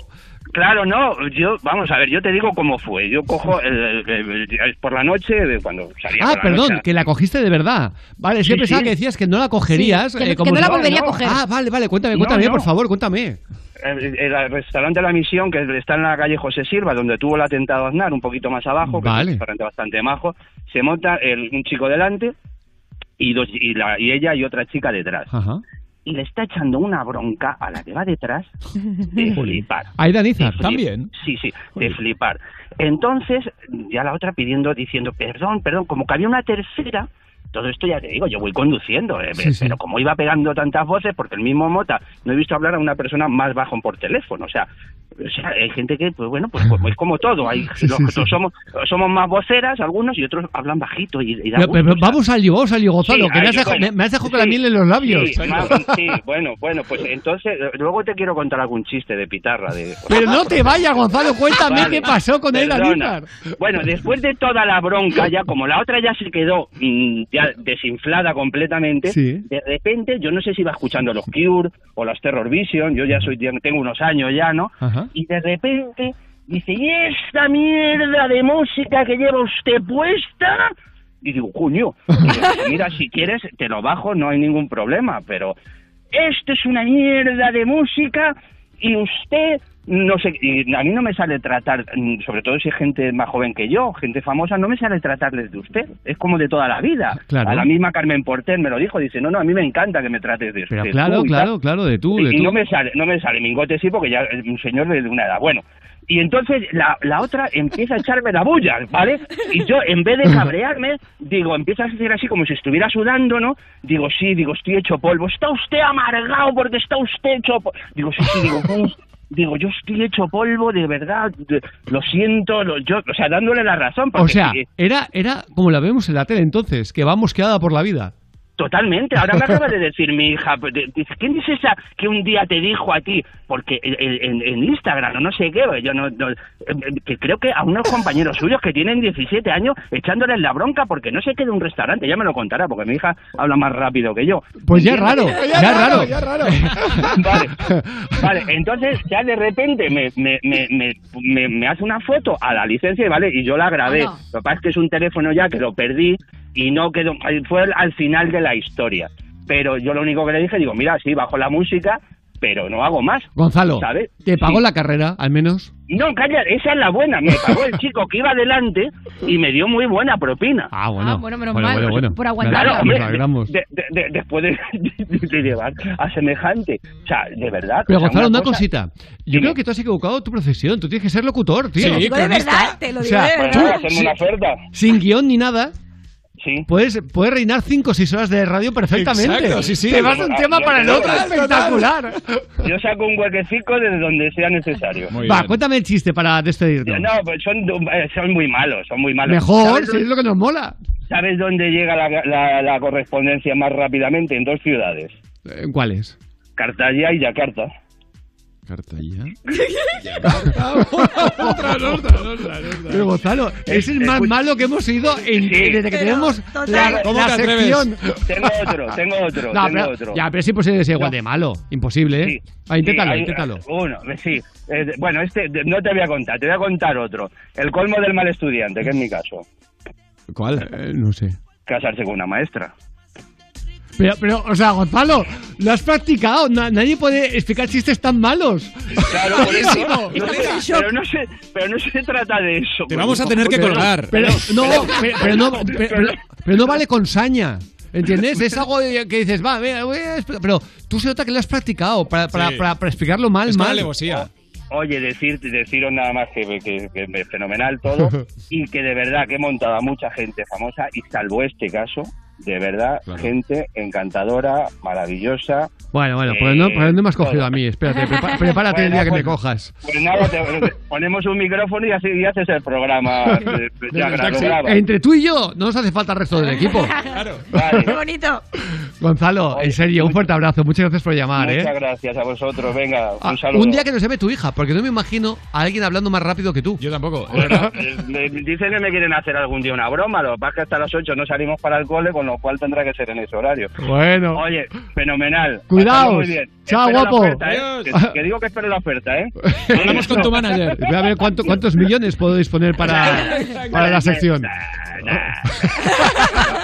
claro, no. Yo, vamos a ver, yo te digo cómo fue. Yo cojo el- el- el- el- por la noche, de cuando salía Ah, por la perdón, noche. que la cogiste de verdad. Vale, es que Sí, pensaba sí. que decías que no la cogerías. Sí, que eh, como que no la volvería a coger. Ah, vale, vale, cuéntame, cuéntame, no. por favor, cuéntame. El, el restaurante La Misión, que está en la calle José Silva, donde tuvo el atentado Aznar, un poquito más abajo, que es un restaurante bastante majo, se monta el- un chico delante y, dos, y, la- y ella y otra chica detrás. Ajá. Y le está echando una bronca a la que va detrás de flipar. Aida Nizar, De flip- también. Sí, sí, de flipar. Entonces, ya la otra pidiendo, diciendo, perdón, perdón, como que había una tercera, todo esto ya te digo, yo voy conduciendo, eh, Sí, sí. pero como iba pegando tantas voces, porque el mismo Mota, no he visto hablar a una persona más bajo por teléfono, o sea, o sea, hay gente que, pues bueno, pues, pues es como todo, hay Sí, los sí, que sí. somos somos más voceras algunos y otros hablan bajito y, y da Pero, gusto, pero o sea. vamos al lío, vamos al lío, Gonzalo, que me has, dejado, bueno, me- has dejado con la miel en los labios. Sí, más- sí, bueno, bueno, pues entonces, luego te quiero contar algún chiste de pitarra. De... Pero no te vayas, Gonzalo, cuéntame Vale, qué pasó con. Nizar. Bueno, después de toda la bronca, ya como la otra ya se quedó mm, ya desinflada completamente, de repente, yo no sé si iba escuchando los Cure o los Terror Vision, yo ya soy tengo unos años ya, ¿no? Ajá. Y de repente dice, ¿y esta mierda de música que lleva usted puesta? Y digo, coño, mira, si quieres te lo bajo, no hay ningún problema, pero esto es una mierda de música y usted, no sé, y a mí no me sale tratar, mm, sobre todo si es gente más joven que yo, gente famosa, no me sale tratarles de usted, es como de toda la vida. Claro. A la misma Carmen Porter me lo dijo, dice, no, no, a mí me encanta que me trates de Pero de claro, tú claro, tal". claro, de tú, Y- de y tú. no me sale, no me sale mingote sí, porque ya es un señor de una edad. Bueno, y entonces la, la otra empieza a echarme la bulla, ¿vale? Y yo, en vez de cabrearme, digo, empieza a hacer así como si estuviera sudando, ¿no? Digo, sí, digo, estoy hecho polvo. ¿Está usted amargado porque está usted hecho polvo? Digo, sí, sí, digo. Digo, yo estoy hecho polvo, de verdad, de- lo siento, lo- yo, o sea, dándole la razón. O porque sea, sí, era, era como la vemos en la tele entonces, que va mosqueada por la vida. Totalmente. Ahora me acaba de decir mi hija, pues, ¿quién es esa que un día te dijo a ti? Porque en, en- en Instagram o no sé qué, yo no, no- eh, que creo que a unos compañeros suyos que tienen 17 años echándoles la bronca porque no sé qué de un restaurante, ya me lo contará porque mi hija habla más rápido que yo. Pues ya es raro, ¿Entiendes? ya es raro. Vale, vale, entonces ya de repente me, me, me, me, me- me hace una foto a la licencia, ¿vale? Y yo la grabé. Ah, Lo que pasa es que es un teléfono ya que lo perdí y no quedó, fue al- al final de la historia. Pero yo lo único que le dije, digo, mira, sí, bajo la música, pero no hago más. Gonzalo, ¿Sabes? ¿te pagó Sí. la carrera, al menos? No, calla, esa es la buena. Me pagó el chico que iba delante y me dio muy buena propina. Ah, bueno. Ah, bueno, menos Bueno, mal, bueno, bueno. por aguantar. Claro, hombre, de- de- de- después de, de- de llevar a semejante. O sea, de verdad. Pero o sea, Gonzalo, una cosa- cosita. Yo creo que tú has equivocado tu profesión. Tú tienes que ser locutor, tío. Sí, Lo digo de verdad, te lo O digo sea, de Bueno, tú, una oferta. sin guion ni nada, Sí. puedes, puedes reinar 5 o 6 horas de radio perfectamente. Exacto, sí, sí. Te vas de un Ah, tema para el otro espectacular. Yo saco un huequecico desde donde sea necesario. Va, cuéntame el chiste para despedirnos. No, pues son, eh, son muy malos, son muy malos. Mejor, ¿Sabes, si es lo que nos mola. sabes dónde llega la, la- la correspondencia más rápidamente? En dos ciudades. ¿Cuáles? Cartaya y Yakarta. Cartaya. Pero Gonzalo, es el más malo que hemos ido en, desde que tenemos la, ¿Cómo la te atreves? sección. Tengo otro, tengo otro, No, tengo pero- otro. Ya, pero es imposible ser igual de malo. Imposible, ¿eh? Sí, Ah, inténtalo, sí, hay- inténtalo. Uno, sí. Eh, de- bueno, este de- no te voy a contar, te voy a contar otro. El colmo del mal estudiante, que es mi caso. ¿Cuál? Eh, no sé. Casarse con una maestra. Pero, pero, o sea, Gonzalo, lo has practicado. Na- nadie puede explicar chistes tan malos. Claro, por eso. No pero, no se, pero no se trata de eso. Te vamos a tener que colgar. Pero, no, pero, no, pero, no vale con saña. ¿Entiendes? Es algo que dices, va, voy a expl- pero tú se nota que lo has practicado para, para, Sí. para, para explicarlo mal, Es mal. alevosía. Oye, decir, deciros nada más que, que, que es fenomenal todo y que de verdad que he montado a mucha gente famosa y salvo este caso, de verdad, gente encantadora, maravillosa. Bueno, bueno, pues no, Eh, pues no me has cogido todo. a mí. Espérate, prepa- prepárate el Bueno, día que me pues- cojas. Pues nada, te- ponemos un micrófono y así y haces el programa. eh, ya. Entre tú y yo, no nos hace falta el resto del equipo. Qué bonito. Gonzalo, en serio, un fuerte abrazo. Muchas gracias por llamar, Muchas ¿eh? gracias a vosotros, venga, Ah, un saludo. un día que nos llame tu hija, porque no me imagino a alguien hablando más rápido que tú. Yo tampoco. Eh, me- Dicen que me quieren hacer algún día una broma, lo que pasa es que hasta las 8 no salimos para el cole, con lo cual tendrá que ser en ese horario. Bueno. Oye, fenomenal. Muy bien. Chao, Espero guapo. oferta, ¿eh? Que, que digo que espero la oferta, ¿eh? Hablamos con tu manager. Voy a ver cuánto- cuántos millones puedo disponer para, para la sección.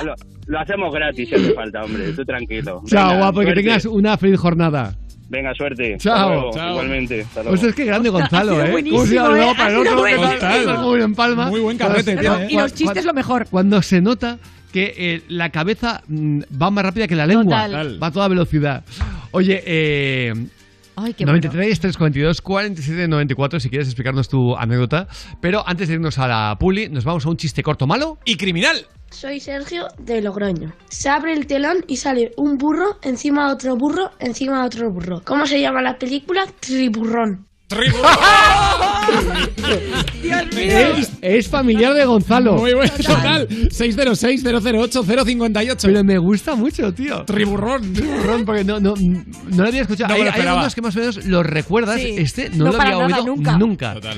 lo, lo hacemos gratis si hace falta, hombre. Tú tranquilo. Chao, Venga, guapo, y que suerte. tengas una feliz jornada. Venga, suerte. Chao. Hasta luego, Chao. Igualmente. Hasta luego. Pues es que grande Gonzalo, Ha sido ¿eh? buenísimo, ¿Cómo se lado ¿eh? para el Ha sido otro? Total, Muy en palma. Muy buen carrete ¿eh? Y los chistes lo mejor. Cuando se nota que eh, la cabeza mm, va más rápida que la lengua. Total. Va a toda velocidad. Oye, eh, Ay, qué 93, 342, 47, 94, si quieres explicarnos tu anécdota. Pero antes de irnos a la puli, nos vamos a un chiste corto malo. Y criminal. Soy Sergio de Logroño. Se abre el telón y sale un burro encima de otro burro encima de otro burro. ¿Cómo se llama la película? Triburrón. Es, es familiar de Gonzalo. Muy bueno, total. 606-008-058. Pero me gusta mucho, tío. Triburrón. Triburrón, porque no, no, no lo había escuchado. No hay, hay algunos que más o menos lo recuerdas. Sí. Este no, No lo había oído nunca. nunca. Total.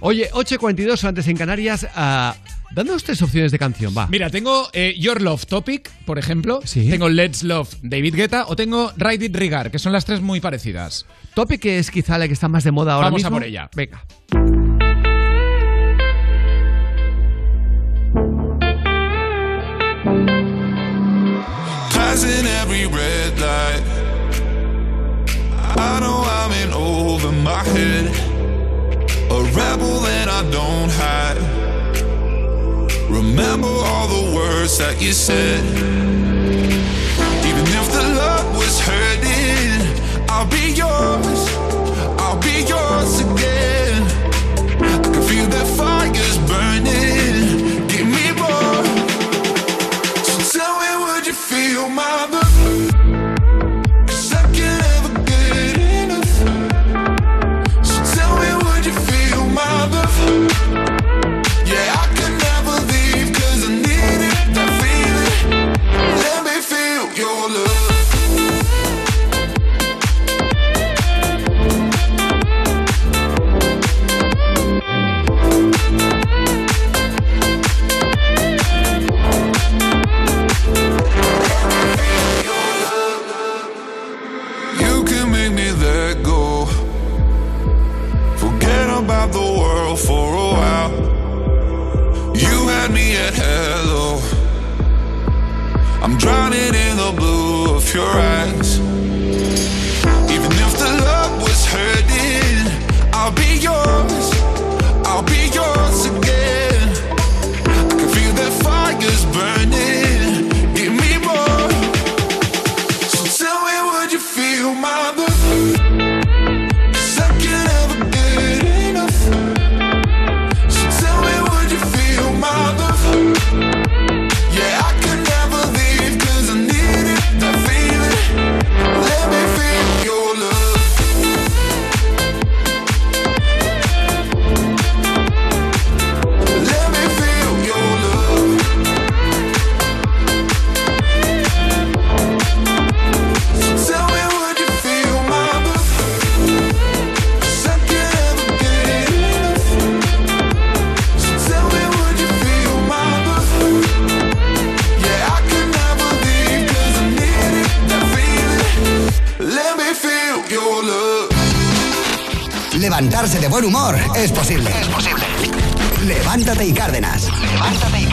Oye, 8.42 antes en Canarias. ah, Dándonos tres opciones de canción, va. Mira, tengo eh, Your Love Topic, por ejemplo. Sí. Tengo Let's Love David Guetta o tengo Ride It Rigar, que son las tres muy parecidas. Topic que es quizá la que está más de moda ahora Vamos a mismo. por ella. Venga. Passing every red light. I know I'm in over my head. A rebel that I don't hide. Remember all the words that you said. Even if the love was hurting, I'll be yours. I'll be yours again. Your eyes. Buen humor es posible. Es posible. Levántate y Cárdenas. Levántate y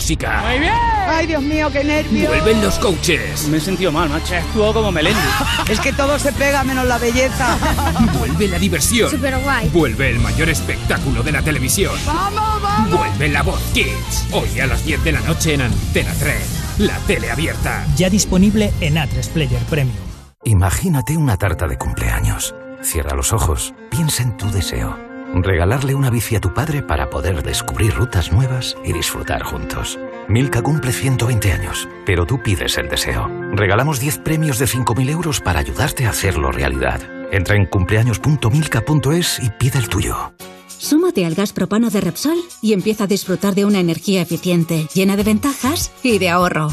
música. Muy bien. Ay, Dios mío, qué nervios. Vuelven los coaches. Me he sentido mal, macho. Estuvo como Melendi. es que todo se pega menos la belleza. Vuelve la diversión. Súper guay. Vuelve el mayor espectáculo de la televisión. ¡Vamos, vamos! Vuelve la voz Kids. Hoy a las 10 de la noche en Antena 3. La tele abierta. Ya disponible en A3 Player Premium. Imagínate una tarta de cumpleaños. Cierra los ojos, piensa en tu deseo. Regalarle una bici a tu padre para poder descubrir rutas nuevas y disfrutar juntos. Milka cumple 120 años, pero tú pides el deseo. Regalamos 10 premios de 5.000 euros para ayudarte a hacerlo realidad. Entra en cumpleaños.milka.es y pide el tuyo. Súmate al gas propano de Repsol y empieza a disfrutar de una energía eficiente, llena de ventajas y de ahorro.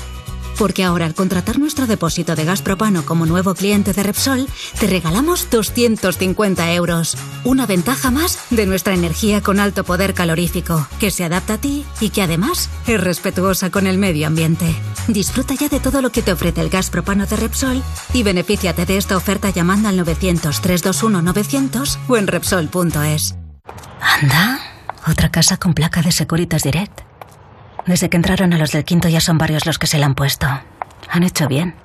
Porque ahora al contratar nuestro depósito de gas propano como nuevo cliente de Repsol, te regalamos 250 euros. Una ventaja más de nuestra energía con alto poder calorífico, que se adapta a ti y que además es respetuosa con el medio ambiente. Disfruta ya de todo lo que te ofrece el gas propano de Repsol y benefíciate de esta oferta llamando al 900-321-900 o en Repsol.es. Anda, otra casa con placa de Securitas Direct. Desde que entraron a los del quinto ya son varios los que se la han puesto. Han hecho bien.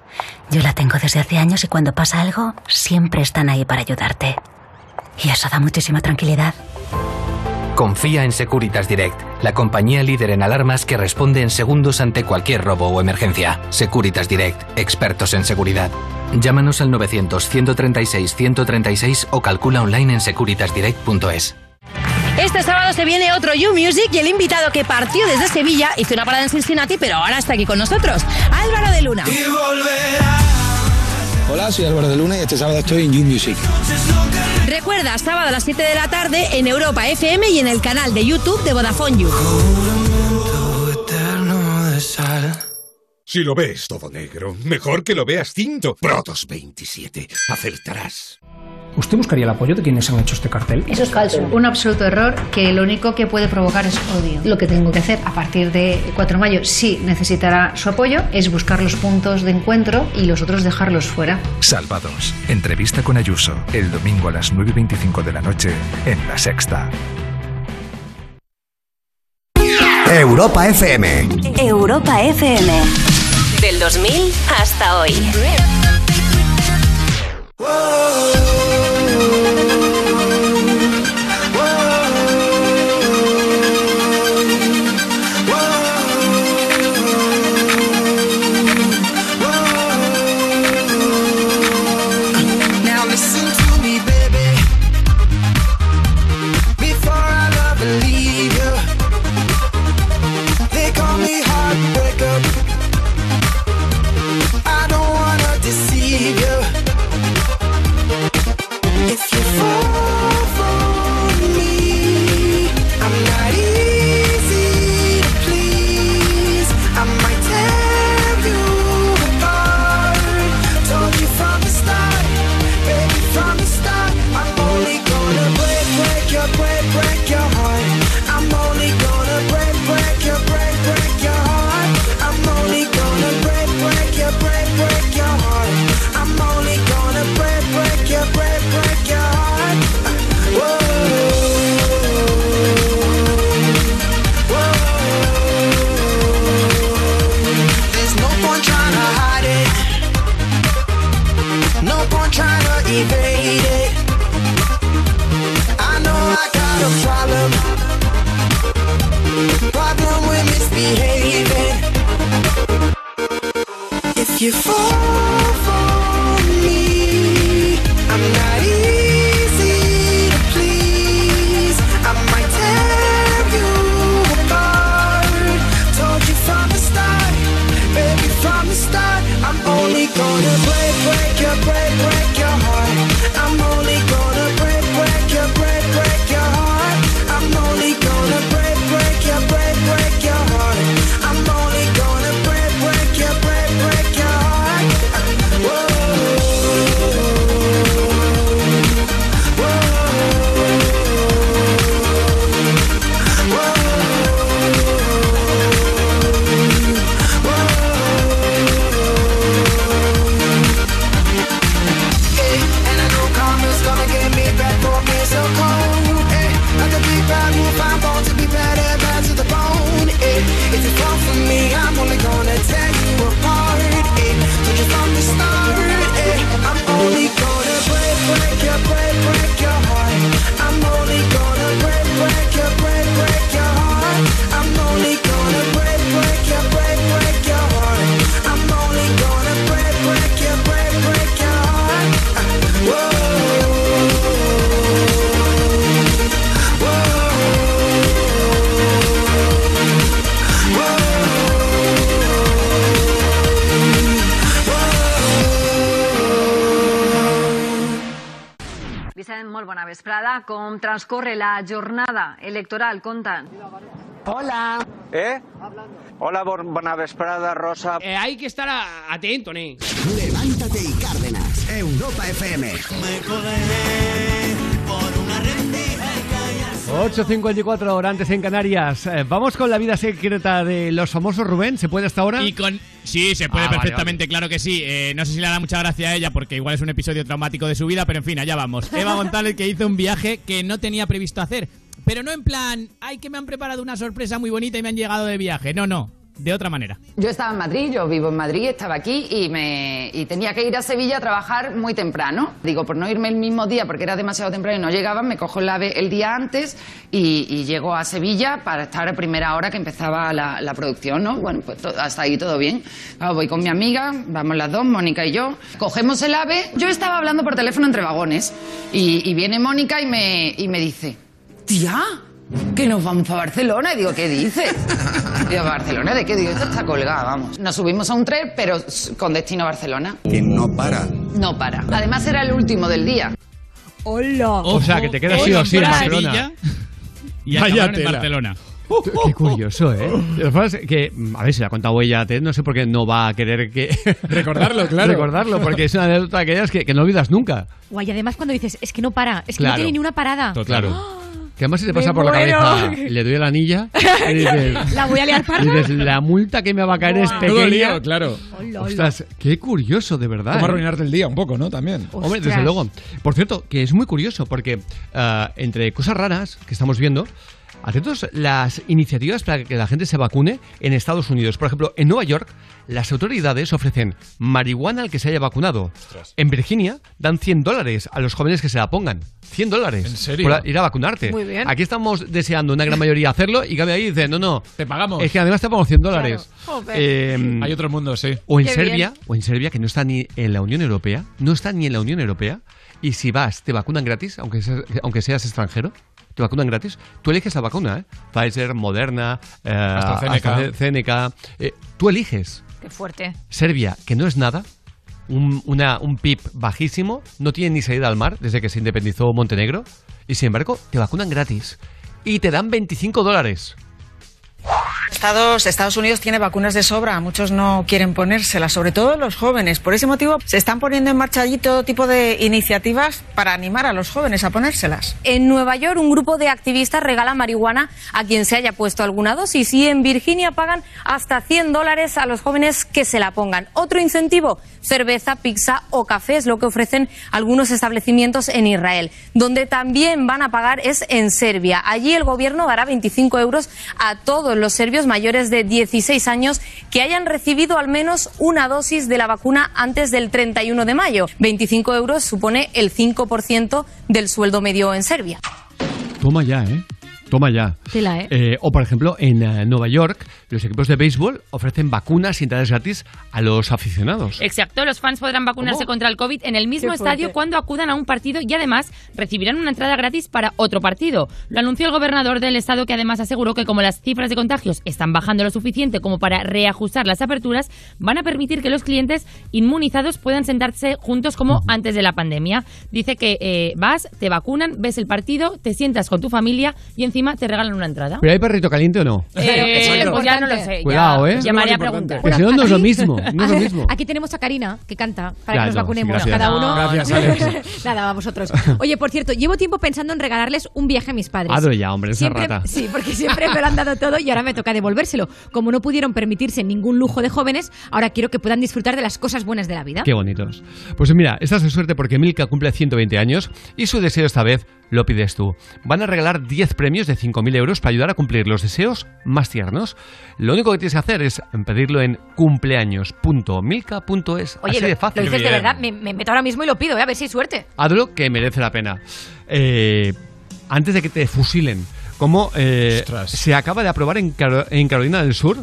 Yo la tengo desde hace años y cuando pasa algo, siempre están ahí para ayudarte. Y eso da muchísima tranquilidad. Confía en Securitas Direct, la compañía líder en alarmas que responde en segundos ante cualquier robo o emergencia. Securitas Direct, expertos en seguridad. Llámanos al 900-136-136 o calcula online en securitasdirect.es. Este sábado se viene otro You Music y el invitado que partió desde Sevilla hizo una parada en Cincinnati, pero ahora está aquí con nosotros, Álvaro de Luna. Hola, soy Álvaro de Luna y este sábado estoy en You Music. Recuerda, sábado a las 7 de la tarde en Europa FM y en el canal de YouTube de Vodafone You. Si lo ves todo negro, mejor que lo veas cinto. Protos 27. Acertarás. ¿Usted buscaría el apoyo de quienes han hecho este cartel? Eso es falso. Un absoluto error que lo único que puede provocar es odio. Lo que tengo que hacer a partir de 4 de mayo, si necesitará su apoyo, es buscar los puntos de encuentro y los otros dejarlos fuera. Salvados. Entrevista con Ayuso. El domingo a las 9.25 de la noche en La Sexta. Europa FM. Europa FM. Del 2000 hasta hoy. You fall Com transcorre la jornada electoral? Conta. Hola. ¿Eh? Hola, bon- bona vesprada, Rosa. Eh, hay que estar a- atento, ¿eh? Levántate y Cárdenas. Europa FM. 8.54 horas antes en Canarias. Eh, vamos con la vida secreta de los famosos Rubén. ¿Se puede hasta ahora? Y con... Sí, se puede Ah, vale, perfectamente, claro que sí. Eh, no sé si le hará mucha gracia a ella porque igual es un episodio traumático de su vida, pero en fin, allá vamos. Eva González que hizo un viaje que no tenía previsto hacer. Pero no en plan, ay, que me han preparado una sorpresa muy bonita y me han llegado de viaje. No, no, de otra manera. Yo estaba en Madrid, yo vivo en Madrid, estaba aquí y, me, y tenía que ir a Sevilla a trabajar muy temprano. Digo, por no irme el mismo día porque era demasiado temprano y no llegaba, me cojo el ave el día antes y, llego a Sevilla para estar a primera hora que empezaba la, producción, ¿no? Bueno, pues hasta ahí todo bien. Voy con mi amiga, vamos las dos, Mónica y yo. Cogemos el ave, yo estaba hablando por teléfono entre vagones y, y viene Mónica y me, y me dice, tía, que nos vamos para Barcelona. Y digo, ¿qué dices? Digo, ¿Barcelona de qué? Digo, esto está colgada, vamos. Nos subimos a un tren, pero con destino a Barcelona. Que no para. No para. Además era el último del día. ¡Hola! O sea, que te quedas sí o sí en Barcelona. Y acabaron en. Barcelona. Qué curioso, ¿eh? Lo que pasa es que, mm, a ver, si la ha contado ella, Ted, no sé por qué no va a querer que... Recordarlo, claro. Recordarlo, porque es una anécdota de aquellas que, que no olvidas nunca. Guay, además cuando dices, es que no para, es que Claro. no tiene ni una parada. Claro. Que además se te pasa Me por la cabeza, le doy a la anilla y dices, La voy a liar parda. y dices, la multa que me va a caer es Todo pequeña. lío, claro. Ostras, qué curioso, de verdad. Cómo ¿eh? arruinarte el día un poco, ¿no? También. Hombre, desde luego. Por cierto, que es muy curioso porque ah, entre cosas raras que estamos viendo, atentos las iniciativas para que la gente se vacune en Estados Unidos. Por ejemplo, en Nueva York, las autoridades ofrecen marihuana al que se haya vacunado. En Virginia, dan 100 dólares a los jóvenes que se la pongan. 100 dólares. ¿En serio? Por ir a vacunarte. Muy bien. Aquí estamos deseando una gran mayoría hacerlo y cambia ahí dice, no, no. Te pagamos. Es que además te pagamos 100 dólares. Joder. Eh, Hay otro mundo, sí. o en Qué Serbia, bien. o en Serbia, que no está ni en la Unión Europea, no está ni en la Unión Europea, y si vas, te vacunan gratis, aunque seas, aunque seas extranjero, te vacunan gratis, tú eliges la vacuna, ¿eh? Pfizer, Moderna, eh, AstraZeneca. AstraZeneca, eh, tú eliges. Qué fuerte. Serbia, que no es nada, un, una- un PIB bajísimo, no tiene ni salida al mar desde que se independizó Montenegro, y sin embargo, te vacunan gratis. Y te dan 25 dólares. Estados, Estados Unidos tiene vacunas de sobra, muchos no quieren ponérselas, sobre todo los jóvenes. Por ese motivo se están poniendo en marcha allí todo tipo de iniciativas para animar a los jóvenes a ponérselas. En Nueva York, un grupo de activistas regala marihuana a quien se haya puesto alguna dosis y en Virginia pagan hasta 100 dólares a los jóvenes que se la pongan. Otro incentivo, cerveza, pizza o café es lo que ofrecen algunos establecimientos en Israel. Donde también van a pagar es en Serbia. Allí el gobierno dará 25 euros a todos los serbios mayores de 16 años que hayan recibido al menos una dosis de la vacuna antes del 31 de mayo. 25 euros supone el 5% del sueldo medio en Serbia. Toma ya, ¿eh? Toma ya. Tela, ¿eh? Eh, o, por ejemplo, en eh, Nueva York, los equipos de béisbol ofrecen vacunas y entradas gratis a los aficionados. Exacto, los fans podrán vacunarse ¿Cómo? contra el COVID en el mismo estadio cuando acudan a un partido y además recibirán una entrada gratis para otro partido. Lo anunció el gobernador del estado que además aseguró que como las cifras de contagios están bajando lo suficiente como para reajustar las aperturas, van a permitir que los clientes inmunizados puedan sentarse juntos como antes de la pandemia. Dice que eh, vas, te vacunan, ves el partido, te sientas con tu familia y encima te regalan una entrada. ¿Pero hay perrito caliente o no? Eh, pues ya no lo sé. ya Cuidado, ¿eh? Llamaré a preguntar. Que si no, no es lo mismo. No es lo mismo. Aquí tenemos a Karina, que canta, para Ya, que nos no, vacunemos sí, cada uno. Gracias, Alex. Nada, a vosotros. Oye, por cierto, llevo tiempo pensando en regalarles un viaje a mis padres. Hazlo ya, hombre, esa Siempre- rata. Sí, porque siempre me lo han dado todo y ahora me toca devolvérselo. Como no pudieron permitirse ningún lujo de jóvenes, ahora quiero que puedan disfrutar de las cosas buenas de la vida. Qué bonitos. Pues mira, estás de suerte porque Milka cumple 120 años y su deseo esta vez lo pides tú. Van a regalar 10 premios de 5.000 euros para ayudar a cumplir los deseos más tiernos. Lo único que tienes que hacer es pedirlo en cumpleaños.milka.es. Oye, Así lo, de fácil. lo dices de verdad, me, me meto ahora mismo y lo pido, ¿eh? a ver si hay suerte. Hazlo que merece la pena. Eh, antes de que te fusilen, como eh, se acaba de aprobar en, en Carolina del Sur,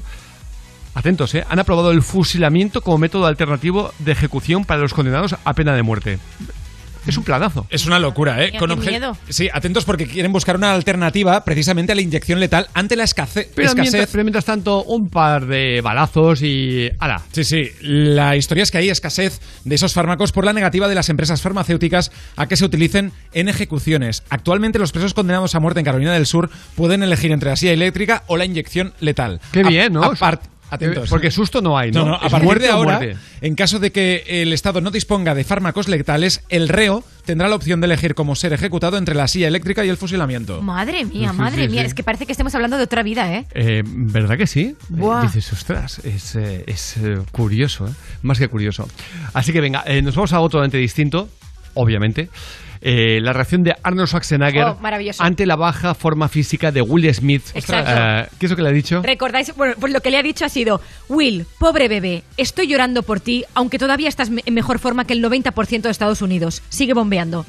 atentos, eh, han aprobado el fusilamiento como método alternativo de ejecución para los condenados a pena de muerte. Es un planazo. Es una locura, ¿eh? Qué obje- miedo. Sí, atentos porque quieren buscar una alternativa precisamente a la inyección letal ante la escasez. Pero escasez. mientras, pero mientras tanto, un par de balazos y. ¡Hala! Sí, sí. La historia es que hay escasez de esos fármacos por la negativa de las empresas farmacéuticas a que se utilicen en ejecuciones. Actualmente los presos condenados a muerte en Carolina del Sur pueden elegir entre la silla eléctrica o la inyección letal. Qué A- bien, ¿no? apart- Atentos. Porque susto no hay, ¿no? No, no, a partir muerte de ahora, muerte. en caso de que el Estado no disponga de fármacos letales, el reo tendrá la opción de elegir cómo ser ejecutado entre la silla eléctrica y el fusilamiento. Madre mía, madre sí, mía, sí. es que parece que estemos hablando de otra vida, ¿eh? Eh, ¿Verdad que sí? Buah. Eh, dices, ostras, es, eh, es eh, curioso, ¿eh? más que curioso. Así que venga, eh, nos vamos a algo totalmente distinto, obviamente. Eh, la reacción de Arnold Schwarzenegger Oh, ante la baja forma física de Will Smith. Exacto. Eh, ¿Qué es lo que le ha dicho? ¿Recordáis? Bueno, pues lo que le ha dicho ha sido, Will, pobre bebé, estoy llorando por ti, aunque todavía estás en mejor forma que el 90% de Estados Unidos. Sigue bombeando.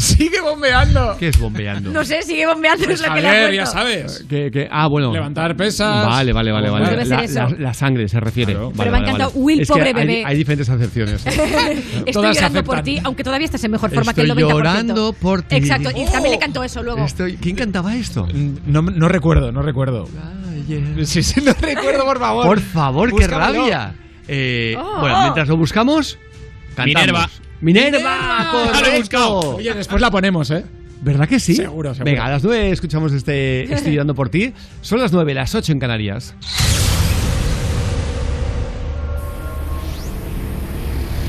¡Sigue bombeando! ¿Qué es bombeando? No sé, sigue bombeando, Pues es lo que le ha Javier, puesto. ya sabes. Que- que- ah, bueno. Levantar pesas. Vale, vale, vale. vale. Debe ser La, eso. la- la sangre se refiere. Vale, Pero me ha vale, encantado, vale. Will, Es pobre hay- bebé. Hay, diferentes acepciones. Estoy Todas llorando por aceptan. ti, aunque todavía estás en mejor forma que el Estoy 90%. llorando por ti. Exacto, y también le cantó eso luego. Estoy- ¿Quién cantaba esto? No, no recuerdo, no recuerdo. Sí, sí, no recuerdo, por favor. Por favor, qué Búscamelo. rabia. Eh, Oh. bueno, mientras lo buscamos, cantamos. Minerva. Minerva, Ya lo he correcto. buscado. Oye, después la ponemos, ¿eh? ¿Verdad que sí? Seguro, seguro. Venga, a las 9 escuchamos este Estoy llorando por ti. Son las 9, las 8 en Canarias.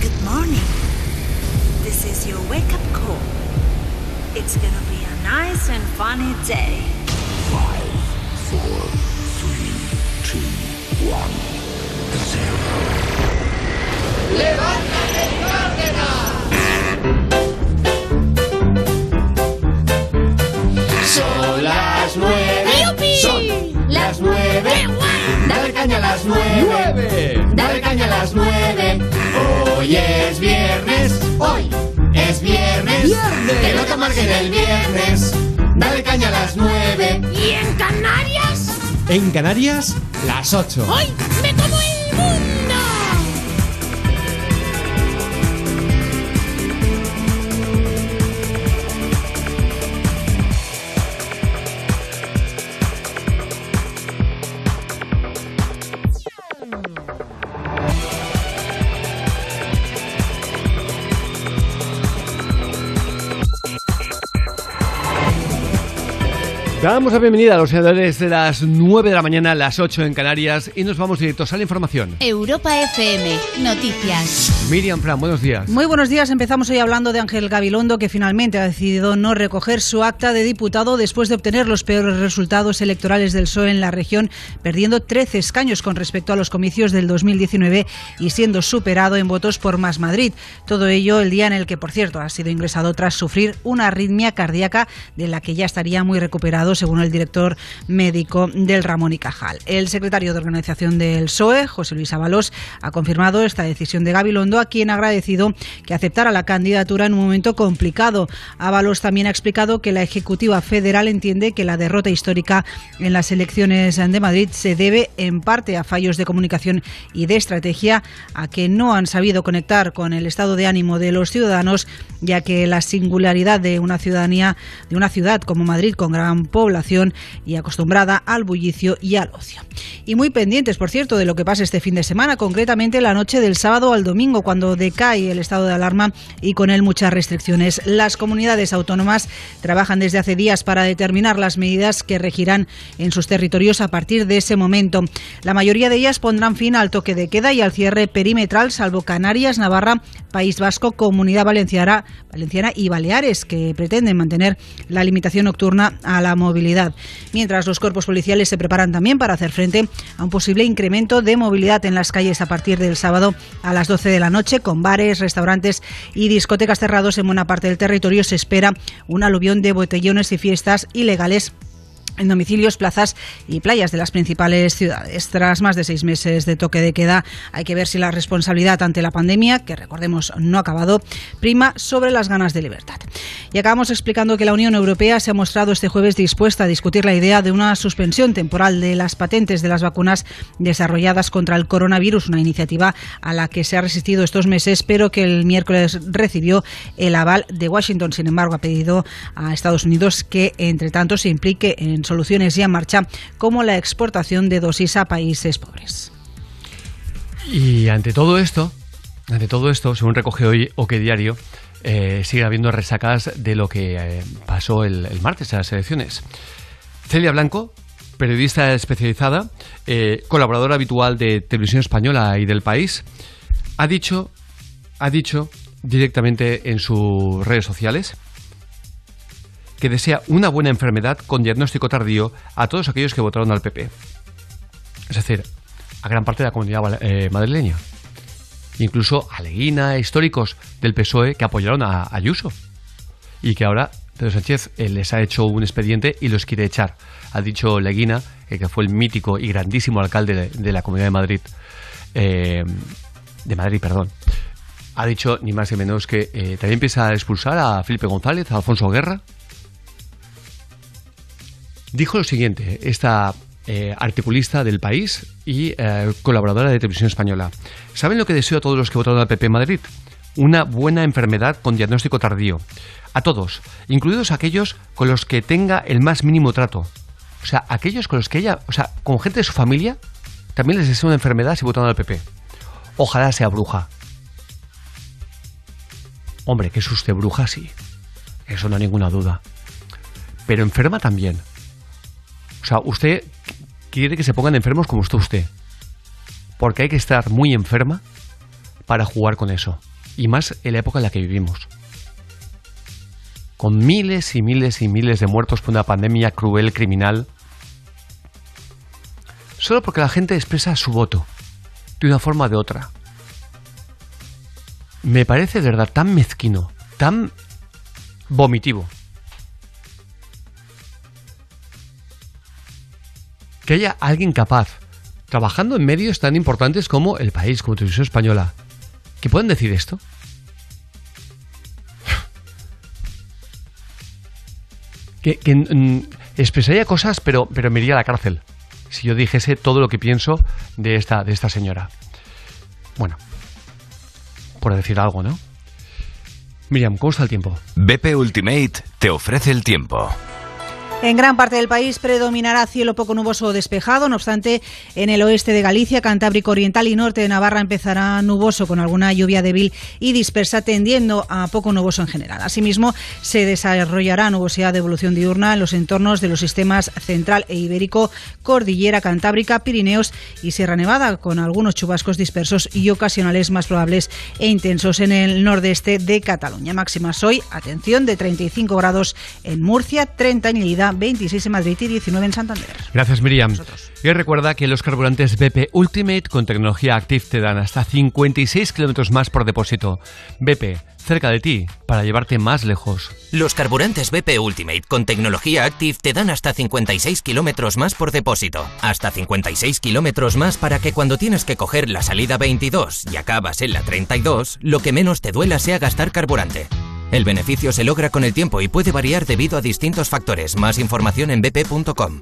Good morning. This is your wake up call. It's gonna be a nice and funny day. Son las nueve. Son las nueve. Dale caña a las nueve. Dale caña a las nueve. Hoy es viernes. Hoy es viernes. Que no te amarguen el viernes. Dale caña a las nueve. ¿Y en Canarias? En Canarias, las 8. ¡Hoy me como el mundo! Damos la bienvenida a los seguidores de las 9 de la mañana, las 8 en Canarias, y nos vamos directos a la información. Europa FM, noticias. Miriam Fran, buenos días. Muy buenos días. Empezamos hoy hablando de Ángel Gabilondo, que finalmente ha decidido no recoger su acta de diputado después de obtener los peores resultados electorales del PSOE en la región, perdiendo 13 escaños con respecto a los comicios del 2019 y siendo superado en votos por Más Madrid. Todo ello el día en el que, por cierto, ha sido ingresado tras sufrir una arritmia cardíaca de la que ya estaría muy recuperado según el director médico del Ramón y Cajal. El secretario de organización del PSOE, José Luis Ábalos, ha confirmado esta decisión de Gabilondo, a quien ha agradecido que aceptara la candidatura en un momento complicado. Ábalos también ha explicado que la Ejecutiva Federal entiende que la derrota histórica en las elecciones de Madrid se debe en parte a fallos de comunicación y de estrategia, a que no han sabido conectar con el estado de ánimo de los ciudadanos, ya que la singularidad de una ciudadanía, de una ciudad como Madrid con gran población y acostumbrada al bullicio y al ocio. Y muy pendientes, por cierto, de lo que pasa este fin de semana, concretamente la noche del sábado al domingo, cuando decae el estado de alarma y con él muchas restricciones. Las comunidades autónomas trabajan desde hace días para determinar las medidas que regirán en sus territorios a partir de ese momento. La mayoría de ellas pondrán fin al toque de queda y al cierre perimetral, salvo Canarias, Navarra, País Vasco, Comunidad Valenciana, Valenciana y Baleares, que pretenden mantener la limitación nocturna a la movilidad. Mientras los cuerpos policiales se preparan también para hacer frente a un posible incremento de movilidad en las calles a partir del sábado a las 12 de la noche, con bares, restaurantes y discotecas cerrados en buena parte del territorio, se espera un aluvión de botellones y fiestas ilegales en domicilios, plazas y playas de las principales ciudades. Tras más de seis meses de toque de queda, hay que ver si la responsabilidad ante la pandemia, que recordemos no ha acabado, prima sobre las ganas de libertad. Y acabamos explicando que la Unión Europea se ha mostrado este jueves dispuesta a discutir la idea de una suspensión temporal de las patentes de las vacunas desarrolladas contra el coronavirus, una iniciativa a la que se ha resistido estos meses, pero que el miércoles recibió el aval de Washington. Sin embargo, ha pedido a Estados Unidos que, entre tanto, se implique en soluciones ya en marcha, como la exportación de dosis a países pobres. Y ante todo esto, ante todo esto, según recoge hoy OK Diario, eh, sigue habiendo resacadas de lo que eh, pasó el, el martes en las elecciones. Celia Blanco, periodista especializada, eh, colaboradora habitual de Televisión Española y del País, ha dicho, ha dicho directamente en sus redes sociales que desea una buena enfermedad con diagnóstico tardío a todos aquellos que votaron al PP. Es decir, a gran parte de la comunidad eh, madrileña. Incluso a Leguina, históricos del PSOE que apoyaron a Ayuso. Y que ahora Pedro Sánchez eh, les ha hecho un expediente y los quiere echar. Ha dicho Leguina, eh, que fue el mítico y grandísimo alcalde de, la Comunidad de Madrid, de Madrid, perdón, ha dicho ni más ni menos que eh, también empieza a expulsar a Felipe González, a Alfonso Guerra. Dijo lo siguiente, esta eh, articulista del país y eh, colaboradora de Televisión Española. ¿Saben lo que deseo a todos los que votaron al PP en Madrid? Una buena enfermedad con diagnóstico tardío. A todos, incluidos aquellos con los que tenga el más mínimo trato. O sea, aquellos con los que ella, o sea, con gente de su familia, también les desea una enfermedad si votaron al PP. Ojalá sea bruja. Hombre, que es usted bruja, sí. Eso no hay ninguna duda. Pero enferma también. O sea, usted quiere que se pongan enfermos como está usted. Porque hay que estar muy enferma para jugar con eso. Y más en la época en la que vivimos. Con miles y miles y miles de muertos por una pandemia cruel, criminal. Solo porque la gente expresa su voto. De una forma o de otra. Me parece de verdad tan mezquino, tan vomitivo. Que haya alguien capaz, trabajando en medios tan importantes como El País, como Televisión Española, que puedan decir esto. Que, mm, expresaría cosas, pero, pero me iría a la cárcel si yo dijese todo lo que pienso de esta, de esta señora. Bueno, por decir algo, ¿no? Miriam, ¿cómo está el tiempo? BP Ultimate te ofrece el tiempo. En gran parte del país predominará cielo poco nuboso o despejado, no obstante, en el oeste de Galicia, Cantábrico Oriental y norte de Navarra empezará nuboso con alguna lluvia débil y dispersa tendiendo a poco nuboso en general. Asimismo, se desarrollará nubosidad de evolución diurna en los entornos de los sistemas central e ibérico, Cordillera Cantábrica, Pirineos y Sierra Nevada, con algunos chubascos dispersos y ocasionales más probables e intensos en el nordeste de Cataluña. Máximas hoy, atención, de 35 grados en Murcia, 30 en Lleida, Barcelona, 26 en Madrid y 19 en Santander. Gracias, Miriam. Y recuerda que los carburantes BP Ultimate con tecnología Active te dan hasta 56 kilómetros más por depósito. BP, cerca de ti, para llevarte más lejos. Los carburantes BP Ultimate con tecnología Active te dan hasta 56 kilómetros más por depósito. Hasta 56 kilómetros más para que cuando tienes que coger la salida 22 y acabas en la 32, lo que menos te duela sea gastar carburante. El beneficio se logra con el tiempo y puede variar debido a distintos factores. Más información en bp.com.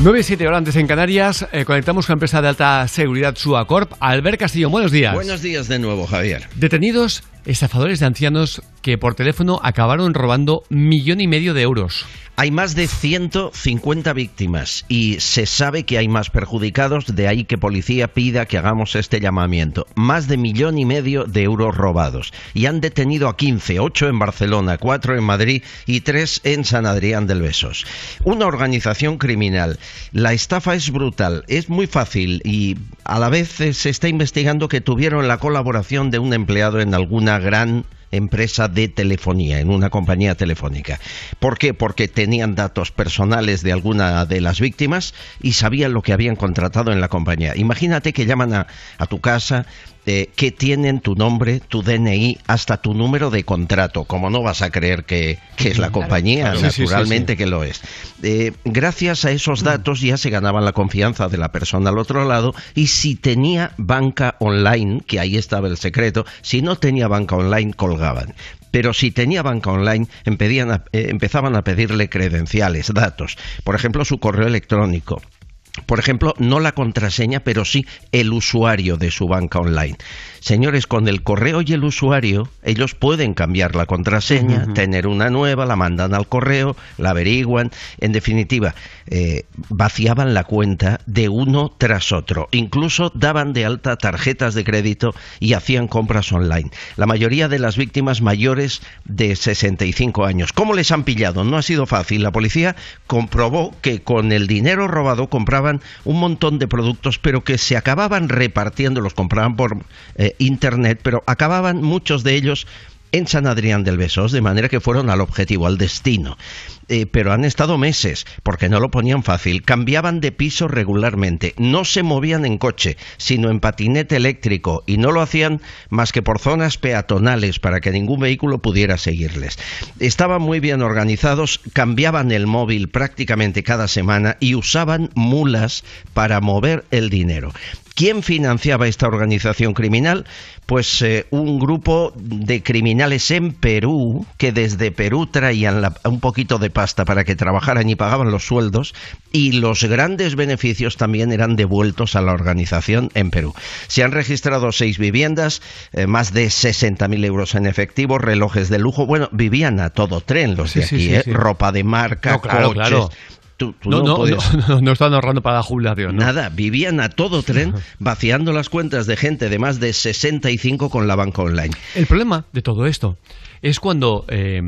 9 y 7 horas antes en Canarias, eh, conectamos con la empresa de alta seguridad Suacorp. Albert Castillo, buenos días. Buenos días de nuevo, Javier. Detenidos estafadores de ancianos que por teléfono acabaron robando millón y medio de euros. Hay más de 150 víctimas y se sabe que hay más perjudicados, de ahí que policía pida que hagamos este llamamiento. Más de millón y medio de euros robados. Y han detenido a 15, 8 en Barcelona, 4 en Madrid y 3 en San Adrián del Besos. Una organización criminal. La estafa es brutal, es muy fácil y a la vez se está investigando que tuvieron la colaboración de un empleado en alguna gran empresa de telefonía, en una compañía telefónica. ¿Por qué? Porque tenían datos personales de alguna de las víctimas y sabían lo que habían contratado en la compañía. Imagínate que llaman a, a tu casa eh, que tienen tu nombre, tu DNI, hasta tu número de contrato. Como no vas a creer que, que es la compañía, claro. Sí, sí, sí, naturalmente sí. que lo es. Eh, gracias a esos datos ya se ganaban la confianza de la persona al otro lado y si tenía banca online, que ahí estaba el secreto, si no tenía banca online colgaban. Pero si tenía banca online, a- eh, empezaban a pedirle credenciales, datos. Por ejemplo, su correo electrónico. Por ejemplo, no la contraseña, pero sí el usuario de su banca online. Señores, con el correo y el usuario, ellos pueden cambiar la contraseña, tener una nueva, la mandan al correo, la averiguan. En definitiva, eh, vaciaban la cuenta de uno tras otro. Incluso daban de alta tarjetas de crédito y hacían compras online. La mayoría de las víctimas mayores de 65 años. ¿Cómo les han pillado? No ha sido fácil. La policía comprobó que con el dinero robado compraban un montón de productos, pero que se acababan repartiendo, los compraban por eh, internet, pero acababan muchos de ellos en San Adrián del Besós, de manera que fueron al objetivo, al destino. Eh, pero han estado meses, porque no lo ponían fácil. Cambiaban de piso regularmente. No se movían en coche, sino en patinete eléctrico. Y no lo hacían más que por zonas peatonales, para que ningún vehículo pudiera seguirles. Estaban muy bien organizados, cambiaban el móvil prácticamente cada semana y usaban mulas para mover el dinero. ¿Quién financiaba esta organización criminal? Pues eh, un grupo de criminales en Perú que desde Perú traían la- un poquito de pasta para que trabajaran y pagaban los sueldos y los grandes beneficios también eran devueltos a la organización en Perú. Se han registrado seis viviendas, eh, más de 60.000 euros en efectivo, relojes de lujo. Bueno, vivían a todo tren los de Sí, aquí, sí, ¿eh? ropa de marca, No, claro, coches. claro. Tú- tú no, no, podías- no, no, ahorrando para la jubilación. Nada, vivían a todo tren vaciando las cuentas de gente de más de 65 con la banca online. El problema de todo esto es cuando eh,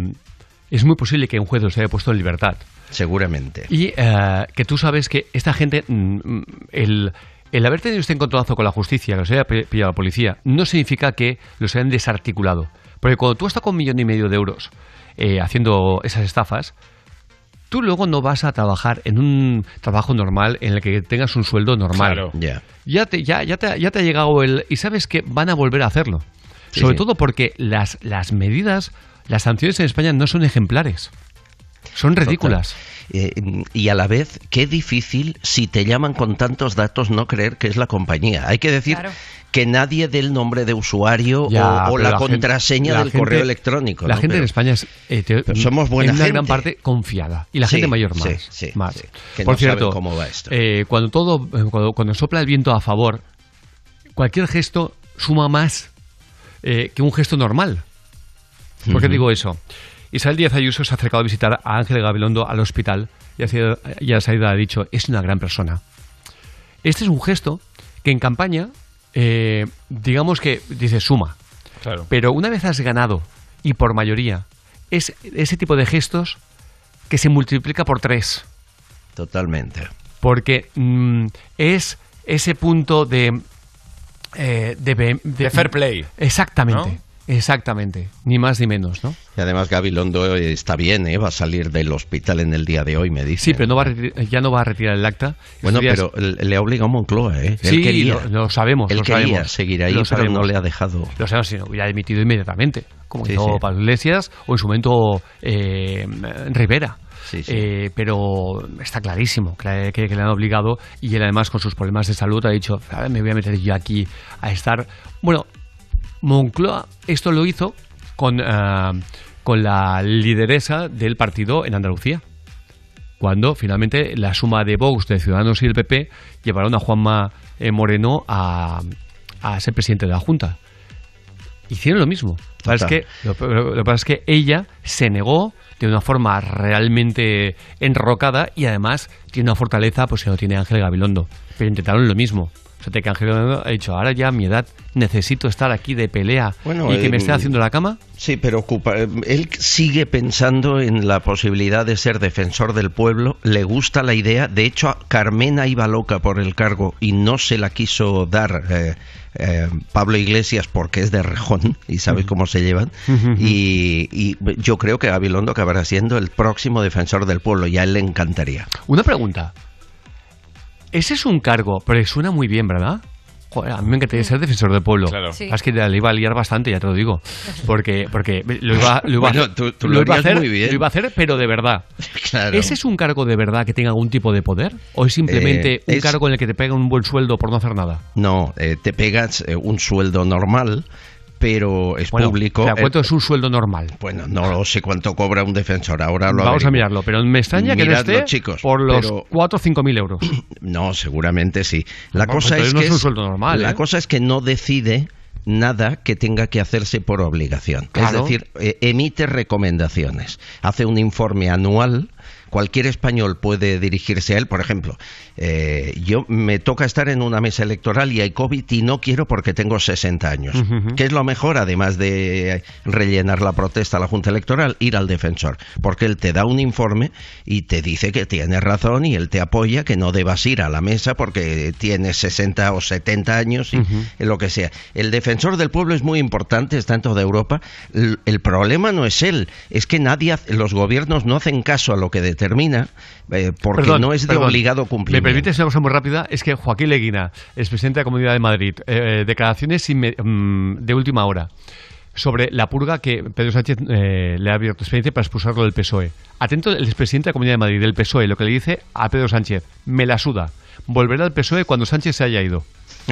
es muy posible que un juez los haya puesto en libertad. Seguramente. Y eh, que tú sabes que esta gente, mm, mm, el, el haber tenido este encontronazo con la justicia, que los haya pi- pillado la policía, no significa que los hayan desarticulado. Porque cuando tú estás con un millón y medio de euros eh, haciendo esas estafas, tú luego no vas a trabajar en un trabajo normal en el que tengas un sueldo normal. Claro. Ya. Ya te, ya, ya te, ya te ha llegado el... Y sabes que van a volver a hacerlo. Sí, Sobre sí. todo porque las, las medidas, las sanciones en España no son ejemplares. Son ridículas. Eh, y a la vez, qué difícil si te llaman con tantos datos no creer que es la compañía. Hay que decir que nadie dé el nombre de usuario Ya, o, la, gente- contraseña la del gente- correo electrónico. La ¿no? gente Pero- en España es, eh, te- somos buena en una gente. gran parte confiada. Y la Sí, gente mayor más. sí, sí, más. sí. Que Por no cierto, cómo va esto. eh, cuando todo, cuando, cuando sopla el viento a favor, cualquier gesto suma más eh, que un gesto normal. ¿Por qué digo eso? Isabel Díaz Ayuso se ha acercado a visitar a Ángel Gabilondo al hospital y ha sido- ya Saida ha dicho, es una gran persona. Este es un gesto que en campaña, eh, digamos que dice suma. Claro. Pero una vez has ganado y por mayoría, es ese tipo de gestos que se multiplica por tres. Totalmente. Porque mm, es ese punto de, eh, de, De fair play. Exactamente. ¿No? Exactamente, ni más ni menos, ¿no? Y además Gabilondo eh, está bien, ¿eh? va a salir del hospital en el día de hoy, me dice. Sí, pero no va a reti- ya no va a retirar el acta. Bueno, días- pero le ha obligado Moncloa, ¿eh? Sí, Él quería, lo, lo sabemos. él lo quería sabemos, seguir ahí, lo pero no le ha dejado. Lo sabemos, si no, hubiera dimitido inmediatamente, como Sí, hizo sí. Pablo Iglesias o en su momento eh, Rivera. Sí, sí. Eh, pero está clarísimo que, que- que le han obligado y él además con sus problemas de salud ha dicho, "A ver, me voy a meter yo aquí a estar... Bueno, Moncloa esto lo hizo con, ah, con la lideresa del partido en Andalucía cuando finalmente la suma de Vox, de Ciudadanos y el PP llevaron a Juanma eh, Moreno a, a ser presidente de la Junta. Hicieron lo mismo. Lo que pasa es que, lo, lo- lo que pasa es que ella se negó de una forma realmente enrocada y además tiene una fortaleza pues que no tiene Ángel Gabilondo. Pero intentaron lo mismo. Sea, que Ángel ha dicho, ahora ya a mi edad necesito estar aquí de pelea Bueno, y que me eh, esté haciendo la cama. Sí, pero ocupa, él sigue pensando en la posibilidad de ser defensor del pueblo, le gusta la idea, de hecho Carmena iba loca por el cargo y no se la quiso dar eh, eh, Pablo Iglesias porque es de Rejón y sabes cómo se llevan, y yo creo que Gabilondo acabará siendo el próximo defensor del pueblo y a él le encantaría. Una pregunta. Ese es un cargo, pero suena muy bien, ¿verdad? Joder, a mí me encantaría ser defensor del pueblo. Claro. Sí. Es que le iba a liar bastante, ya te lo digo. Porque, porque lo iba, lo iba a Bueno, hacer, tú- tú lo lo iba a harías hacer, muy bien. lo iba a hacer, pero de verdad. Claro. ¿Ese es un cargo de verdad que tenga algún tipo de poder? ¿O es simplemente Eh, un es- cargo en el que te pegan un buen sueldo por no hacer nada? No, eh, te pegas eh, un sueldo normal, pero es Bueno, público. ¿a ¿Cuánto Eh, es un sueldo normal? Bueno, no sé cuánto cobra un defensor, ahora lo Vamos a mirarlo, pero me extraña que no esté chicos, por los pero- 4 o 5 mil euros. No, seguramente sí. La Bueno, cosa es no que es un sueldo normal, la ¿eh? cosa es que no decide nada que tenga que hacerse por obligación. Claro. Es decir, eh, emite recomendaciones, hace un informe anual. Cualquier español puede dirigirse a él. Por ejemplo, eh, yo me toca estar en una mesa electoral y hay COVID y no quiero porque tengo 60 años. Ujú. ¿Qué es lo mejor, además de rellenar la protesta a la Junta Electoral? Ir al defensor, porque él te da un informe y te dice que tienes razón y él te apoya que no debas ir a la mesa porque tienes 60 o 70 años y lo que sea. El defensor del pueblo es muy importante, está en toda Europa. El, el problema no es él, es que nadie, los gobiernos no hacen caso a lo que determina eh, porque Perdón, no es de perdón. obligado ¿Me cumplimiento. permites una cosa muy rápida? Es que Joaquín Leguina, expresidente de la Comunidad de Madrid, eh, declaraciones inme- mm, de última hora sobre la purga que Pedro Sánchez eh, le ha abierto expediente para expulsarlo del PSOE. Atento el expresidente de la Comunidad de Madrid del PSOE, lo que le dice a Pedro Sánchez, me la suda, volverá al PSOE cuando Sánchez se haya ido.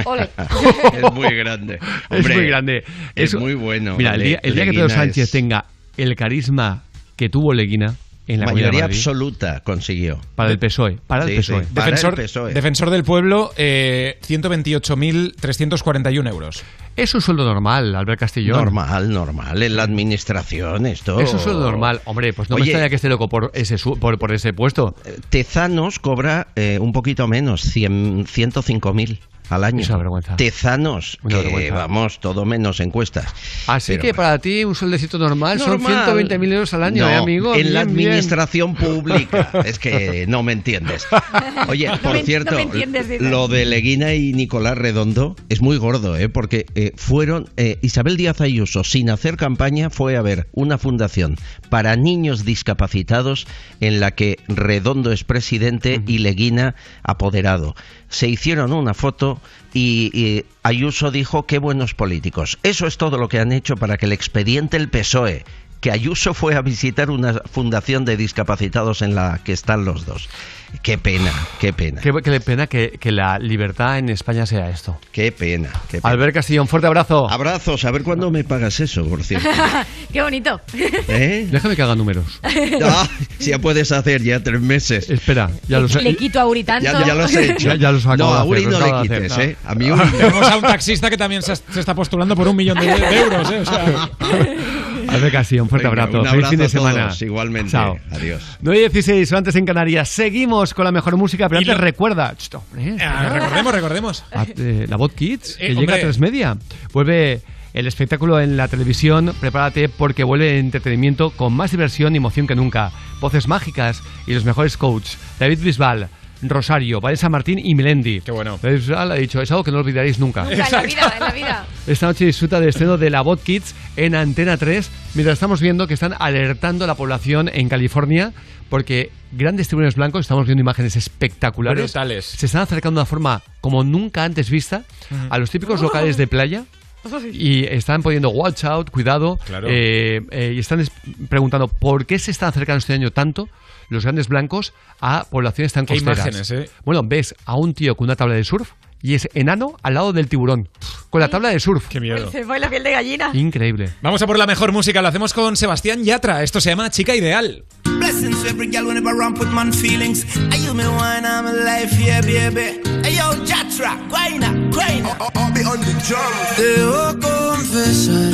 Ole. es muy grande. es muy grande. Es muy bueno. Mira, el día, el día que Pedro Sánchez es- tenga el carisma que tuvo Leguina en la mayoría absoluta consiguió. para el PSOE, para el Sí, PSOE. sí. Para Defensor, el PSOE. defensor del pueblo, eh, 128.341 euros. Es un sueldo normal, Albert Castillón. Normal, normal. En la administración, esto. Eso es lo normal. Hombre, pues no me Oye, extraña que esté loco por ese, por, por ese puesto. Tezanos cobra eh, un poquito menos, 100 105.000 al año. Es una vergüenza. Tezanos, Una que vergüenza. vamos, todo menos encuestas. Así Pero que para ti un sueldecito normal, son Normal. 120.000 euros al año, No, ¿eh, amigo? En la bien. administración pública. Es que no me entiendes. Oye, por me- cierto, lo de Leguina y Nicolás Redondo es muy gordo, ¿eh? porque eh, fueron. eh, Isabel Díaz Ayuso, sin hacer campaña, fue a ver una fundación para niños discapacitados en la que Redondo es presidente y Leguina apoderado. Se hicieron una foto y, Ayuso dijo qué buenos políticos. Eso es todo lo que han hecho para que el expediente el PSOE que Ayuso fue a visitar una fundación de discapacitados en la que están los dos. Qué pena, qué pena. Qué, qué pena que, que la libertad en España sea esto. Qué pena, qué pena. Albert Castillón, fuerte abrazo. Abrazos, a ver cuándo me pagas eso, por cierto. Qué bonito. ¿Eh? Déjame que haga números. Ah, si ya puedes hacer ya tres meses. Espera, ya los Le quito a Uri tanto. Ya, ya los he hecho. Ya- ya los no, de a Uri no le quites, hacer. ¿eh? A mí Uri. Tenemos a un taxista que también se, se está postulando por un millón de, de euros. ¿eh? O sea, Albert Castillón, fuerte Venga, abrazo. un Feliz fin de abrazo semana. todos, igualmente. Chao. Adiós. 9 y 16, antes en Canarias. Seguimos con la mejor música, pero Y antes lo- recuerda. Ah, recordemos, recordemos. a- eh, la Voz Kids, que Eh, llega hombre. a tres media. Vuelve el espectáculo en la televisión. Prepárate porque vuelve el entretenimiento con más diversión y emoción que nunca. Voces mágicas y los mejores coaches. David Bisbal, Rosario, Valle San Martín y Melendi. Qué bueno. ha dicho, es algo que no olvidaréis nunca. Nunca en la vida, en la vida. Esta noche disfruta del estreno de la Bot Kids en Antena 3, mientras estamos viendo que están alertando a la población en California porque grandes tiburones blancos, estamos viendo imágenes espectaculares, Brutales. se están acercando de una forma como nunca antes vista a los típicos locales de playa y están poniendo watch out, cuidado, Claro. eh, eh, y están es- preguntando por qué se están acercando este año tanto los grandes blancos a poblaciones tan Qué costeras. imágenes, ¿eh? Bueno, ves a un tío con una tabla de surf y es enano al lado del tiburón, con la tabla de surf. Qué miedo. Se fue la piel de gallina. Increíble. Vamos a por la mejor música, lo hacemos con Sebastián Yatra. Esto se llama Chica Ideal. Blessings to every girl whenever I ramp with man feelings. Are you me wine, I'm alive, yeah, baby. Hey, yo, Jatra, guayna, guayna. I'll be on the drum. Debo confesar,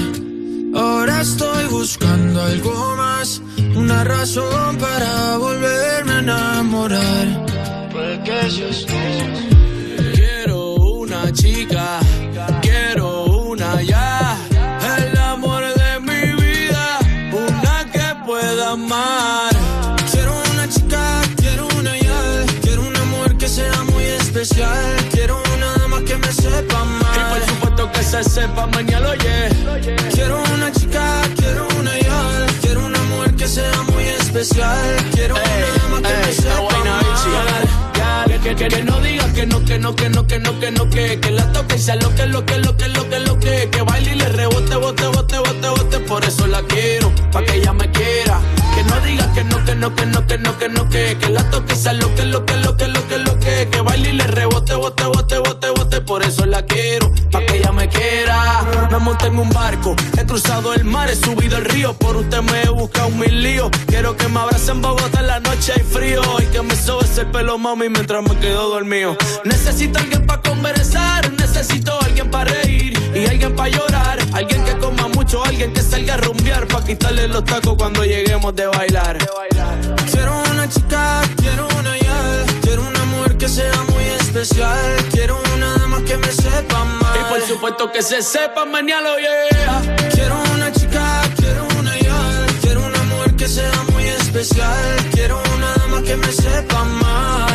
ahora estoy buscando algo una razón para volverme a enamorar. Porque yo estoy. Quiero una chica, quiero una ya, el amor de mi vida, una que pueda amar. Quiero una chica, quiero una ya, quiero un amor que sea muy especial, quiero una dama que me sepa amar. Y por supuesto que se sepa mañana, oye. Quiero una especial, quiero una que me sepa. Que, que, que no diga que no, que no, que no, que no, que no, que, que la toque y sea lo que, lo que, lo que, lo que, lo que, que baile y le rebote, bote, bote, bote, bote, por eso la quiero, pa' que ella me que no, que no, que no, que no, que que, la toque sea lo que, lo que, lo que, lo que, lo que, que baile y le rebote, bote, bote, bote, bote, por eso la quiero, pa' que ella me quiera. Me monté en un barco, he cruzado el mar, he subido el río, por usted me he buscado mil líos. Quiero que me abrace en Bogotá en la noche hay frío y que me sobe ese pelo, mami, mientras me quedo dormido. Necesito alguien para conversar, necesito alguien para reír y alguien para llorar. Alguien que coma mucho, alguien que salga a rumbear para quitarle los tacos cuando lleguemos de bailar. Quiero una chica, quiero una ya, quiero un amor que sea muy especial, quiero una dama que me sepa amar. Y por supuesto que se sepa mañana, yeah. Quiero una chica, quiero una ya, quiero un amor que sea muy especial, quiero una dama que me sepa amar.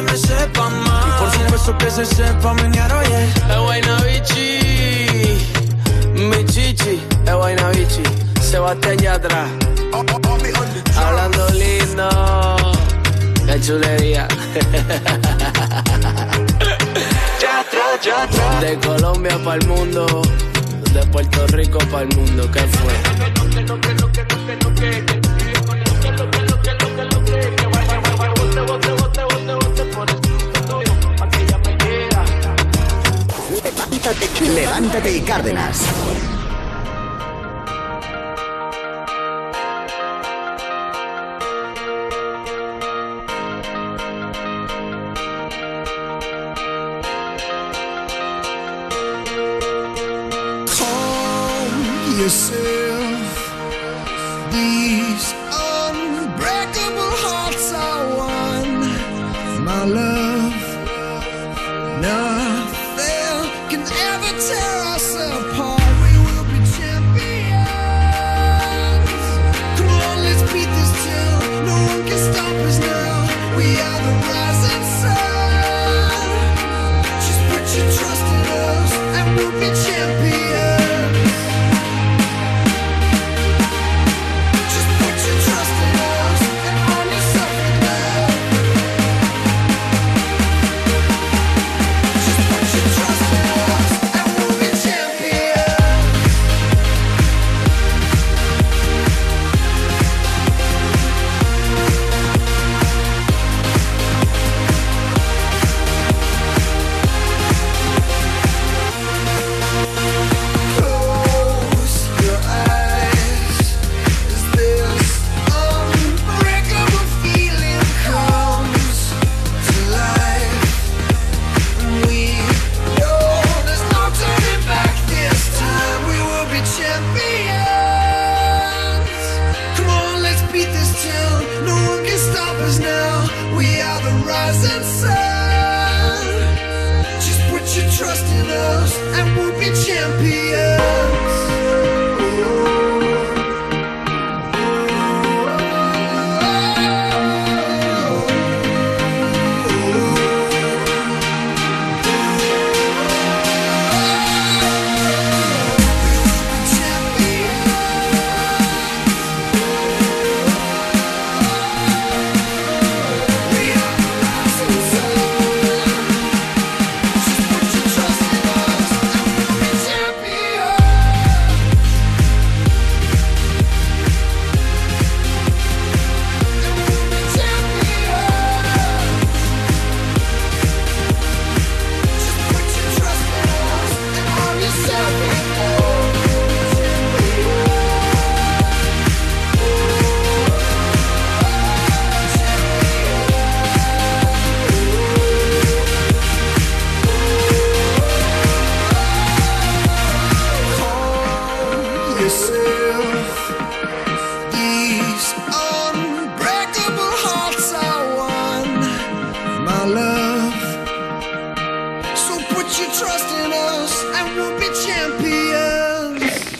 que me sepa amar. Y por supuesto que se sepa mañana, oye. Es buena bichi, mi chichi, es buena bichi, Sebastián Yatra. Hablando lindo, qué chulería. De Colombia para el mundo, de Puerto Rico para el mundo, ¿qué fue? Levántate y Cárdenas. calm yourself.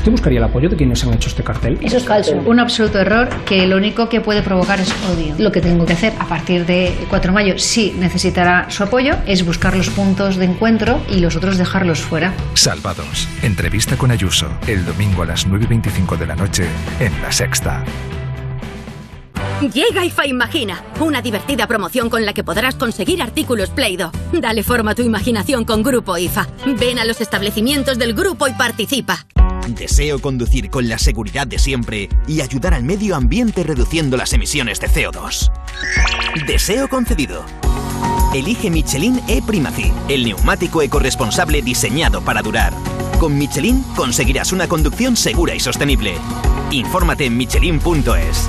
¿Usted buscaría el apoyo de quienes han hecho este cartel? Eso es falso. Un absoluto error que lo único que puede provocar es odio. Lo que tengo que hacer a partir de 4 de mayo, si necesitará su apoyo, es buscar los puntos de encuentro y los otros dejarlos fuera. Salvados. Entrevista con Ayuso. El domingo a las 9.25 de la noche en La Sexta. Llega IFA Imagina, una divertida promoción con la que podrás conseguir artículos Play-Doh. Dale forma a tu imaginación con Grupo IFA. Ven a los establecimientos del grupo y participa. Deseo conducir con la seguridad de siempre y ayudar al medio ambiente reduciendo las emisiones de CO2. Deseo concedido. Elige Michelin E-Primacy, el neumático ecoresponsable diseñado para durar. Con Michelin conseguirás una conducción segura y sostenible. Infórmate en michelin.es.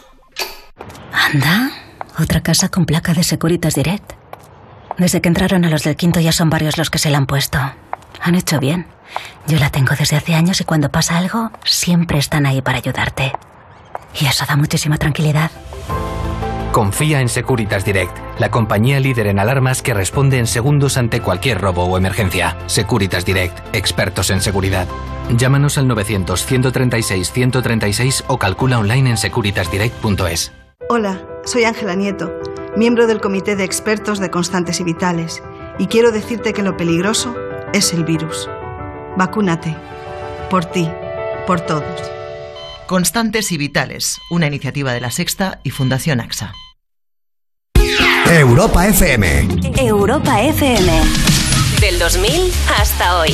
Anda, otra casa con placa de Securitas Direct. Desde que entraron a los del quinto ya son varios los que se la han puesto. Han hecho bien. Yo la tengo desde hace años y cuando pasa algo, siempre están ahí para ayudarte. Y eso da muchísima tranquilidad. Confía en Securitas Direct, la compañía líder en alarmas que responde en segundos ante cualquier robo o emergencia. Securitas Direct, expertos en seguridad. Llámanos al 900-136-136 o calcula online en securitasdirect.es. Hola, soy Ángela Nieto, miembro del Comité de Expertos de Constantes y Vitales, y quiero decirte que lo peligroso es el virus. Vacúnate. Por ti, por todos. Constantes y Vitales, una iniciativa de La Sexta y Fundación AXA. Europa FM. Europa FM. Del 2000 hasta hoy.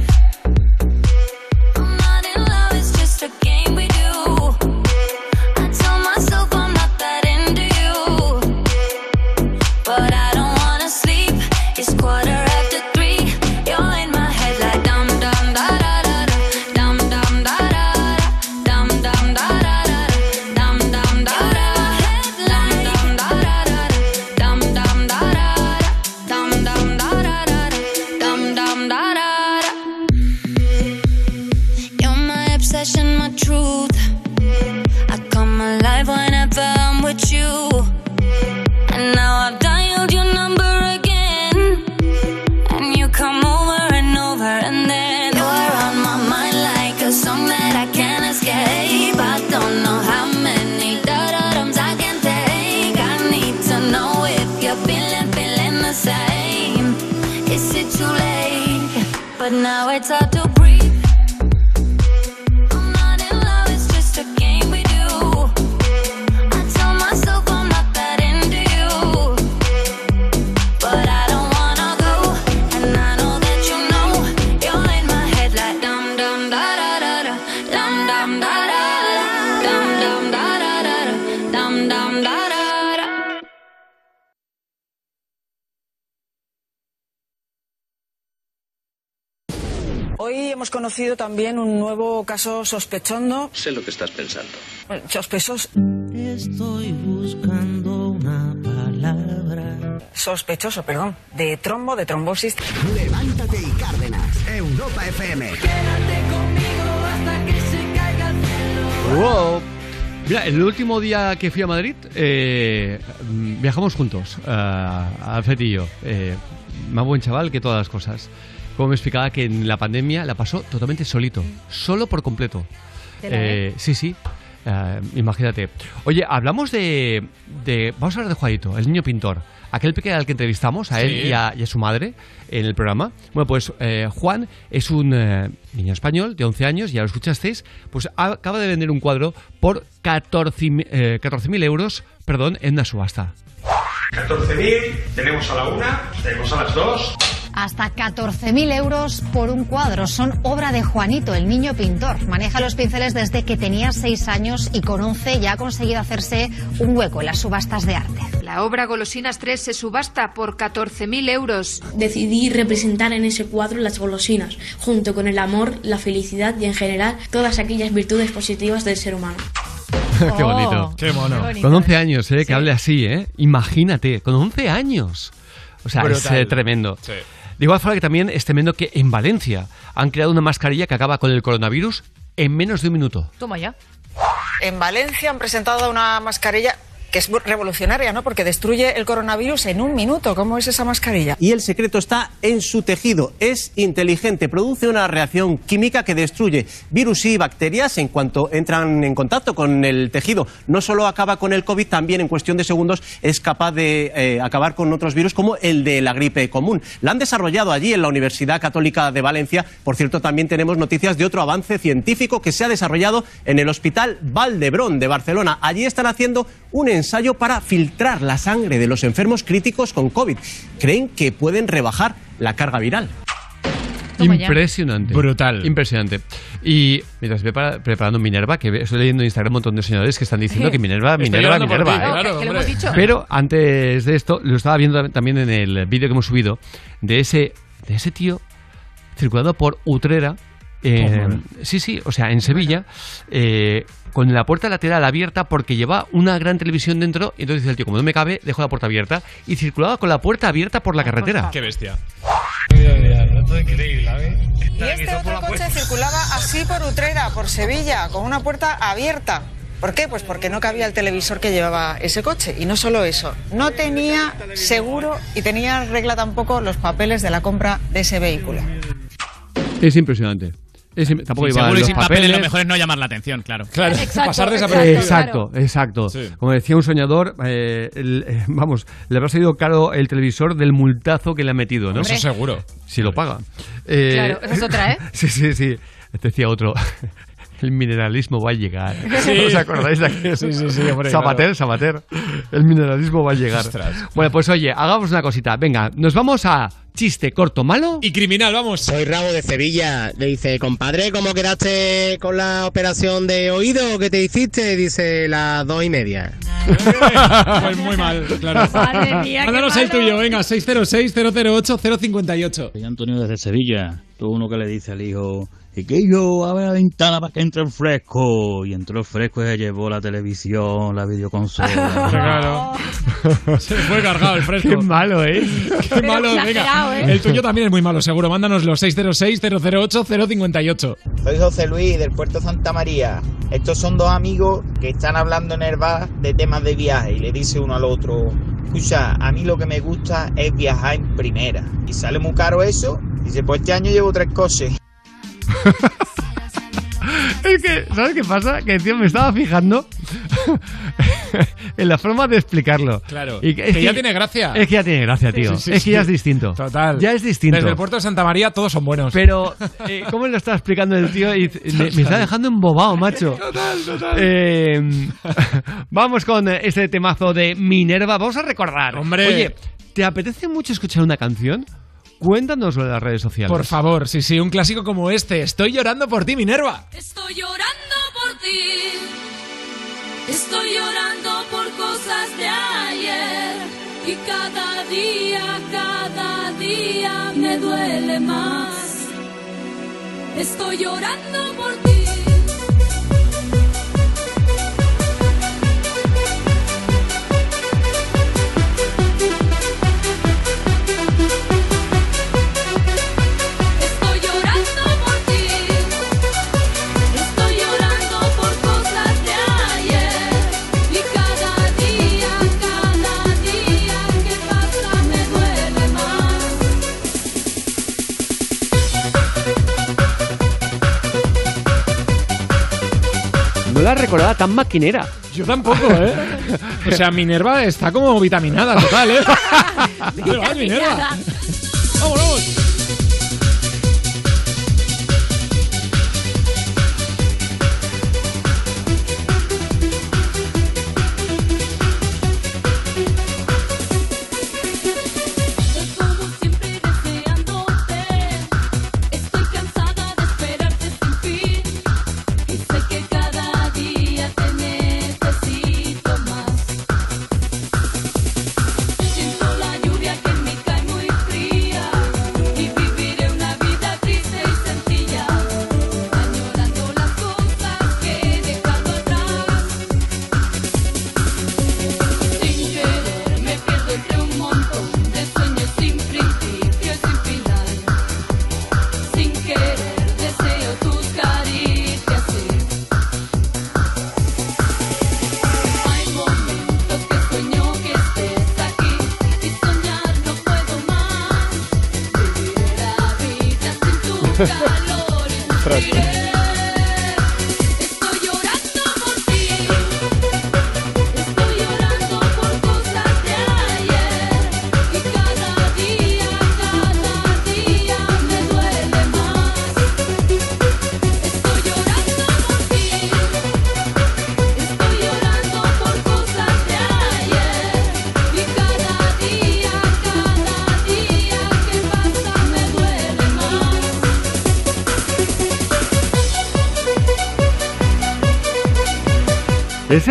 Hemos conocido también un nuevo caso sospechoso. Sé lo que estás pensando. bueno, Sospechoso. Estoy buscando una palabra. Sospechoso, perdón. De trombo, de trombosis. Levántate y Cárdenas. Europa FM. Wow. Mira, el último día que fui a Madrid, eh, mm, viajamos juntos, uh, Alfred y yo. Eh, más buen chaval que todas las cosas. Como me explicaba que en la pandemia la pasó totalmente solito, solo por completo. Eh, sí, sí. eh, imagínate. Oye, hablamos de, de- Vamos a hablar de Juanito, el niño pintor. Aquel pequeño al que entrevistamos, a él Sí. y a, y a su madre en el programa. Bueno, pues eh, Juan es un eh, niño español de 11 años, ya lo escuchasteis, pues acaba de vender un cuadro por 14.000 eh, 14.000 euros perdón, en una subasta. 14.000, tenemos a la una, tenemos a las dos. Hasta 14.000 euros por un cuadro. Son obra de Juanito, el niño pintor. Maneja los pinceles desde que tenía 6 años y con 11 ya ha conseguido hacerse un hueco en las subastas de arte. La obra Golosinas 3 se subasta por 14.000 euros. Decidí representar en ese cuadro las golosinas, junto con el amor, la felicidad y en general todas aquellas virtudes positivas del ser humano. qué bonito. Qué mono. Qué bonito. Con 11 años, ¿eh? Que hable así, ¿eh? Imagínate, con 11 años. O sea, es eh, tremendo. Sí. Igual forma que también es tremendo que en Valencia han creado una mascarilla que acaba con el coronavirus en menos de un minuto. Toma ya. En Valencia han presentado una mascarilla que es revolucionaria, ¿no? Porque destruye el coronavirus en un minuto. ¿Cómo es esa mascarilla? Y el secreto está en su tejido. Es inteligente, produce una reacción química que destruye virus y bacterias en cuanto entran en contacto con el tejido. No solo acaba con el COVID, también en cuestión de segundos es capaz de eh, acabar con otros virus como el de la gripe común. La han desarrollado allí en la Universidad Católica de Valencia. Por cierto, también tenemos noticias de otro avance científico que se ha desarrollado en el Hospital Valdebrón de Barcelona. Allí están haciendo un ensayo para filtrar la sangre de los enfermos críticos con COVID. Creen que pueden rebajar la carga viral. Impresionante. Brutal. Impresionante. Y mientras voy para- preparando Minerva, que estoy leyendo en Instagram un montón de señores que están diciendo que Minerva, Estoy Minerva, Minerva. ti, ¿eh? claro, que lo hemos dicho. Pero antes de esto, lo estaba viendo también en el vídeo que hemos subido de ese, de ese tío circulando por Utrera. Eh, sí, sí, o sea, en Sevilla, eh, con la puerta lateral abierta porque lleva una gran televisión dentro. Y entonces dice el tío, como no me cabe, dejo la puerta abierta. Y circulaba con la puerta abierta por la carretera. Qué bestia. ¿eh? Y este otro coche circulaba así por Utrera, por Sevilla, con una puerta abierta. ¿Por qué? Pues porque no cabía el televisor que llevaba ese coche. Y no solo eso, no tenía seguro y tenía regla tampoco los papeles de la compra de ese vehículo. Es impresionante. Tampoco Sí, iba seguro y los sin papeles, lo papeles. mejor es no llamar la atención, claro. Claro, Exacto, pasar exacto. desapercibido. Exacto, exacto. Como decía un soñador, eh, el- eh, vamos, le habrá salido caro el televisor del multazo que le ha metido, ¿no? Eso seguro. Si lo paga. Eh, Claro, esa es otra, ¿eh? Sí, sí, sí. Decía otro. El mineralismo va a llegar. Sí. ¿Os acordáis de aquel? Sí, sí, sí, hombre, Sabater, claro. Sabater. El mineralismo va a llegar. Ostras. Bueno, pues oye, hagamos una cosita. Venga, nos vamos a chiste corto malo. Y criminal, vamos. Soy Rabo de Sevilla. Le dice, compadre, ¿cómo quedaste con la operación de oído que te hiciste? Dice, las dos y media. Pues muy mal, claro. Madre mía, Mándanos el tuyo, venga, 606-008-058. Soy Antonio desde Sevilla. Tú uno que le dice al hijo, y que yo abre la ventana para que entre el fresco. Y entró el fresco y se llevó la televisión, la videoconsola. Claro. Se fue cargado el fresco. Qué malo, ¿eh? Qué malo, venga. ¿eh? El tuyo también es muy malo, seguro. Mándanos los 606-008-058. Soy José Luis del Puerto Santa María. Estos son dos amigos que están hablando en el bar de temas de viaje y le dice uno al otro, escucha, a mí lo que me gusta es viajar en primera. Y sale muy caro eso. Dice, pues este año llevo tres coches. Es que, ¿sabes qué pasa? Que, tío, me estaba fijando en la forma de explicarlo. Claro. Y que, ya tiene gracia. Es que ya tiene gracia, tío. Sí, sí, es que ya es distinto. Total. Ya es distinto. Desde el puerto de Santa María todos son buenos. Pero, eh, ¿cómo lo está explicando el tío? Y me, me está dejando embobado, macho. Total, total. Eh, vamos con este temazo de Minerva. Vamos a recordar. Hombre. Oye, ¿te apetece mucho escuchar una canción? Cuéntanoslo en las redes sociales. Por favor, sí, sí, un clásico como este. Estoy llorando por ti, Minerva. Estoy llorando por ti. Estoy llorando por cosas de ayer. Y cada día, cada día me duele más. Estoy llorando por ti. No la recordaba tan maquinera. Yo tampoco, ¿eh? O sea, Minerva está como vitaminada total, ¿eh? Minerva. ¡Vámonos!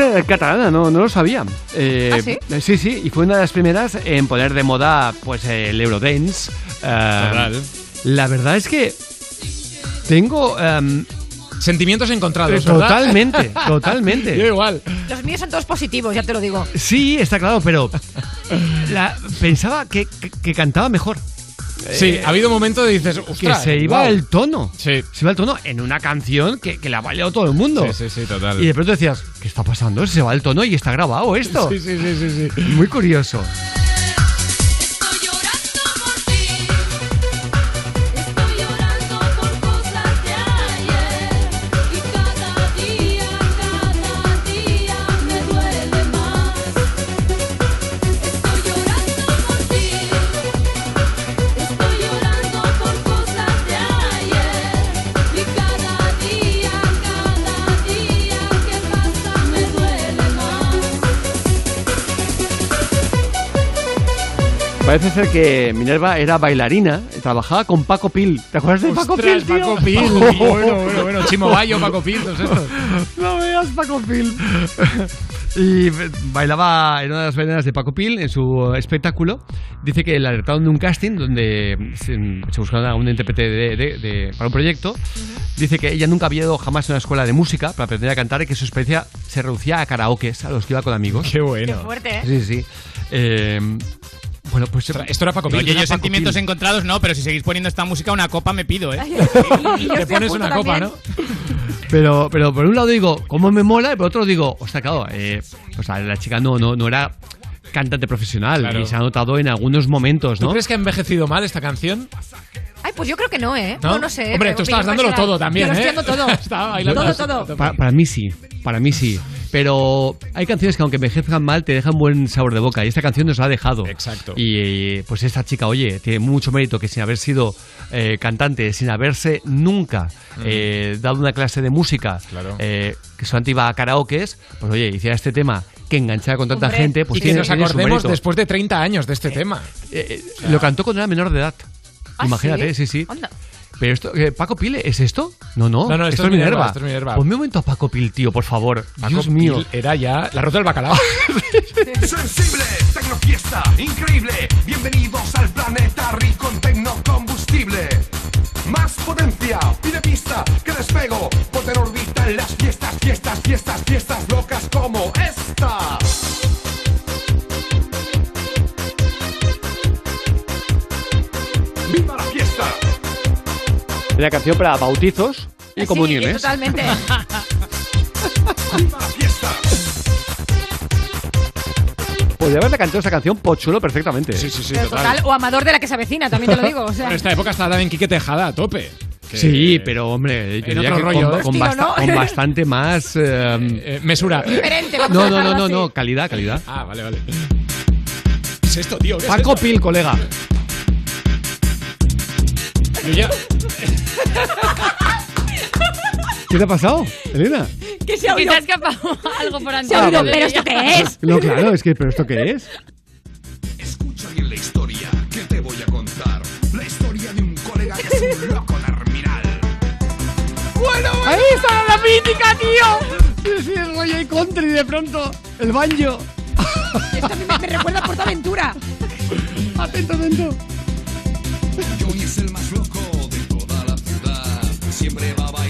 Es eh, catalana, no, no lo sabía. Eh, ¿Ah, sí? eh, Sí, sí, y fue una de las primeras en poner de moda pues eh, el Eurodance. Eh, Total. La verdad es que tengo... em, Sentimientos encontrados, ¿verdad? Totalmente, totalmente. Yo igual. Los míos son todos positivos, ya te lo digo. Sí, está claro, pero la- pensaba que, que- que cantaba mejor. Sí, Eh, ha habido momentos de dices, que se iba guau. el tono. Sí. Se iba el tono en una canción que, que la ha bailado todo el mundo. Sí, sí, sí, total. Y de pronto decías, ¿qué está pasando? Se va el tono y está grabado esto. Sí, sí, sí, sí, sí. Muy curioso. Parece ser que Minerva era bailarina, trabajaba con Paco Pil. ¿Te acuerdas de Paco Pil, tío? Paco Pil. bueno, bueno, bueno. Chimo Bayo, Paco Pil, todos estos. No veas Paco Pil. Y bailaba en una de las bailarinas de Paco Pil en su espectáculo. Dice que le alertaron de un casting donde se, se buscaron a un intérprete de- de- de- para un proyecto. Dice que ella nunca había ido jamás a una escuela de música para aprender a cantar y que su experiencia se reducía a karaokes a los que iba con amigos. Qué bueno. Qué fuerte, ¿eh? Sí, sí. Eh, bueno, pues Esto era Paco Pil. Oye, yo Paco sentimientos Pil. encontrados no, pero si seguís poniendo esta música, una copa me pido, ¿eh? Te pones una copa, ¿no? Pero, pero por un lado digo, ¿cómo me mola? Y por otro digo, ostras, claro, eh, o sea, la chica no, no, no era cantante profesional Claro. y se ha notado en algunos momentos, ¿Tú ¿no? crees que ha envejecido mal esta canción? Ay, pues yo creo que no, ¿eh? ¿No? No, no sé. Hombre, tú estabas dándolo todo también, Yo lo ¿eh? estoy dando todo. Todo, todo. para mí sí, para mí sí. Pero hay canciones que aunque envejezcan mal te dejan buen sabor de boca y esta canción nos la ha dejado. Exacto. Y pues esta chica, oye, tiene mucho mérito que sin haber sido eh, cantante, sin haberse nunca eh, dado una clase de música, Claro. eh, que solamente iba a karaokes, pues oye, hiciera este tema que enganchaba con tanta Hombre, gente, pues y que tiene, nos tiene su acordemos mérito. después de 30 años de este tema. Eh, Lo cantó cuando era menor de edad. ¿Ah, Imagínate, sí, sí. Pero esto, eh, Paco Pile, ¿es esto? No, no, No, no, esto es Minerva, esto es Minerva. Ponme un momento a Paco Pil, tío, por favor. Paco Dios Pil mío. Era ya la ruta del bacalao. Sensible, tecnofiesta, increíble. Bienvenidos al planeta rico en tecnocombustible. Más potencia, pide pista, que despego. Ponte en órbita en las fiestas, fiestas, fiestas, fiestas locas como esta. ¡Viva la fiesta! Una canción para bautizos y comuniones. totalmente. ¡Viva la fiesta! Podría haberle cantado esa canción Pochuelo perfectamente. Sí, sí, sí, Pero total, o amador de la que se avecina, también te lo digo. O sea, En esta época estaba también Quique Tejada a tope. Que- Sí, pero hombre, yo En diría otro que rollo, con, ¿eh? con bastante más eh, Eh, mesura. diferente, No, no, no, no, así. no, calidad, calidad. Ah, vale, vale. ¿Qué es esto, tío? ¿Qué es Paco esto? Pil, colega. Yo ya- ¿Qué te ha pasado, Elena? Que se ha Que oído. te ha escapado algo por Se ha oído, antes. ¿pero esto qué es? No, claro, es que, ¿pero esto qué es? Escucha bien la historia que te voy a contar. La historia de un colega que es un loco terminal. Bueno, ahí está la mítica, tío. Sí, sí, el rollo y country de pronto. El banjo. Esto a mí me, me recuerda a PortAventura. Atento, atento. Johnny es el más loco de toda la ciudad. Siempre va tecno ska.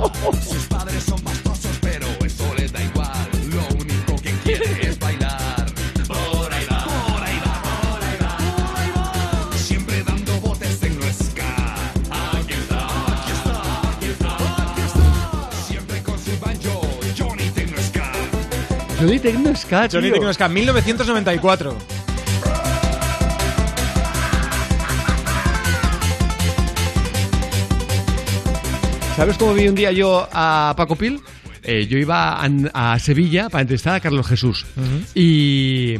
Sus padres son pastosos, pero eso le da igual. Lo único que quiere es bailar. Por ahí va, por ahí va, por ahí va, por ahí va. Siempre dando botes tecno ska. Aquí está, aquí está, aquí está, aquí está. Siempre con su banjo, Johnny Tecno Ska. Johnny Tecno Ska, tío. Johnny Tecno Ska, 1994. ¿Sabes cómo vi un día yo a Paco Pil? Eh, yo iba a, a Sevilla para entrevistar a Carlos Jesús. Y.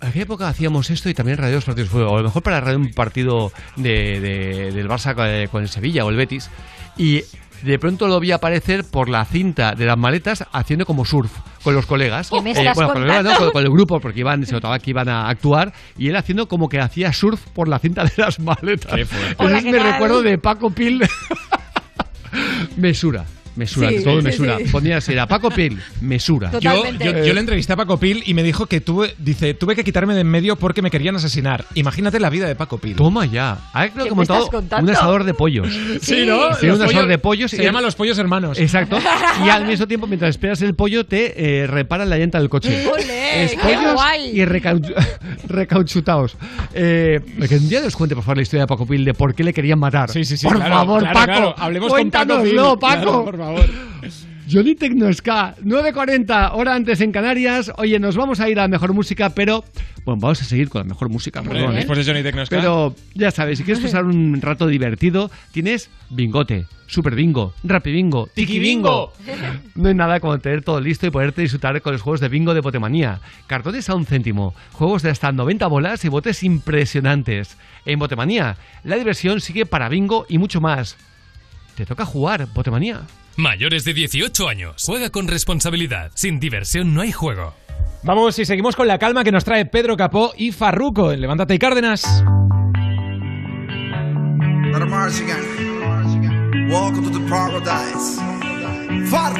¿A qué época hacíamos esto y también radio los partidos de fútbol? O a lo mejor para radio un partido de, de- del Barça con el Sevilla o el Betis. Y de pronto lo vi aparecer por la cinta de las maletas haciendo como surf con los colegas. ¿Qué me estás bueno, con, colegas, no, con- con el grupo, porque iban, se notaba que iban a actuar. Y él haciendo como que hacía surf por la cinta de las maletas. Qué fuerte. Eso Hola, es ¿qué mi tal? recuerdo de Paco Pil. mesura. Mesura, Sí, todo sí, mesura. sí. Ponía así, era Paco Pil, mesura. Yo, yo, yo le entrevisté a Paco Pil y me dijo que tuve, dice, tuve que quitarme de en medio porque me querían asesinar. Imagínate la vida de Paco Pil. Toma ya. Ahora creo ¿Qué que he montado un asador de pollos. Sí, ¿no? Un asador de pollos. Se y- llaman los pollos hermanos. Exacto. Y al mismo tiempo, mientras esperas el pollo, te eh, reparan la llanta del coche. ¡Ole! Es ¡Qué pollos guay! y recau- recauchutados. Eh, que un día nos cuente, por favor, la historia de Paco Pil de por qué le querían matar. Sí, sí, sí. Por claro, favor, claro, Paco. claro. Hablemos con Paco Pil. Paco. Claro, por favor. Johnny Tecnosca, 9.40, hora antes en Canarias. Oye, nos vamos a ir a la mejor música, pero. Bueno, vamos a seguir con la mejor música, Hombre, perdón. ¿eh? Después de Johnny Tecno Ska. Pero ya sabes, si quieres pasar un rato divertido, tienes bingote, super bingo, rapi bingo, tiki bingo. No hay nada como tener todo listo y poderte disfrutar con los juegos de bingo de Botemanía. Cartones a un céntimo, juegos de hasta 90 bolas y botes impresionantes. En Botemanía, la diversión sigue para bingo y mucho más. Te toca jugar, Botemanía. Mayores de 18 años. Juega con responsabilidad. Sin diversión no hay juego. Vamos y seguimos con la calma que nos trae Pedro Capó y Farruco en Levántate y Cárdenas. Let march again. Welcome to the paradise. Far.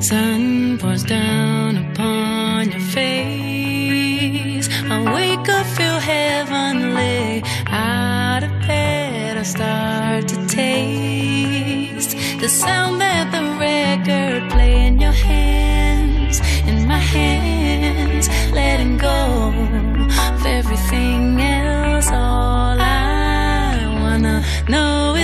Sun pours down upon your face. I wake up, feel heavenly. Out of bed, I start to taste the sound that the record play in your hands, in my hands, letting go of everything else. All I wanna know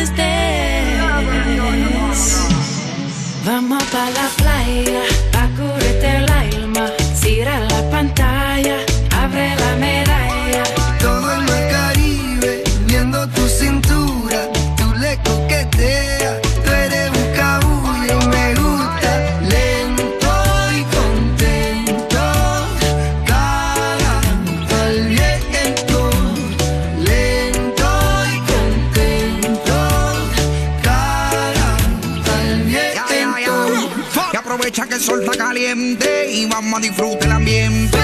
sol está caliente y vamos a disfrutar el ambiente.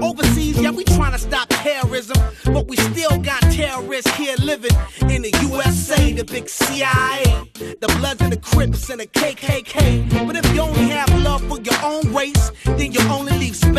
Overseas, yeah, we trying to stop terrorism, but we still got terrorists here living in the USA, the big CIA, the Bloods and the Crips and the KKK. But if you only have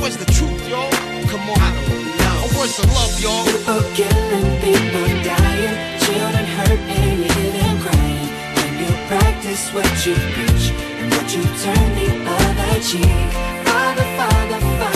Where's the truth, y'all? Come on. I don't know. Where's the love, y'all? People killing, people dying, children hurt, and you hear them crying. When you practice what you preach and what you turn the other cheek. Father, Father, Father,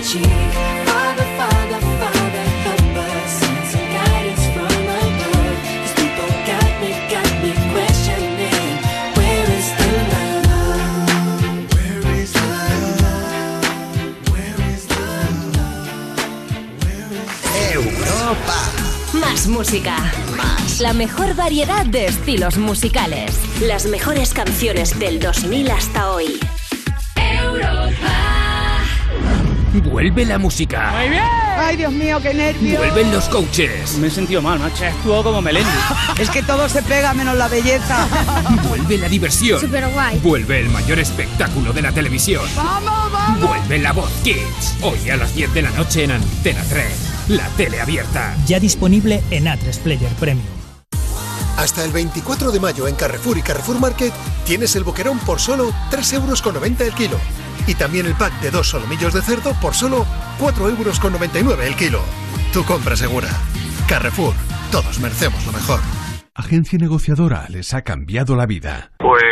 cheek. Father, Father, Father, help us. Send some guidance from above. These people got me, got me questioning. Where is the love? Where is the love? Where is the Europa. Más música. La mejor variedad de estilos musicales. Las mejores canciones del 2000 hasta hoy. Vuelve la música. Muy bien. Ay, Dios mío, qué nervios. Vuelven los coaches. Me he sentido mal, macho. Actúo como Melendi. Es que todo se pega menos la belleza. Vuelve la diversión. Súper guay. Vuelve el mayor espectáculo de la televisión. ¡Vamos, vamos! Vuelve la voz Kids. Hoy a las 10 de la noche en Antena 3. La tele abierta. Ya disponible en A3 Player Premium. Hasta el 24 de mayo en Carrefour y Carrefour Market tienes el boquerón por solo 3,90 euros el kilo. Y también el pack de dos solomillos de cerdo por solo 4,99 euros el kilo. Tu compra segura. Carrefour. Todos merecemos lo mejor. Agencia negociadora les ha cambiado la vida. Pues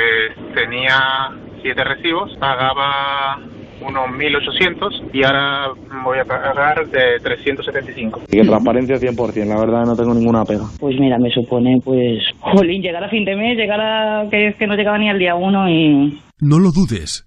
tenía siete recibos, pagaba unos 1.800 y ahora voy a pagar de 375. Y que transparencia 100%, la verdad no tengo ninguna pega. Pues mira, me supone, pues, jolín, llegar a fin de mes, llegar a que es que no llegaba ni al día uno y... No lo dudes.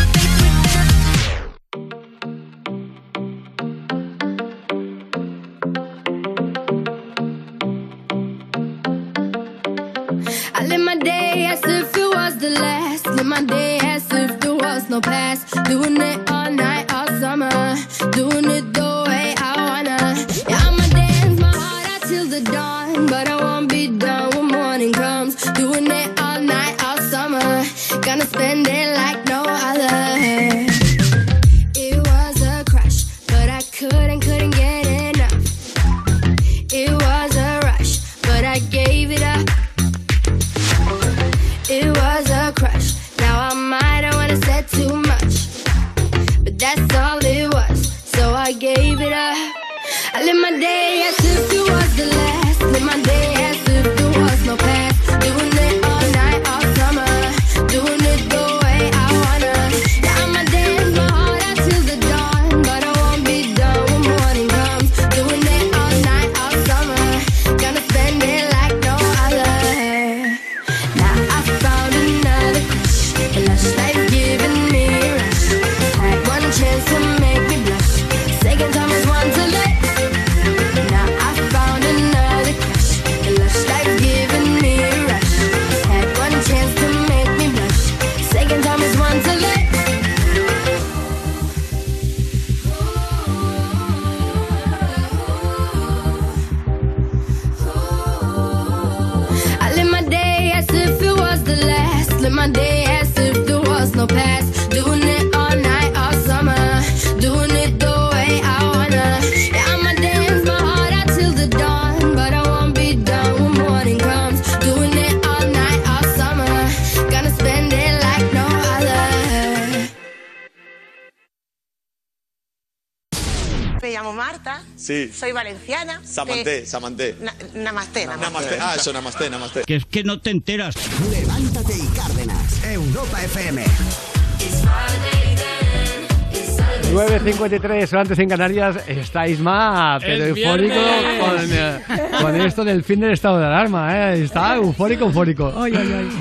Live my day as if it was the last. Live my day as if there was no past. Doing it all night, all summer. Doing it Soy valenciana. Samanté, Samanté. na- namaste, namaste. Namaste. Ah, eso, namaste, namaste. Que es que no te enteras. Levántate y Cárdenas. Europa FM. 9.53 antes en Canarias, está Isma, pero ¡Es eufórico con, eh, con esto del fin del estado de alarma, ¿eh? está eufórico, eufórico.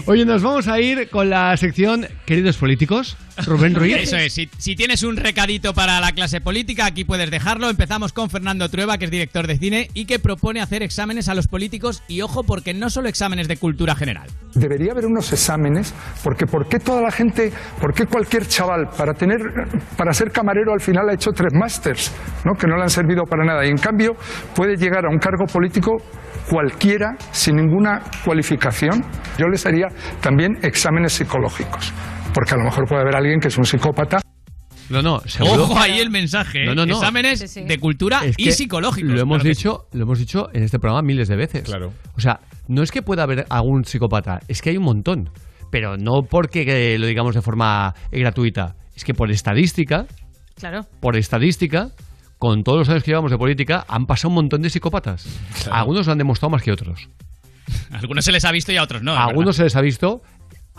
Oye, nos vamos a ir con la sección Queridos Políticos, Rubén Ruiz. Eso es, si, si tienes un recadito para la clase política, aquí puedes dejarlo. Empezamos con Fernando Trueba, que es director de cine y que propone hacer exámenes a los políticos y ojo, porque no solo exámenes de cultura general. Debería haber unos exámenes, porque ¿por qué toda la gente, por qué cualquier chaval para tener, para ser camarero al final ha hecho tres másters, ¿no? que no le han servido para nada? Y en cambio puede llegar a un cargo político cualquiera sin ninguna cualificación. Yo les haría también exámenes psicológicos, porque a lo mejor puede haber alguien que es un psicópata. No, no, seguro. Ojo ahí el mensaje. ¿eh? No, no, no. Exámenes de cultura Es y psicológicos. Lo hemos claro dicho, lo hemos dicho en este programa miles de veces. Claro. O sea, no es que pueda haber algún psicópata, es que hay un montón. Pero no porque lo digamos de forma eh, gratuita. Es que por estadística, Claro. por estadística, con todos los años que llevamos de política, han pasado un montón de psicópatas. Claro. Algunos lo han demostrado más que otros. A algunos se les ha visto y a otros no. a algunos se les ha visto,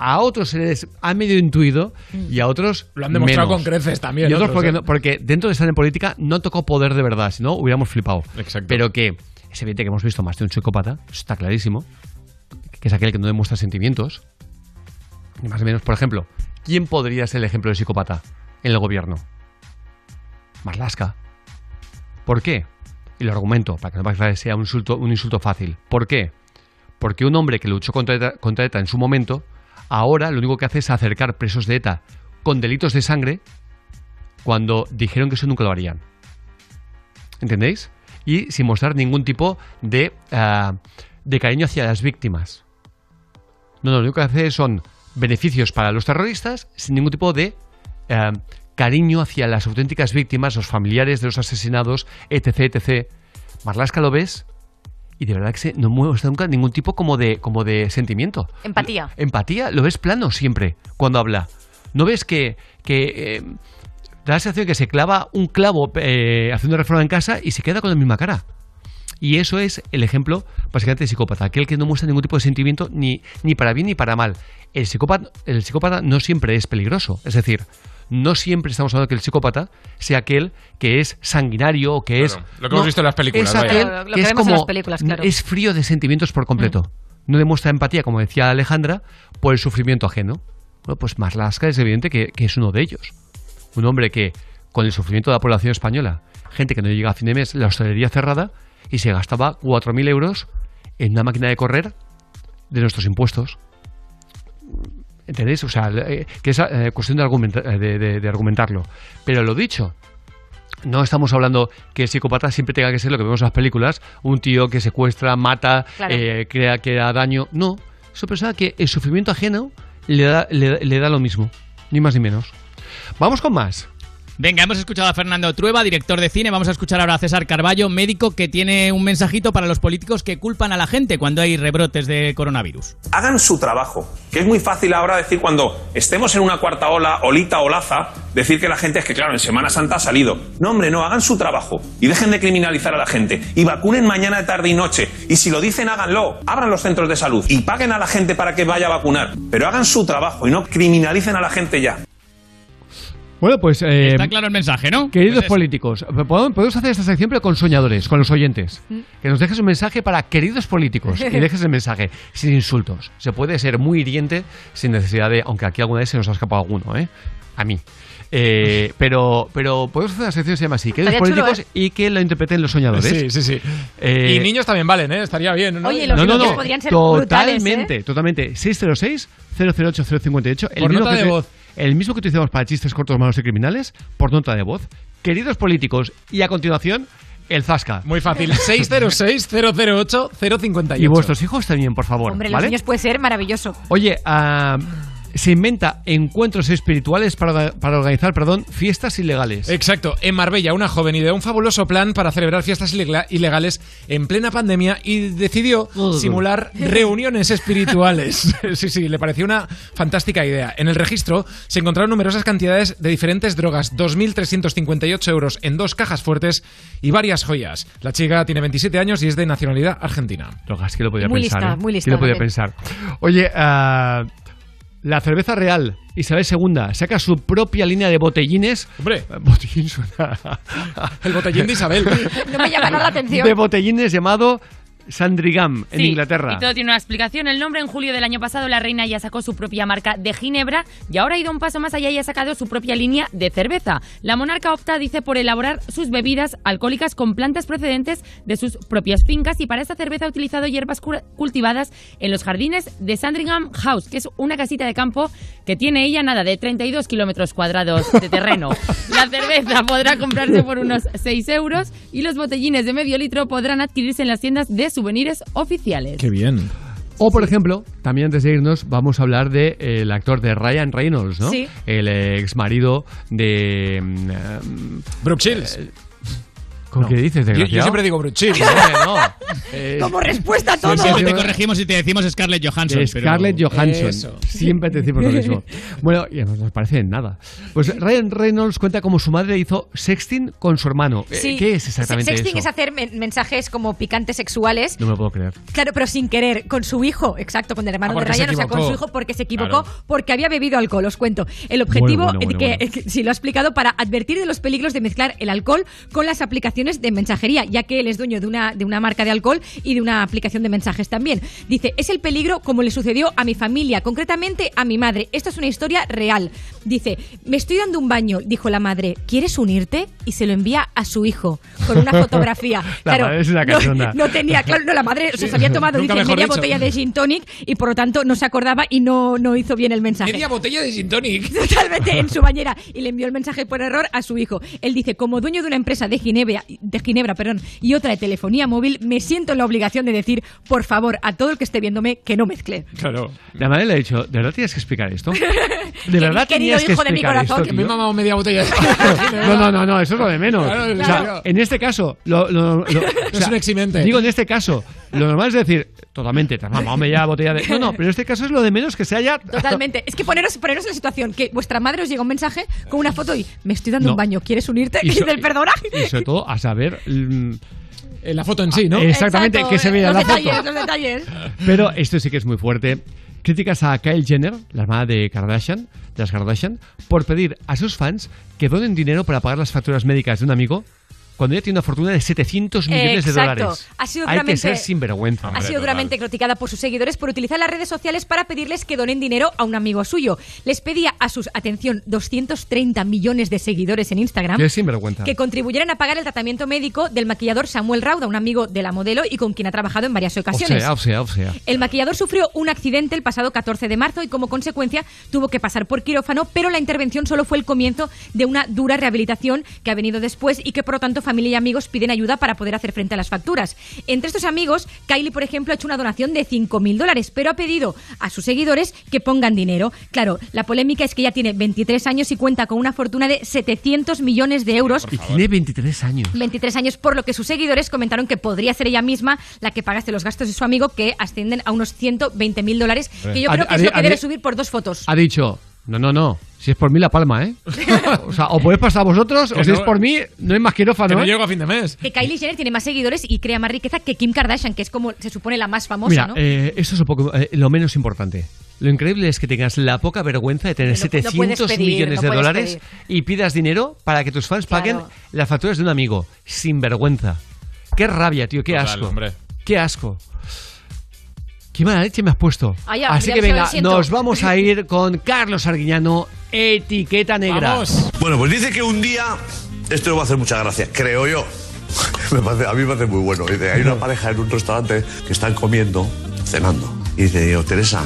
a otros se les ha medio intuido y a otros Lo han demostrado menos. con creces también, Y otros, otros, porque, ¿eh? no- porque dentro de estar en política no tocó poder de verdad, si no hubiéramos flipado. Exacto. Pero que es evidente que hemos visto más de un psicópata, eso está clarísimo, que es aquel que no demuestra sentimientos. Ni más o menos, por ejemplo, ¿quién podría ser el ejemplo de psicópata en el gobierno? Marlasca. ¿Por qué? Y lo argumento, para que no sea un insulto, un insulto fácil. ¿Por qué? Porque un hombre que luchó contra ETA, contra ETA en su momento, ahora lo único que hace es acercar presos de ETA con delitos de sangre cuando dijeron que eso nunca lo harían. ¿Entendéis? Y sin mostrar ningún tipo de, ah, de cariño hacia las víctimas. No, no, lo único que hace son beneficios para los terroristas sin ningún tipo de ah, cariño hacia las auténticas víctimas, los familiares de los asesinados, etc, etc. Marlaska lo ves y de verdad que se, no muestra nunca ningún tipo como de, como de sentimiento. Empatía. Empatía, lo ves plano siempre cuando habla. ¿No ves que, que eh, da la sensación que se clava un clavo eh, haciendo reforma en casa y se queda con la misma cara? Y eso es el ejemplo, básicamente, de psicópata. Aquel que no muestra ningún tipo de sentimiento ni, ni para bien ni para mal. El psicópata, el psicópata no siempre es peligroso. Es decir, no siempre estamos hablando que el psicópata sea aquel que es sanguinario o que es. Lo que hemos visto en las películas, Es aquel lo que que es vemos en como. las películas, claro. Es frío de sentimientos por completo. No demuestra empatía, como decía Alejandra, por el sufrimiento ajeno. Bueno, pues Marlaska es evidente que, que es uno de ellos. Un hombre que, con el sufrimiento de la población española, gente que no llega a fin de mes, la hostelería cerrada, y se gastaba 4.000 euros en una máquina de correr de nuestros impuestos. ¿Entendéis? O sea, eh, que es eh, cuestión de, argumenta- eh, de- de- de argumentarlo. Pero lo dicho, no estamos hablando que el psicópata siempre tenga que ser lo que vemos en las películas, un tío que secuestra, mata, Claro. eh, crea que da daño. No, es una persona que el sufrimiento ajeno le da, le, le da lo mismo, ni más ni menos. Vamos con más. Venga, hemos escuchado a Fernando Trueba, director de cine. Vamos a escuchar ahora a César Carballo, médico que tiene un mensajito para los políticos que culpan a la gente cuando hay rebrotes de coronavirus. hagan su trabajo. Que es muy fácil ahora decir cuando estemos en una cuarta ola, olita, olaza, decir que la gente es que, claro, en Semana Santa ha salido. No, hombre, no, hagan su trabajo. Y dejen de criminalizar a la gente. Y vacunen mañana, tarde y noche. Y si lo dicen, háganlo. Abran los centros de salud. Y paguen a la gente para que vaya a vacunar. Pero hagan su trabajo y no criminalicen a la gente ya. Bueno, pues. eh, Está claro el mensaje, ¿no? Queridos Pues políticos, podemos hacer esta sección pero con soñadores, con los oyentes. Que nos dejes un mensaje para queridos políticos y dejes el mensaje sin insultos. Se puede ser muy hiriente sin necesidad de, aunque aquí alguna vez se nos ha escapado alguno, ¿eh? A mí. Eh, pero, pero podemos hacer una sección que se llama así, queridos Estaría chulo, políticos y que lo interpreten los soñadores. Sí, sí, sí. Eh, y niños también valen, ¿eh? Estaría bien. ¿no? Oye, los no, niños no, podrían ser brutales, ¿eh? totalmente, totalmente. 606 008 058. El Por mismo nota que de voz. El mismo que utilizamos para chistes cortos, malos y criminales, por nota de voz. Queridos políticos, y a continuación, el Zasca. Muy fácil. 606-008-058. Y vuestros hijos también, por favor. Hombre, los ¿vale? niños puede ser maravilloso. Oye, ah, se inventa encuentros espirituales para, para organizar perdón, fiestas ilegales. Exacto, en Marbella una joven ideó un fabuloso plan para celebrar fiestas ilega- ilegales en plena pandemia y decidió simular reuniones espirituales. Sí, sí, le pareció una fantástica idea. En el registro se encontraron numerosas cantidades de diferentes drogas, 2.358 euros en dos cajas fuertes y varias joyas. La chica tiene 27 años y es de nacionalidad argentina. Drogas, que lo podía Muy pensar. lista, ¿eh? muy lista ¿Quién lo podía pensar? Oye, ah, la cerveza real, Isabel II, saca su propia línea de botellines. Hombre, botellín suena. El botellín de Isabel. No me llama nada la atención. De botellines llamado Sandringham, en Sí, Inglaterra. Y todo tiene una explicación. El nombre en julio del año pasado la reina ya sacó su propia marca de ginebra y ahora ha ido un paso más allá y ha sacado su propia línea de cerveza. La monarca opta, dice, por elaborar sus bebidas alcohólicas con plantas procedentes de sus propias fincas y para esta cerveza ha utilizado hierbas cultivadas en los jardines de Sandringham House, que es una casita de campo que tiene ella nada de 32 kilómetros cuadrados de terreno. La cerveza podrá comprarse por unos 6 euros y los botellines de medio litro podrán adquirirse en las tiendas de souvenirs oficiales. Qué bien. O, por ejemplo, también antes de irnos, vamos a hablar del de, eh, el actor de Ryan Reynolds, ¿no? Sí. El ex marido de. mm, Brooke Shields. ¿Con qué dices, Yo, yo siempre digo no. Eh, Como respuesta a todo. Siempre te corregimos y te decimos Scarlett Johansson. pero- Scarlett Johansson. Eso. Siempre te decimos lo mismo. Bueno, y no nos parece en nada. Pues Ryan Reynolds cuenta cómo su madre hizo sexting con su hermano. Eh, Sí. ¿Qué es exactamente Sexting eso? es hacer men- mensajes como picantes sexuales. No me lo puedo creer. Claro, pero sin querer, con su hijo, exacto, con el hermano Ah, de se Ryan, o sea, con su hijo porque se equivocó, Claro. porque había bebido alcohol, os cuento. El objetivo, Bueno, bueno, eh, que, bueno, eh, que sí lo ha explicado, para advertir de los peligros de mezclar el alcohol con las aplicaciones de mensajería, ya que él es dueño de una, de una marca de alcohol y de una aplicación de mensajes también. Dice, es el peligro como le sucedió a mi familia, concretamente a mi madre. Esto es una historia real. Dice, me estoy dando un baño, dijo la madre, ¿quieres unirte? Y se lo envía a su hijo con una fotografía. La madre es una no-. No, tenía, claro, no, la madre o sea, se había tomado dice, media dicho. botella de gin tonic y por lo tanto no se acordaba y no, no hizo bien el mensaje. Media botella de gin tonic. Totalmente en su bañera y le envió el mensaje por error a su hijo. Él dice, como dueño de una empresa de Ginebra, de Ginebra perdón, y otra de telefonía móvil, me siento en la obligación de decir, por favor, a todo el que esté viéndome, que no mezcle. Claro. La madre le ha dicho, ¿de verdad tienes que explicar esto? ¿De verdad tenías que hijo de mi corazón. esto, Que me he mamado media botella de No, no, no, no, eso es lo de menos. Claro, O sea, claro. en este caso, lo, lo- lo- o sea, un eximente. Digo, en este caso, lo normal es decir, totalmente, te has mamado media botella de. No, no, pero en este caso es lo de menos que se haya. Totalmente. Es que poneros, poneros en la situación que vuestra madre os llega un mensaje con una foto y me estoy dando No. un baño, ¿quieres unirte? Y so- del perdona. Y sobre todo a saber. mm, la foto en sí, ¿no? Exactamente, Exacto, que se veía en los la detalles, foto. los detalles. Pero esto sí que es muy fuerte. Críticas a Kyle Jenner, la hermana de Kardashian, de las Kardashian, por pedir a sus fans que donen dinero para pagar las facturas médicas de un amigo cuando ella tiene una fortuna de 700 millones de Exacto. dólares. Ha sido Hay que duramente- ser sinvergüenza. ha sido duramente criticada por sus seguidores por utilizar las redes sociales para pedirles que donen dinero a un amigo suyo. Les pedía a sus, atención, 230 millones de seguidores en Instagram Qué sinvergüenza. que contribuyeran a pagar el tratamiento médico del maquillador Samuel Rauda, un amigo de la modelo y con quien ha trabajado en varias O ocasiones. sea, o sea, o sea. El maquillador sufrió un accidente el pasado 14 de marzo y como consecuencia tuvo que pasar por quirófano, pero la intervención solo fue el comienzo de una dura rehabilitación que ha venido después y que por lo tanto familia y amigos piden ayuda para poder hacer frente a las facturas. Entre estos amigos, Kylie, por ejemplo, ha hecho una donación de 5.000 dólares, pero ha pedido a sus seguidores que pongan dinero. Claro, la polémica es que ella tiene 23 años y cuenta con una fortuna de 700 millones de euros. Y tiene 23 años. 23 años, por lo que sus seguidores comentaron que podría ser ella misma la que pagaste los gastos de su amigo, que ascienden a unos 120 mil dólares, que yo creo que es lo que debe subir por dos fotos. Ha dicho, no, no, no, si es por mí la palma, ¿eh? o sea, o podéis pasar vosotros, o si no- es por mí, no hay más quirófano, Que no ¿eh? llego a fin de mes. Que Kylie Jenner tiene más seguidores y crea más riqueza que Kim Kardashian, que es como se supone la más famosa, Mira, ¿no? eh, eso es un poco, eh, lo menos importante. Lo increíble es que tengas la poca vergüenza de tener No- no puedes 700 pedir, millones no de puedes dólares y pidas dinero para que tus fans paguen las facturas de un amigo. Sin vergüenza. Qué rabia, tío, qué Total, asco. hombre. Qué asco. Qué mala leche me has puesto. Ah, ya, Así ya que venga, nos vamos a ir con Carlos Arguiñano, etiqueta negra. Bueno, pues dice que un día, esto le va a hacer mucha gracia, creo yo. Me parece- a mí me parece muy bueno. Dice, hay una pareja en un restaurante que están comiendo, cenando. Y dice, yo, Teresa,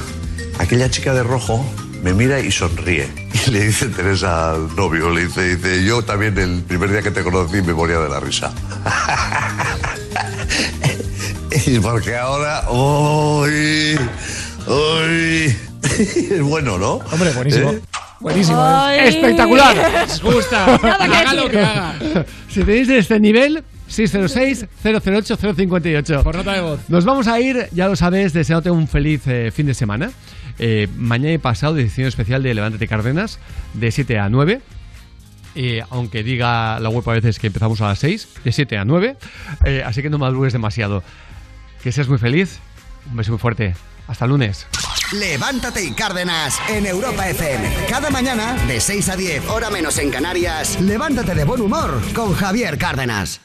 aquella chica de rojo me mira y sonríe. Y le dice Teresa al novio, le dice, dice, yo también el primer día que te conocí me moría de la risa. y porque ahora, uy, uy. es bueno, ¿no? Hombre, buenísimo. ¿Eh? Buenísimo. ¿eh? Espectacular. Nos gusta. haga lo que haga. Si tenéis de este nivel, 606-008-058. Por nota de voz. Nos vamos a ir, ya lo sabes, deseándote un feliz eh, fin de semana. Eh, mañana y pasado, edición especial de Levántate Cárdenas, de 7 a 9. Eh, aunque diga la web a veces que empezamos a las 6, de 7 a 9. Eh, así que no madrugues demasiado. Que seas muy feliz. Un beso muy fuerte. Hasta lunes. Levántate y Cárdenas en Europa FM. Cada mañana, de 6 a 10, hora menos en Canarias, levántate de buen humor con Javier Cárdenas.